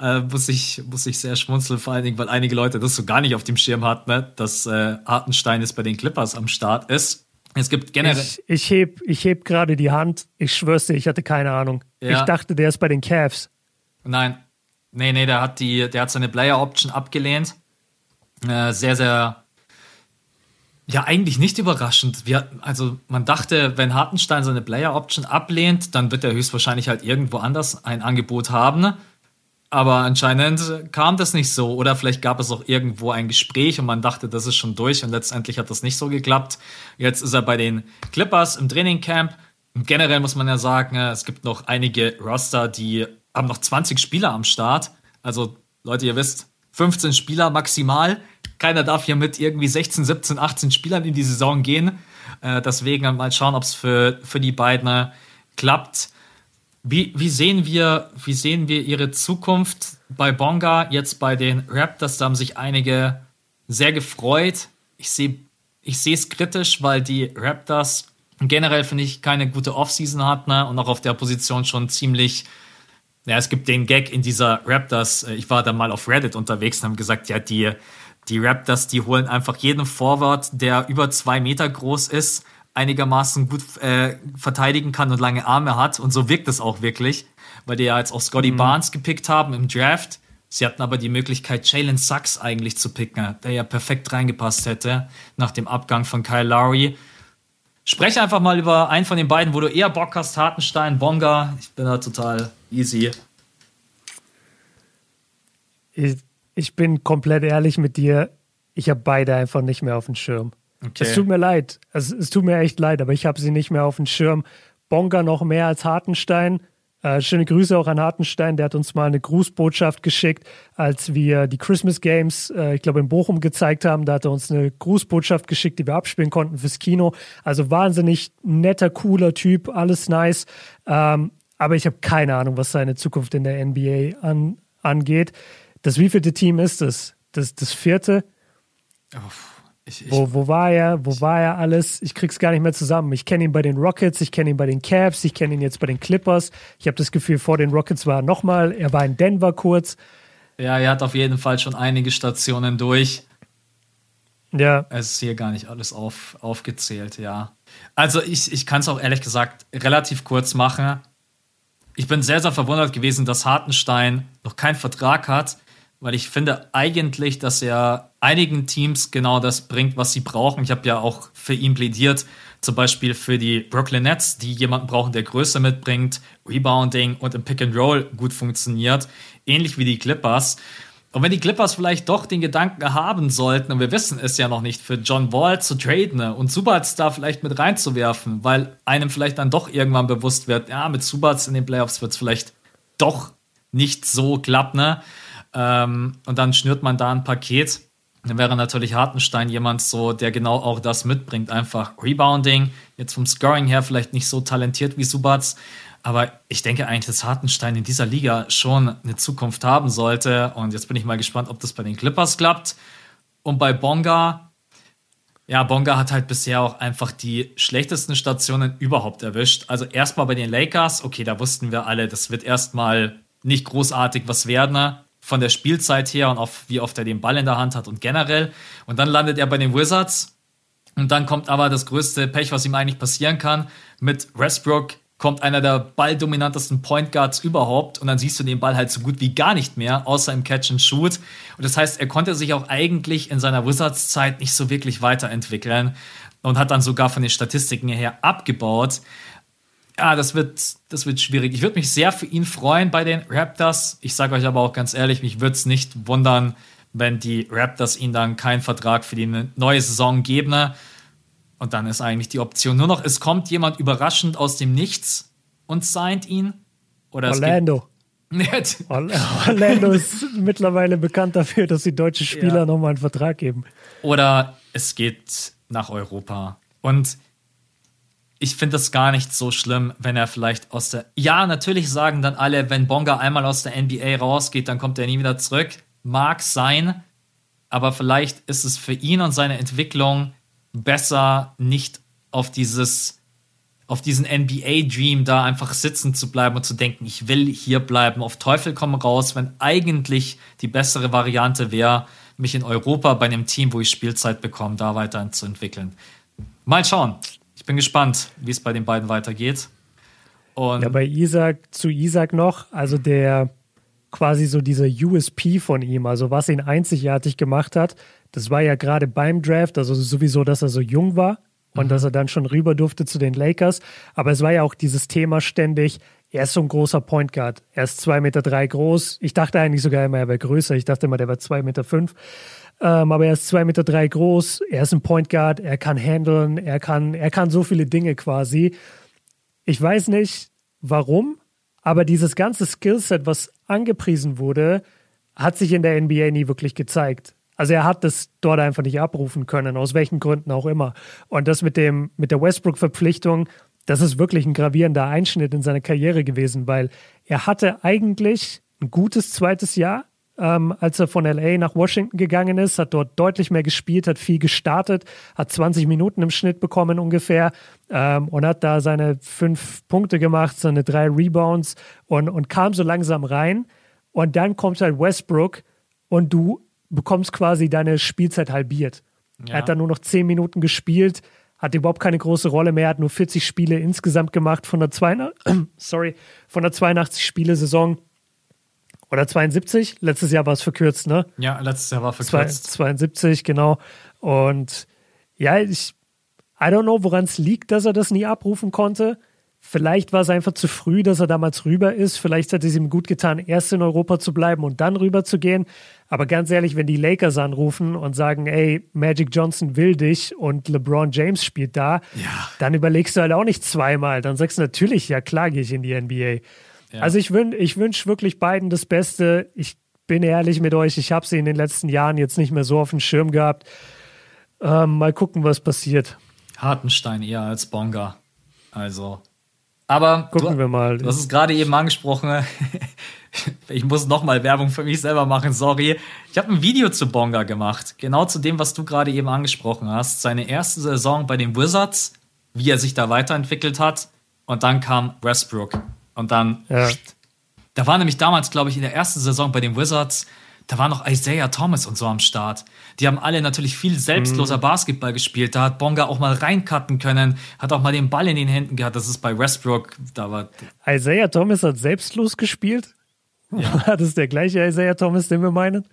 Äh, muss, ich, muss ich sehr schmunzeln, vor allen Dingen, weil einige Leute das so gar nicht auf dem Schirm hatten, ne? dass äh, Hartenstein jetzt bei den Clippers am Start ist. Es gibt generell. Ich, ich heb, ich heb gerade die Hand. Ich schwör's dir, ich hatte keine Ahnung. Ja. Ich dachte, der ist bei den Cavs. Nein. Nee, nee, der hat die, der hat seine Player Option abgelehnt. Äh, sehr, sehr ja, eigentlich nicht überraschend. Wir, also man dachte, wenn Hartenstein seine Player Option ablehnt, dann wird er höchstwahrscheinlich halt irgendwo anders ein Angebot haben. Aber anscheinend kam das nicht so. Oder vielleicht gab es auch irgendwo ein Gespräch und man dachte, das ist schon durch und letztendlich hat das nicht so geklappt. Jetzt ist er bei den Clippers im Trainingcamp. Generell muss man ja sagen, es gibt noch einige Roster, die haben noch 20 Spieler am Start. Also Leute, ihr wisst, 15 Spieler maximal. Keiner darf hier mit irgendwie 16, 17, 18 Spielern in die Saison gehen. Äh, deswegen mal schauen, ob es für, für die beiden äh, klappt. Wie, wie, sehen wir, wie sehen wir ihre Zukunft bei Bonga, jetzt bei den Raptors? Da haben sich einige sehr gefreut. Ich sehe ich es kritisch, weil die Raptors generell, finde ich, keine gute Offseason hatten ne? und auch auf der Position schon ziemlich. Ja, es gibt den Gag in dieser Raptors. Äh, ich war da mal auf Reddit unterwegs und haben gesagt, ja, die, die Raptors, die holen einfach jeden Forward, der über zwei Meter groß ist einigermaßen gut äh, verteidigen kann und lange Arme hat. Und so wirkt es auch wirklich, weil die ja jetzt auch Scotty mhm. Barnes gepickt haben im Draft. Sie hatten aber die Möglichkeit, Jalen Sachs eigentlich zu picken, der ja perfekt reingepasst hätte nach dem Abgang von Kyle Lowry. Spreche einfach mal über einen von den beiden, wo du eher Bock hast, Hartenstein, Bonga. Ich bin da total easy. Ich, ich bin komplett ehrlich mit dir. Ich habe beide einfach nicht mehr auf dem Schirm. Okay. Es tut mir leid. Es, es tut mir echt leid, aber ich habe sie nicht mehr auf dem Schirm. Bonga noch mehr als Hartenstein. Äh, schöne Grüße auch an Hartenstein, der hat uns mal eine Grußbotschaft geschickt, als wir die Christmas Games, äh, ich glaube, in Bochum gezeigt haben. Da hat er uns eine Grußbotschaft geschickt, die wir abspielen konnten fürs Kino. Also wahnsinnig netter, cooler Typ, alles nice. Ähm, aber ich habe keine Ahnung, was seine Zukunft in der NBA an, angeht. Das wievielte Team ist es? Das, das vierte? Oh. Ich, ich, wo, wo war er? Wo war er alles? Ich krieg's gar nicht mehr zusammen. Ich kenne ihn bei den Rockets, ich kenne ihn bei den Cavs, ich kenne ihn jetzt bei den Clippers. Ich habe das Gefühl, vor den Rockets war er nochmal. Er war in Denver kurz. Ja, er hat auf jeden Fall schon einige Stationen durch. Ja. Es ist hier gar nicht alles auf, aufgezählt, ja. Also ich, ich kann es auch ehrlich gesagt relativ kurz machen. Ich bin sehr, sehr verwundert gewesen, dass Hartenstein noch keinen Vertrag hat weil ich finde eigentlich, dass er einigen Teams genau das bringt, was sie brauchen. Ich habe ja auch für ihn plädiert, zum Beispiel für die Brooklyn Nets, die jemanden brauchen, der Größe mitbringt, Rebounding und im Pick and Roll gut funktioniert, ähnlich wie die Clippers. Und wenn die Clippers vielleicht doch den Gedanken haben sollten, und wir wissen es ja noch nicht, für John Wall zu traden und Subats da vielleicht mit reinzuwerfen, weil einem vielleicht dann doch irgendwann bewusst wird, ja, mit Subats in den Playoffs wird es vielleicht doch nicht so klappen, ne? Ähm, und dann schnürt man da ein Paket. Dann wäre natürlich Hartenstein jemand so, der genau auch das mitbringt. Einfach Rebounding, jetzt vom Scoring her vielleicht nicht so talentiert wie Subats. Aber ich denke eigentlich, dass Hartenstein in dieser Liga schon eine Zukunft haben sollte. Und jetzt bin ich mal gespannt, ob das bei den Clippers klappt. Und bei Bonga, ja, Bonga hat halt bisher auch einfach die schlechtesten Stationen überhaupt erwischt. Also erstmal bei den Lakers, okay, da wussten wir alle, das wird erstmal nicht großartig was werden von der Spielzeit her und auch wie oft er den Ball in der Hand hat und generell. Und dann landet er bei den Wizards. Und dann kommt aber das größte Pech, was ihm eigentlich passieren kann. Mit Westbrook kommt einer der balldominantesten Point Guards überhaupt und dann siehst du den Ball halt so gut wie gar nicht mehr, außer im Catch and Shoot. Und das heißt, er konnte sich auch eigentlich in seiner Wizards-Zeit nicht so wirklich weiterentwickeln und hat dann sogar von den Statistiken her abgebaut. Ja, das wird, das wird schwierig. Ich würde mich sehr für ihn freuen bei den Raptors. Ich sage euch aber auch ganz ehrlich, mich würde es nicht wundern, wenn die Raptors ihn dann keinen Vertrag für die neue Saison geben. Und dann ist eigentlich die Option nur noch, es kommt jemand überraschend aus dem Nichts und signed ihn. Oder Orlando. Orlando ist mittlerweile bekannt dafür, dass die deutschen Spieler ja. nochmal einen Vertrag geben. Oder es geht nach Europa. Und ich finde das gar nicht so schlimm, wenn er vielleicht aus der. Ja, natürlich sagen dann alle, wenn Bonga einmal aus der NBA rausgeht, dann kommt er nie wieder zurück. Mag sein, aber vielleicht ist es für ihn und seine Entwicklung besser, nicht auf dieses auf diesen NBA-Dream da einfach sitzen zu bleiben und zu denken, ich will hier bleiben, auf Teufel komm raus, wenn eigentlich die bessere Variante wäre, mich in Europa bei einem Team, wo ich Spielzeit bekomme, da weiterzuentwickeln. Mal schauen ich bin gespannt, wie es bei den beiden weitergeht. Und ja, bei Isaac, zu Isaac noch, also der quasi so dieser USP von ihm, also was ihn einzigartig gemacht hat, das war ja gerade beim Draft, also sowieso, dass er so jung war und mhm. dass er dann schon rüber durfte zu den Lakers. Aber es war ja auch dieses Thema ständig, er ist so ein großer Point Guard. Er ist zwei Meter drei groß. Ich dachte eigentlich sogar immer, er wäre größer. Ich dachte immer, der wäre zwei Meter fünf. Ähm, aber er ist zwei Meter drei groß. Er ist ein Point Guard. Er kann handeln. Er kann, er kann so viele Dinge quasi. Ich weiß nicht, warum, aber dieses ganze Skillset, was angepriesen wurde, hat sich in der NBA nie wirklich gezeigt. Also er hat das dort einfach nicht abrufen können, aus welchen Gründen auch immer. Und das mit dem, mit der Westbrook-Verpflichtung, das ist wirklich ein gravierender Einschnitt in seiner Karriere gewesen, weil er hatte eigentlich ein gutes zweites Jahr, ähm, als er von LA nach Washington gegangen ist, hat dort deutlich mehr gespielt, hat viel gestartet, hat 20 Minuten im Schnitt bekommen ungefähr ähm, und hat da seine fünf Punkte gemacht, seine drei Rebounds und, und kam so langsam rein. Und dann kommt halt Westbrook und du bekommst quasi deine Spielzeit halbiert. Ja. Er hat dann nur noch 10 Minuten gespielt, hat überhaupt keine große Rolle mehr, hat nur 40 Spiele insgesamt gemacht von der, 82, sorry, von der 82 Spiele Saison. Oder 72? Letztes Jahr war es verkürzt, ne? Ja, letztes Jahr war verkürzt. 72, genau. Und ja, ich, I don't know, woran es liegt, dass er das nie abrufen konnte. Vielleicht war es einfach zu früh, dass er damals rüber ist. Vielleicht hätte es ihm gut getan, erst in Europa zu bleiben und dann rüber zu gehen. Aber ganz ehrlich, wenn die Lakers anrufen und sagen, ey, Magic Johnson will dich und LeBron James spielt da, ja. dann überlegst du halt auch nicht zweimal. Dann sagst du natürlich, ja klar, gehe ich in die NBA. Ja. Also ich, wün ich wünsche wirklich beiden das Beste. Ich bin ehrlich mit euch, ich habe sie in den letzten Jahren jetzt nicht mehr so auf dem Schirm gehabt. Ähm, mal gucken, was passiert. Hartenstein eher als Bonga. Also aber gucken du, wir mal. Du hast es gerade eben angesprochen. ich muss nochmal Werbung für mich selber machen, sorry. Ich habe ein Video zu Bonga gemacht, genau zu dem, was du gerade eben angesprochen hast. Seine erste Saison bei den Wizards, wie er sich da weiterentwickelt hat. Und dann kam Westbrook. Und dann, ja. da war nämlich damals, glaube ich, in der ersten Saison bei den Wizards, da war noch Isaiah Thomas und so am Start. Die haben alle natürlich viel selbstloser mhm. Basketball gespielt. Da hat Bonga auch mal reincutten können, hat auch mal den Ball in den Händen gehabt. Das ist bei Westbrook, da war. Isaiah Thomas hat selbstlos gespielt? Ja. War das der gleiche Isaiah Thomas, den wir meinen?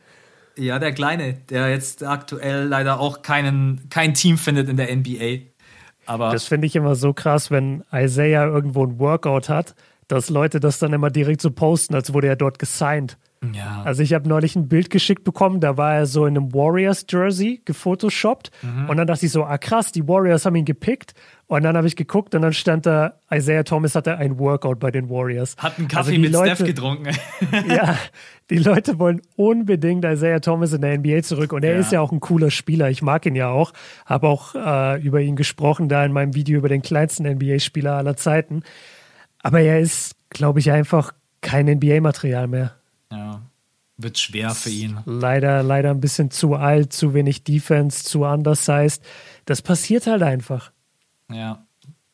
Ja, der Kleine, der jetzt aktuell leider auch keinen, kein Team findet in der NBA. Aber das finde ich immer so krass, wenn Isaiah irgendwo ein Workout hat, dass Leute das dann immer direkt so posten, als wurde er dort gesigned. Ja. Also ich habe neulich ein Bild geschickt bekommen, da war er so in einem Warriors-Jersey gefotoshoppt mhm. und dann dachte ich so, ah krass, die Warriors haben ihn gepickt und dann habe ich geguckt und dann stand da, Isaiah Thomas hatte ein Workout bei den Warriors. Hat einen Kaffee also mit Leute, Steph getrunken. ja, die Leute wollen unbedingt Isaiah Thomas in der NBA zurück und er ja. ist ja auch ein cooler Spieler, ich mag ihn ja auch, habe auch äh, über ihn gesprochen da in meinem Video über den kleinsten NBA-Spieler aller Zeiten, aber er ist, glaube ich, einfach kein NBA-Material mehr. Ja, wird schwer für ihn. Leider, leider ein bisschen zu alt, zu wenig Defense, zu undersized. Das passiert halt einfach. Ja,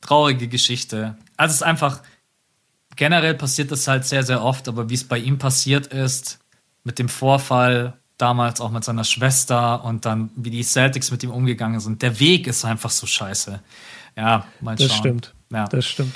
traurige Geschichte. Also es ist einfach, generell passiert das halt sehr, sehr oft, aber wie es bei ihm passiert ist, mit dem Vorfall, damals auch mit seiner Schwester und dann wie die Celtics mit ihm umgegangen sind, der Weg ist einfach so scheiße. Ja, mal schauen. Das stimmt. Ja. Das stimmt.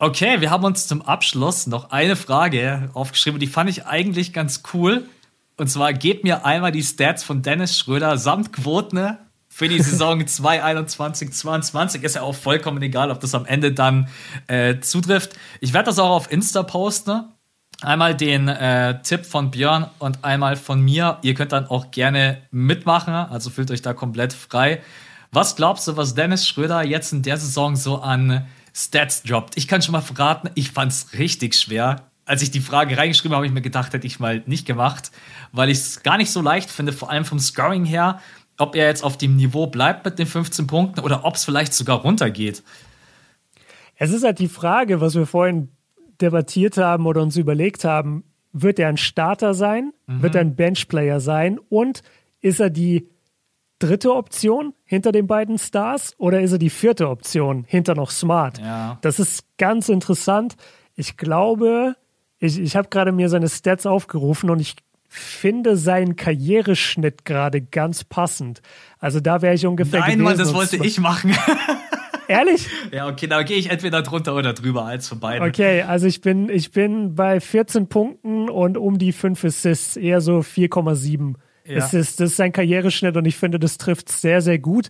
Okay, wir haben uns zum Abschluss noch eine Frage aufgeschrieben, die fand ich eigentlich ganz cool. Und zwar gebt mir einmal die Stats von Dennis Schröder samt Quoten für die Saison 2021, 22. Ist ja auch vollkommen egal, ob das am Ende dann äh, zutrifft. Ich werde das auch auf Insta posten. Einmal den äh, Tipp von Björn und einmal von mir. Ihr könnt dann auch gerne mitmachen, also fühlt euch da komplett frei. Was glaubst du, was Dennis Schröder jetzt in der Saison so an Stats droppt. Ich kann schon mal verraten, ich fand es richtig schwer. Als ich die Frage reingeschrieben habe, habe ich mir gedacht, hätte ich mal nicht gemacht, weil ich es gar nicht so leicht finde, vor allem vom Scoring her, ob er jetzt auf dem Niveau bleibt mit den 15 Punkten oder ob es vielleicht sogar runtergeht. Es ist halt die Frage, was wir vorhin debattiert haben oder uns überlegt haben, wird er ein Starter sein? Mhm. Wird er ein Benchplayer sein? Und ist er die dritte Option hinter den beiden Stars oder ist er die vierte Option hinter noch Smart? Ja. Das ist ganz interessant. Ich glaube, ich, ich habe gerade mir seine Stats aufgerufen und ich finde seinen Karriereschnitt gerade ganz passend. Also da wäre ich ungefähr. Nein, Mann, das wollte ich machen. Ehrlich? Ja, okay, da gehe ich entweder drunter oder drüber, als von beiden. Okay, also ich bin, ich bin bei 14 Punkten und um die 5 Assists, eher so 4,7 ja. Das, ist, das ist sein Karriereschnitt und ich finde, das trifft sehr, sehr gut.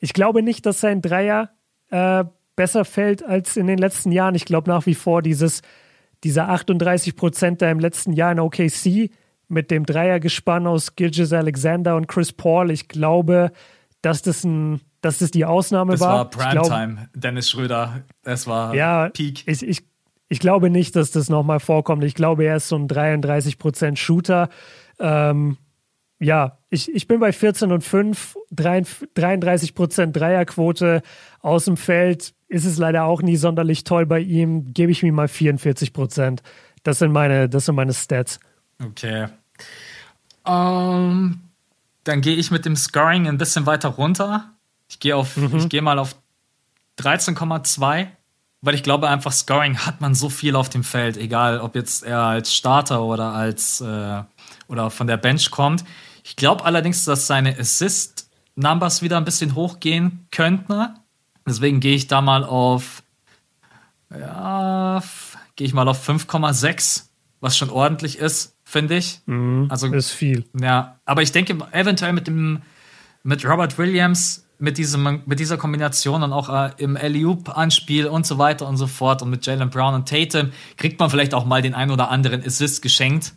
Ich glaube nicht, dass sein Dreier äh, besser fällt als in den letzten Jahren. Ich glaube nach wie vor dieses, diese 38 Prozent da im letzten Jahr in OKC mit dem Dreiergespann aus Gilgis Alexander und Chris Paul. Ich glaube, dass das ein, dass das die Ausnahme das war. Das war Primetime, Dennis Schröder. Es war ja, Peak. Ich, ich, ich glaube nicht, dass das nochmal vorkommt. Ich glaube, er ist so ein 33 Prozent Shooter. Ähm, ja, ich, ich bin bei 14 und 5, 33 Prozent Dreierquote aus dem Feld. Ist es leider auch nie sonderlich toll bei ihm. Gebe ich mir mal 44 Prozent. Das sind meine, das sind meine Stats. Okay. Um, ähm, dann gehe ich mit dem Scoring ein bisschen weiter runter. Ich gehe auf, mhm. ich gehe mal auf 13,2, weil ich glaube einfach Scoring hat man so viel auf dem Feld, egal ob jetzt er als Starter oder als äh, oder von der Bench kommt. Ich glaube allerdings, dass seine Assist-Numbers wieder ein bisschen hochgehen könnten. Deswegen gehe ich da mal auf, ja, gehe ich mal auf 5,6, was schon ordentlich ist, finde ich. Mhm, also ist viel. Ja, aber ich denke eventuell mit dem mit Robert Williams mit, diesem, mit dieser Kombination und auch äh, im Alley-Oop-Anspiel und so weiter und so fort und mit Jalen Brown und Tatum kriegt man vielleicht auch mal den ein oder anderen Assist geschenkt.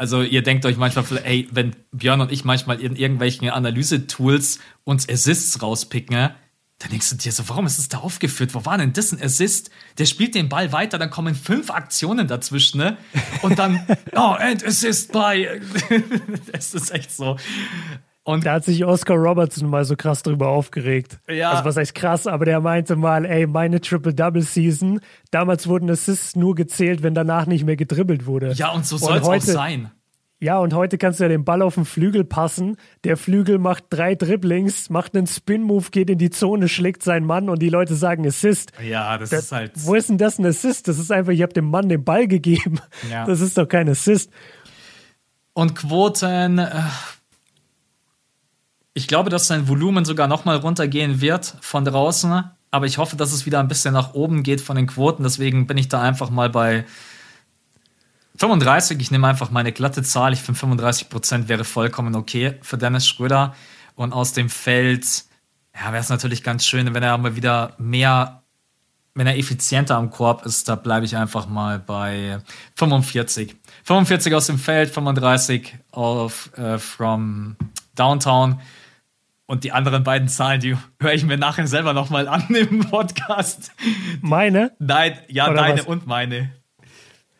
Also ihr denkt euch manchmal, ey, wenn Björn und ich manchmal in irgendwelchen Analyse-Tools uns Assists rauspicken, dann denkst du dir so, warum ist es da aufgeführt? Wo war denn das ein Assist? Der spielt den Ball weiter, dann kommen fünf Aktionen dazwischen, ne? Und dann, oh, and Assist by. das ist echt so. Und da hat sich Oscar Robertson mal so krass drüber aufgeregt. Ja. Also was heißt krass, aber der meinte mal, ey, meine Triple-Double-Season, damals wurden Assists nur gezählt, wenn danach nicht mehr gedribbelt wurde. Ja, und so soll es auch sein. Ja, und heute kannst du ja den Ball auf den Flügel passen. Der Flügel macht drei Dribblings, macht einen Spin-Move, geht in die Zone, schlägt seinen Mann und die Leute sagen Assist. Ja, das, das ist halt. Wo ist denn das ein Assist? Das ist einfach, ich habe dem Mann den Ball gegeben. Ja. Das ist doch kein Assist. Und Quoten, äh, ich glaube, dass sein Volumen sogar noch mal runtergehen wird von draußen, aber ich hoffe, dass es wieder ein bisschen nach oben geht von den Quoten. Deswegen bin ich da einfach mal bei 35. Ich nehme einfach meine glatte Zahl. Ich finde 35 Prozent wäre vollkommen okay für Dennis Schröder. Und aus dem Feld, ja, wäre es natürlich ganz schön, wenn er mal wieder mehr, wenn er effizienter am Korb ist. Da bleibe ich einfach mal bei 45. 45 aus dem Feld, 35 auf äh, from Downtown. Und die anderen beiden Zahlen, die höre ich mir nachher selber nochmal an im Podcast. Meine? Nein, ja, Oder deine was? und meine.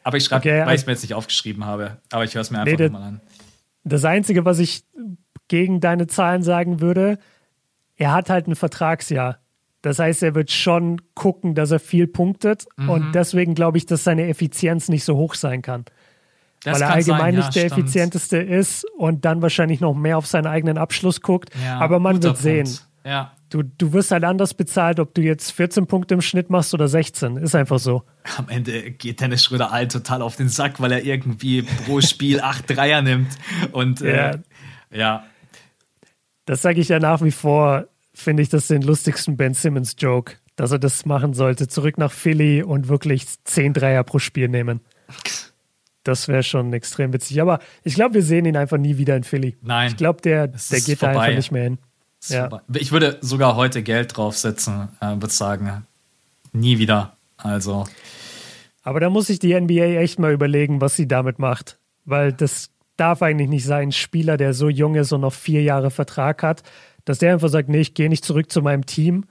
Aber ich schreibe, okay, weil ich es also mir jetzt nicht aufgeschrieben habe. Aber ich höre es mir einfach nee, nochmal an. Das Einzige, was ich gegen deine Zahlen sagen würde, er hat halt ein Vertragsjahr. Das heißt, er wird schon gucken, dass er viel punktet. Mhm. Und deswegen glaube ich, dass seine Effizienz nicht so hoch sein kann. Das weil er allgemein sein, nicht der stimmt. effizienteste ist und dann wahrscheinlich noch mehr auf seinen eigenen Abschluss guckt. Ja, Aber man wird sehen. Ja. Du, du wirst halt anders bezahlt, ob du jetzt 14 Punkte im Schnitt machst oder 16. Ist einfach so. Am Ende geht Dennis Schröder all total auf den Sack, weil er irgendwie pro Spiel acht Dreier nimmt. Und äh, ja. Das sage ich ja nach wie vor, finde ich das den lustigsten Ben Simmons-Joke, dass er das machen sollte. Zurück nach Philly und wirklich zehn Dreier pro Spiel nehmen. Das wäre schon extrem witzig. Aber ich glaube, wir sehen ihn einfach nie wieder in Philly. Nein. Ich glaube, der, der geht vorbei. da einfach nicht mehr hin. Ja. Ich würde sogar heute Geld draufsetzen, äh, würde sagen, nie wieder. Also. Aber da muss sich die NBA echt mal überlegen, was sie damit macht. Weil das darf eigentlich nicht sein, ein Spieler, der so jung ist und noch vier Jahre Vertrag hat, dass der einfach sagt, nee, ich gehe nicht zurück zu meinem Team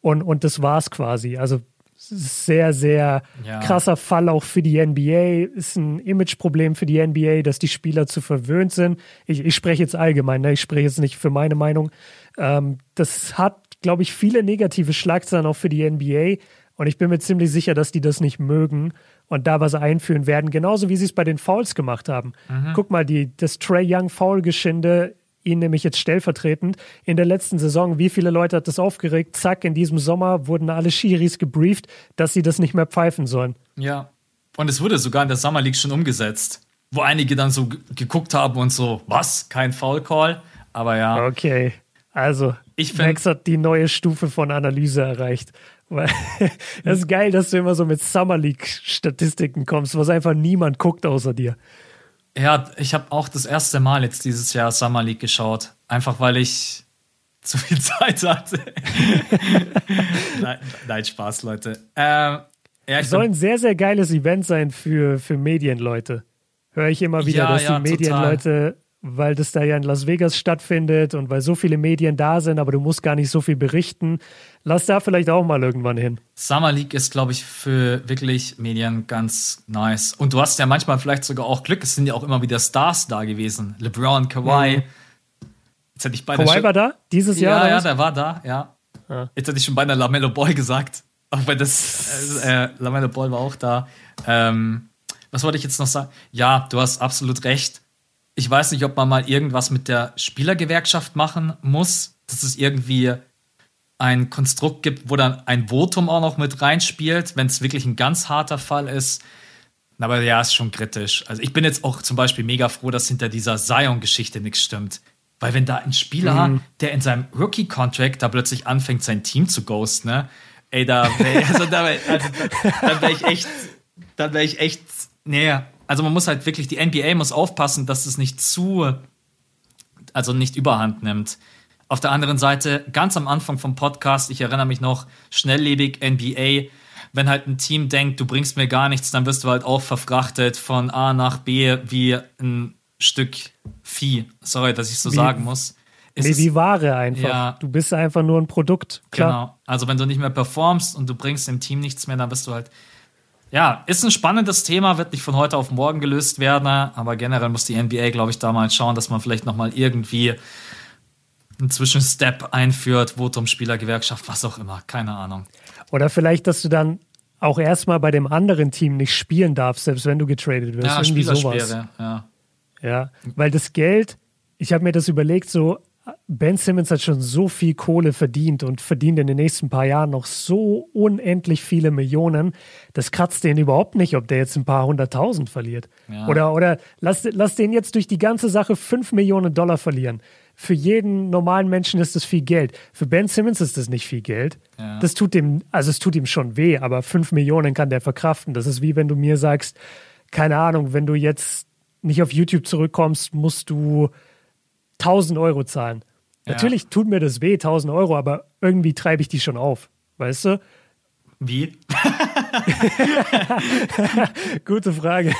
und, und das war's quasi. Also sehr, sehr ja. krasser Fall auch für die NBA. Ist ein Imageproblem für die NBA, dass die Spieler zu verwöhnt sind. Ich, ich spreche jetzt allgemein, ne? ich spreche jetzt nicht für meine Meinung. Ähm, das hat, glaube ich, viele negative Schlagzeilen auch für die NBA. Und ich bin mir ziemlich sicher, dass die das nicht mögen und da was einführen werden, genauso wie sie es bei den Fouls gemacht haben. Mhm. Guck mal, die, das Trey Young Foul-Geschinde ihn nämlich jetzt stellvertretend. In der letzten Saison, wie viele Leute hat das aufgeregt? Zack, in diesem Sommer wurden alle Schiris gebrieft, dass sie das nicht mehr pfeifen sollen. Ja. Und es wurde sogar in der Summer League schon umgesetzt, wo einige dann so geguckt haben und so, was? Kein Foul Call? Aber ja. Okay. Also, ich find, Max hat die neue Stufe von Analyse erreicht. Das ist geil, dass du immer so mit Summer League Statistiken kommst, was einfach niemand guckt außer dir. Ja, ich habe auch das erste Mal jetzt dieses Jahr Summer League geschaut. Einfach weil ich zu viel Zeit hatte. nein, nein, Spaß, Leute. Ähm, ja, soll ein sehr, sehr geiles Event sein für, für Medienleute. Höre ich immer wieder, ja, dass ja, die Medienleute weil das da ja in Las Vegas stattfindet und weil so viele Medien da sind, aber du musst gar nicht so viel berichten. Lass da vielleicht auch mal irgendwann hin. Summer League ist, glaube ich, für wirklich Medien ganz nice. Und du hast ja manchmal vielleicht sogar auch Glück. Es sind ja auch immer wieder Stars da gewesen. LeBron, Kawhi. Mhm. Jetzt hätte ich beinahe Kawhi war da dieses Jahr? Ja, ja, der war da, ja. Ah. Jetzt hätte ich schon beinahe Lamello Ball gesagt. Auch wenn das, äh, Lamello Ball war auch da. Ähm, was wollte ich jetzt noch sagen? Ja, du hast absolut recht ich weiß nicht, ob man mal irgendwas mit der Spielergewerkschaft machen muss, dass es irgendwie ein Konstrukt gibt, wo dann ein Votum auch noch mit reinspielt, wenn es wirklich ein ganz harter Fall ist. Aber ja, ist schon kritisch. Also ich bin jetzt auch zum Beispiel mega froh, dass hinter dieser Zion-Geschichte nichts stimmt. Weil wenn da ein Spieler, mhm. der in seinem Rookie-Contract da plötzlich anfängt, sein Team zu ghosten, ne? Ey, da wäre also, da wär, also, dann wäre ich echt, dann wäre ich echt, nee, also man muss halt wirklich, die NBA muss aufpassen, dass es nicht zu, also nicht überhand nimmt. Auf der anderen Seite, ganz am Anfang vom Podcast, ich erinnere mich noch, schnelllebig NBA, wenn halt ein Team denkt, du bringst mir gar nichts, dann wirst du halt auch verfrachtet von A nach B wie ein Stück Vieh. Sorry, dass ich so wie, sagen muss. Es nee, wie Ware einfach. Ja, du bist einfach nur ein Produkt. Klar. Genau. Also wenn du nicht mehr performst und du bringst dem Team nichts mehr, dann bist du halt ja, ist ein spannendes Thema, wird nicht von heute auf morgen gelöst werden, aber generell muss die NBA, glaube ich, da mal schauen, dass man vielleicht nochmal irgendwie einen Zwischenstep einführt, Votum, Spielergewerkschaft, was auch immer, keine Ahnung. Oder vielleicht, dass du dann auch erstmal bei dem anderen Team nicht spielen darfst, selbst wenn du getradet wirst. Ja, Irgendwie sowas. Ja. ja, weil das Geld, ich habe mir das überlegt, so Ben Simmons hat schon so viel Kohle verdient und verdient in den nächsten paar Jahren noch so unendlich viele Millionen. Das kratzt den überhaupt nicht, ob der jetzt ein paar hunderttausend verliert. Ja. Oder, oder lass, lass den jetzt durch die ganze Sache fünf Millionen Dollar verlieren. Für jeden normalen Menschen ist das viel Geld. Für Ben Simmons ist das nicht viel Geld. Ja. Das tut dem, also es tut ihm schon weh, aber fünf Millionen kann der verkraften. Das ist wie wenn du mir sagst, keine Ahnung, wenn du jetzt nicht auf YouTube zurückkommst, musst du 1000 Euro zahlen. Ja. Natürlich tut mir das weh, 1000 Euro, aber irgendwie treibe ich die schon auf. Weißt du? Wie? Gute Frage.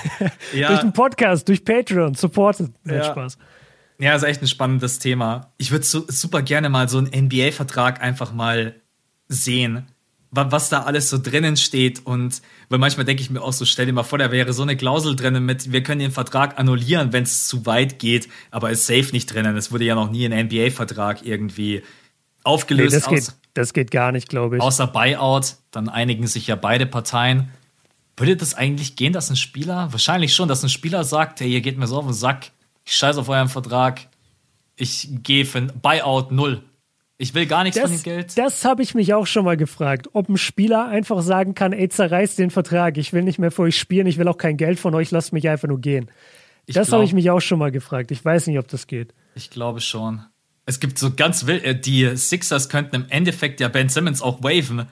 Ja. Durch den Podcast, durch Patreon, supported. Ja. Spaß. Ja, ist echt ein spannendes Thema. Ich würde so, super gerne mal so einen NBA-Vertrag einfach mal sehen was da alles so drinnen steht. Und weil manchmal denke ich mir auch so, stell dir mal vor, da wäre so eine Klausel drinnen mit, wir können den Vertrag annullieren, wenn es zu weit geht, aber ist safe nicht drinnen. Es wurde ja noch nie ein NBA-Vertrag irgendwie aufgelöst. Nee, das, geht, das geht gar nicht, glaube ich. Außer Buyout, dann einigen sich ja beide Parteien. Würde das eigentlich gehen, dass ein Spieler, wahrscheinlich schon, dass ein Spieler sagt, hey, ihr geht mir so auf den Sack, ich scheiße auf euren Vertrag, ich gehe für ein Buyout null. Ich will gar nichts das, von dem Geld. Das habe ich mich auch schon mal gefragt, ob ein Spieler einfach sagen kann, ey, zerreißt den Vertrag, ich will nicht mehr für euch spielen, ich will auch kein Geld von euch, lasst mich einfach nur gehen. Ich das habe ich mich auch schon mal gefragt. Ich weiß nicht, ob das geht. Ich glaube schon. Es gibt so ganz wild, äh, die Sixers könnten im Endeffekt ja Ben Simmons auch waven.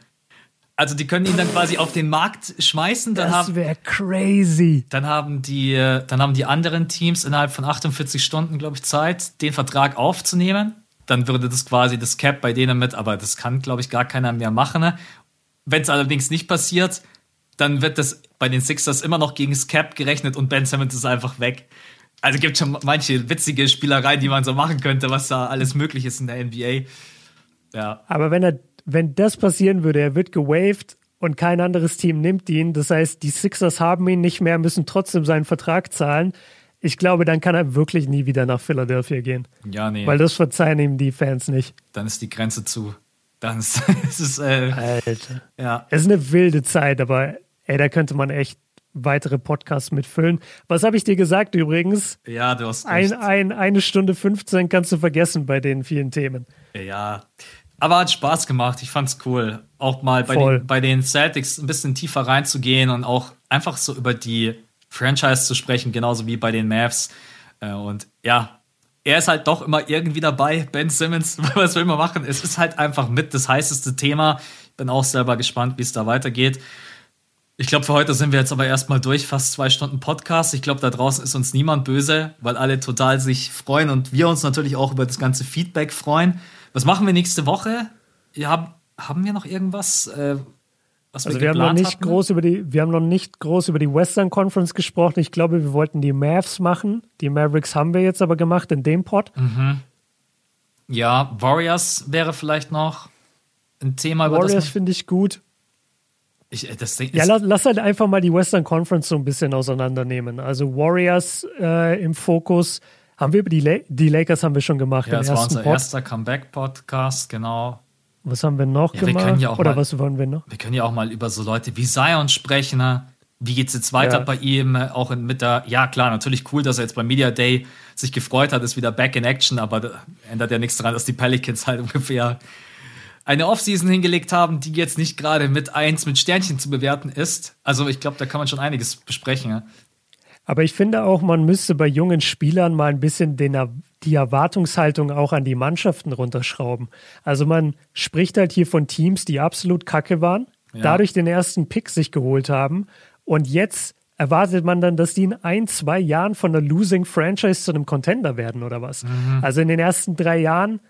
Also die können ihn dann quasi auf den Markt schmeißen. Dann das wäre crazy. Dann haben die, äh, dann haben die anderen Teams innerhalb von 48 Stunden, glaube ich, Zeit, den Vertrag aufzunehmen dann würde das quasi das Cap bei denen mit, aber das kann, glaube ich, gar keiner mehr machen. Ne? Wenn es allerdings nicht passiert, dann wird das bei den Sixers immer noch gegen das Cap gerechnet und Ben Simmons ist einfach weg. Also gibt schon manche witzige Spielereien, die man so machen könnte, was da alles möglich ist in der NBA. Ja. Aber wenn er, wenn das passieren würde, er wird gewaved und kein anderes Team nimmt ihn. Das heißt, die Sixers haben ihn nicht mehr, müssen trotzdem seinen Vertrag zahlen ich glaube, dann kann er wirklich nie wieder nach Philadelphia gehen. Ja, nee. Weil das verzeihen ihm die Fans nicht. Dann ist die Grenze zu. Dann ist, es. Äh, Alter. Ja. Es ist eine wilde Zeit, aber ey, da könnte man echt weitere Podcasts mitfüllen. Was habe ich dir gesagt übrigens? Ja, du hast ein, ein, Eine Stunde 15 kannst du vergessen bei den vielen Themen. Ja, aber hat Spaß gemacht. Ich fand's cool, auch mal bei den, bei den Celtics ein bisschen tiefer reinzugehen und auch einfach so über die Franchise zu sprechen, genauso wie bei den Mavs. Äh, und ja, er ist halt doch immer irgendwie dabei. Ben Simmons, was will man machen? Es ist halt einfach mit das heißeste Thema. Ich bin auch selber gespannt, wie es da weitergeht. Ich glaube, für heute sind wir jetzt aber erstmal durch, fast zwei Stunden Podcast. Ich glaube, da draußen ist uns niemand böse, weil alle total sich freuen und wir uns natürlich auch über das ganze Feedback freuen Was machen wir nächste Woche? Ja, haben, wir noch irgendwas? Äh, was also wir, wir haben noch nicht hatten? groß über die, wir haben noch nicht groß über die Western Conference gesprochen. Ich glaube, wir wollten die Mavs machen. Die Mavericks haben wir jetzt aber gemacht in dem Pod. Mhm. Ja, Warriors wäre vielleicht noch ein Thema. Über Warriors finde ich gut. Ich, äh, das Ding ja, lass, lass, halt einfach mal die Western Conference so ein bisschen auseinandernehmen. Also Warriors äh, im Fokus. Haben wir über die, La die Lakers haben wir schon gemacht. Ja, das war unser Pod. erster Comeback-Podcast, genau. Was haben wir noch ja, gemacht? Wir ja Oder mal, was wollen wir noch? Wir können ja auch mal über so Leute wie Zion sprechen. Ne? Wie geht es jetzt weiter ja. bei ihm? Auch in, mit der, ja klar, natürlich cool, dass er jetzt beim Media Day sich gefreut hat, ist wieder back in action, aber da ändert ja nichts daran, dass die Pelicans halt ungefähr eine Offseason hingelegt haben, die jetzt nicht gerade mit eins mit Sternchen zu bewerten ist. Also ich glaube, da kann man schon einiges besprechen. Aber ich finde auch, man müsste bei jungen Spielern mal ein bisschen den, die Erwartungshaltung auch an die Mannschaften runterschrauben. Also man spricht halt hier von Teams, die absolut kacke waren, ja. dadurch den ersten Pick sich geholt haben und jetzt erwartet man dann, dass die in ein, zwei Jahren von einer Losing Franchise zu einem Contender werden oder was? Mhm. Also in den ersten drei Jahren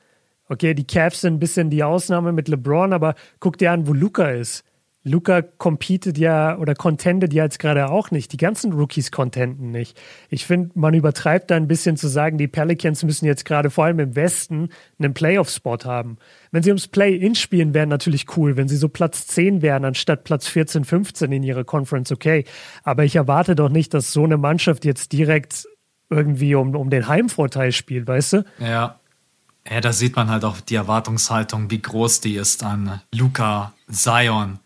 Okay, die Cavs sind ein bisschen die Ausnahme mit LeBron, aber guck dir an, wo Luca ist. Luca competet ja oder contendet ja jetzt gerade auch nicht. Die ganzen Rookies contenten nicht. Ich finde, man übertreibt da ein bisschen zu sagen, die Pelicans müssen jetzt gerade vor allem im Westen einen Playoff-Spot haben. Wenn sie ums Play-In spielen, wäre natürlich cool. Wenn sie so Platz 10 wären, anstatt Platz 14, 15 in ihrer Conference, okay. Aber ich erwarte doch nicht, dass so eine Mannschaft jetzt direkt irgendwie um, um den Heimvorteil spielt, weißt du? Ja. Ja, da sieht man halt auch die Erwartungshaltung, wie groß die ist an Luca, Zion.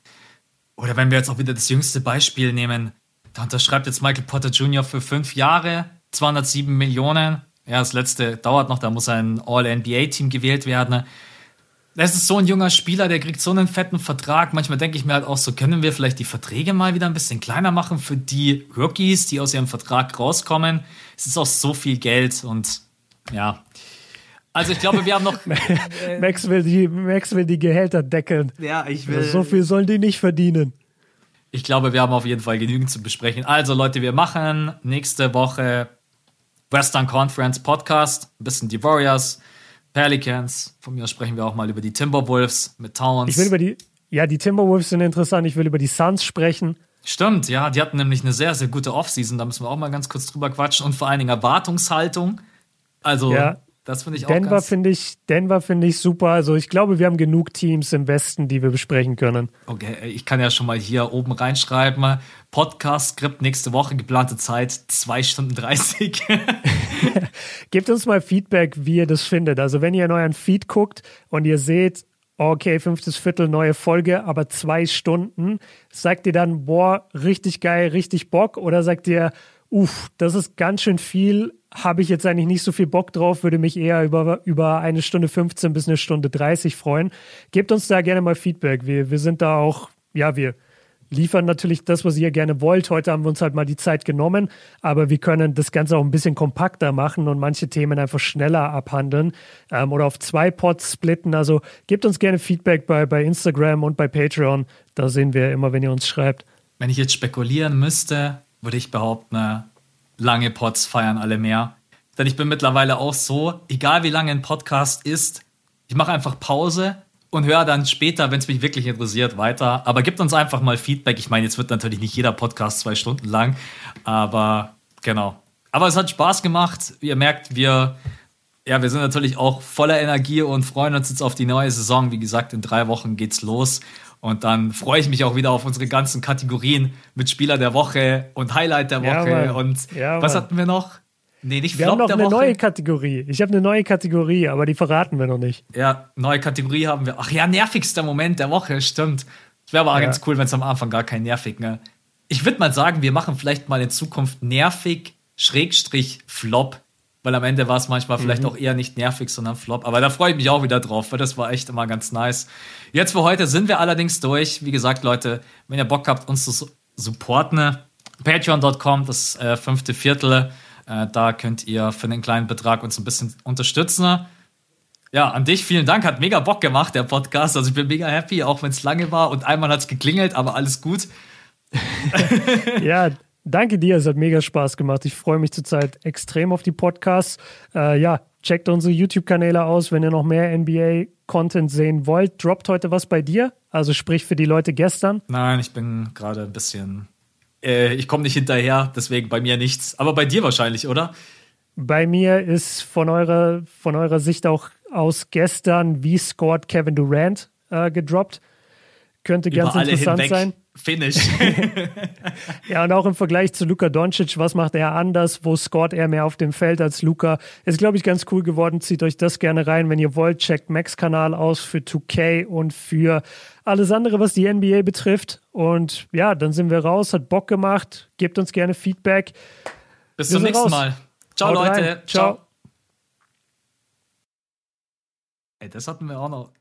Oder wenn wir jetzt auch wieder das jüngste Beispiel nehmen, da unterschreibt jetzt Michael Potter Jr. für fünf Jahre, 207 Millionen. Ja, das letzte dauert noch, da muss ein All-NBA-Team gewählt werden. Das ist so ein junger Spieler, der kriegt so einen fetten Vertrag. Manchmal denke ich mir halt auch so, können wir vielleicht die Verträge mal wieder ein bisschen kleiner machen für die Rookies, die aus ihrem Vertrag rauskommen. Es ist auch so viel Geld und ja, also ich glaube, wir haben noch. Max, will die, Max will die Gehälter deckeln. Ja, ich will. So viel sollen die nicht verdienen. Ich glaube, wir haben auf jeden Fall genügend zu besprechen. Also Leute, wir machen nächste Woche Western Conference Podcast. Ein bisschen die Warriors, Pelicans. Von mir aus sprechen wir auch mal über die Timberwolves mit Towns. Ich will über die, ja, die Timberwolves sind interessant. Ich will über die Suns sprechen. Stimmt, ja, die hatten nämlich eine sehr, sehr gute Offseason. Da müssen wir auch mal ganz kurz drüber quatschen. Und vor allen Dingen Erwartungshaltung. Also, ja. Das finde ich Denver auch ganz finde ich, Denver finde ich super. Also ich glaube, wir haben genug Teams im Westen, die wir besprechen können. Okay, ich kann ja schon mal hier oben reinschreiben. Podcast-Skript nächste Woche, geplante Zeit 2 Stunden 30. Gebt uns mal Feedback, wie ihr das findet. Also wenn ihr in euren Feed guckt und ihr seht, okay, fünftes Viertel, neue Folge, aber zwei Stunden, sagt ihr dann, boah, richtig geil, richtig Bock? Oder sagt ihr, uff, das ist ganz schön viel, habe ich jetzt eigentlich nicht so viel Bock drauf, würde mich eher über, über eine Stunde 15 bis eine Stunde 30 freuen. Gebt uns da gerne mal Feedback. Wir, wir sind da auch, ja, wir liefern natürlich das, was ihr gerne wollt. Heute haben wir uns halt mal die Zeit genommen, aber wir können das Ganze auch ein bisschen kompakter machen und manche Themen einfach schneller abhandeln ähm, oder auf zwei Pods splitten. Also gebt uns gerne Feedback bei, bei Instagram und bei Patreon. Da sehen wir immer, wenn ihr uns schreibt. Wenn ich jetzt spekulieren müsste, würde ich behaupten, lange Pods feiern alle mehr. Denn ich bin mittlerweile auch so, egal wie lange ein Podcast ist, ich mache einfach Pause und höre dann später, wenn es mich wirklich interessiert, weiter. Aber gibt uns einfach mal Feedback. Ich meine, jetzt wird natürlich nicht jeder Podcast zwei Stunden lang, aber genau. Aber es hat Spaß gemacht. Ihr merkt, wir, ja, wir sind natürlich auch voller Energie und freuen uns jetzt auf die neue Saison. Wie gesagt, in drei Wochen geht's los. Und dann freue ich mich auch wieder auf unsere ganzen Kategorien mit Spieler der Woche und Highlight der Woche. Ja, und ja, was hatten wir noch? Nee, nicht wir Flop haben noch eine Woche. neue Kategorie. Ich habe eine neue Kategorie, aber die verraten wir noch nicht. Ja, neue Kategorie haben wir. Ach ja, nervigster Moment der Woche, stimmt. Wäre aber ja. ganz cool, wenn es am Anfang gar kein nervig, ne? Ich würde mal sagen, wir machen vielleicht mal in Zukunft nervig, Schrägstrich, Flop weil am Ende war es manchmal mhm. vielleicht auch eher nicht nervig, sondern Flop. Aber da freue ich mich auch wieder drauf, weil das war echt immer ganz nice. Jetzt für heute sind wir allerdings durch. Wie gesagt, Leute, wenn ihr Bock habt, uns zu supporten, patreon.com, das äh, fünfte Viertel, äh, da könnt ihr für einen kleinen Betrag uns ein bisschen unterstützen. Ja, an dich vielen Dank, hat mega Bock gemacht, der Podcast. Also ich bin mega happy, auch wenn es lange war und einmal hat es geklingelt, aber alles gut. ja, Danke dir, es hat mega Spaß gemacht. Ich freue mich zurzeit extrem auf die Podcasts. Äh, ja, checkt unsere YouTube-Kanäle aus, wenn ihr noch mehr NBA-Content sehen wollt. Droppt heute was bei dir? Also sprich für die Leute gestern? Nein, ich bin gerade ein bisschen. Äh, ich komme nicht hinterher, deswegen bei mir nichts. Aber bei dir wahrscheinlich, oder? Bei mir ist von eurer, von eurer Sicht auch aus gestern, wie scored Kevin Durant äh, gedroppt. Könnte ganz interessant sein. Finish. ja, und auch im Vergleich zu Luka Doncic, was macht er anders? Wo scoret er mehr auf dem Feld als Luka? Ist, glaube ich, ganz cool geworden. Zieht euch das gerne rein, wenn ihr wollt. Checkt Max Kanal aus für 2K und für alles andere, was die NBA betrifft. Und ja, dann sind wir raus. Hat Bock gemacht. Gebt uns gerne Feedback. Bis wir zum nächsten raus. Mal. Ciao, Haut Leute. Rein. Ciao. Ey, das hatten wir auch noch.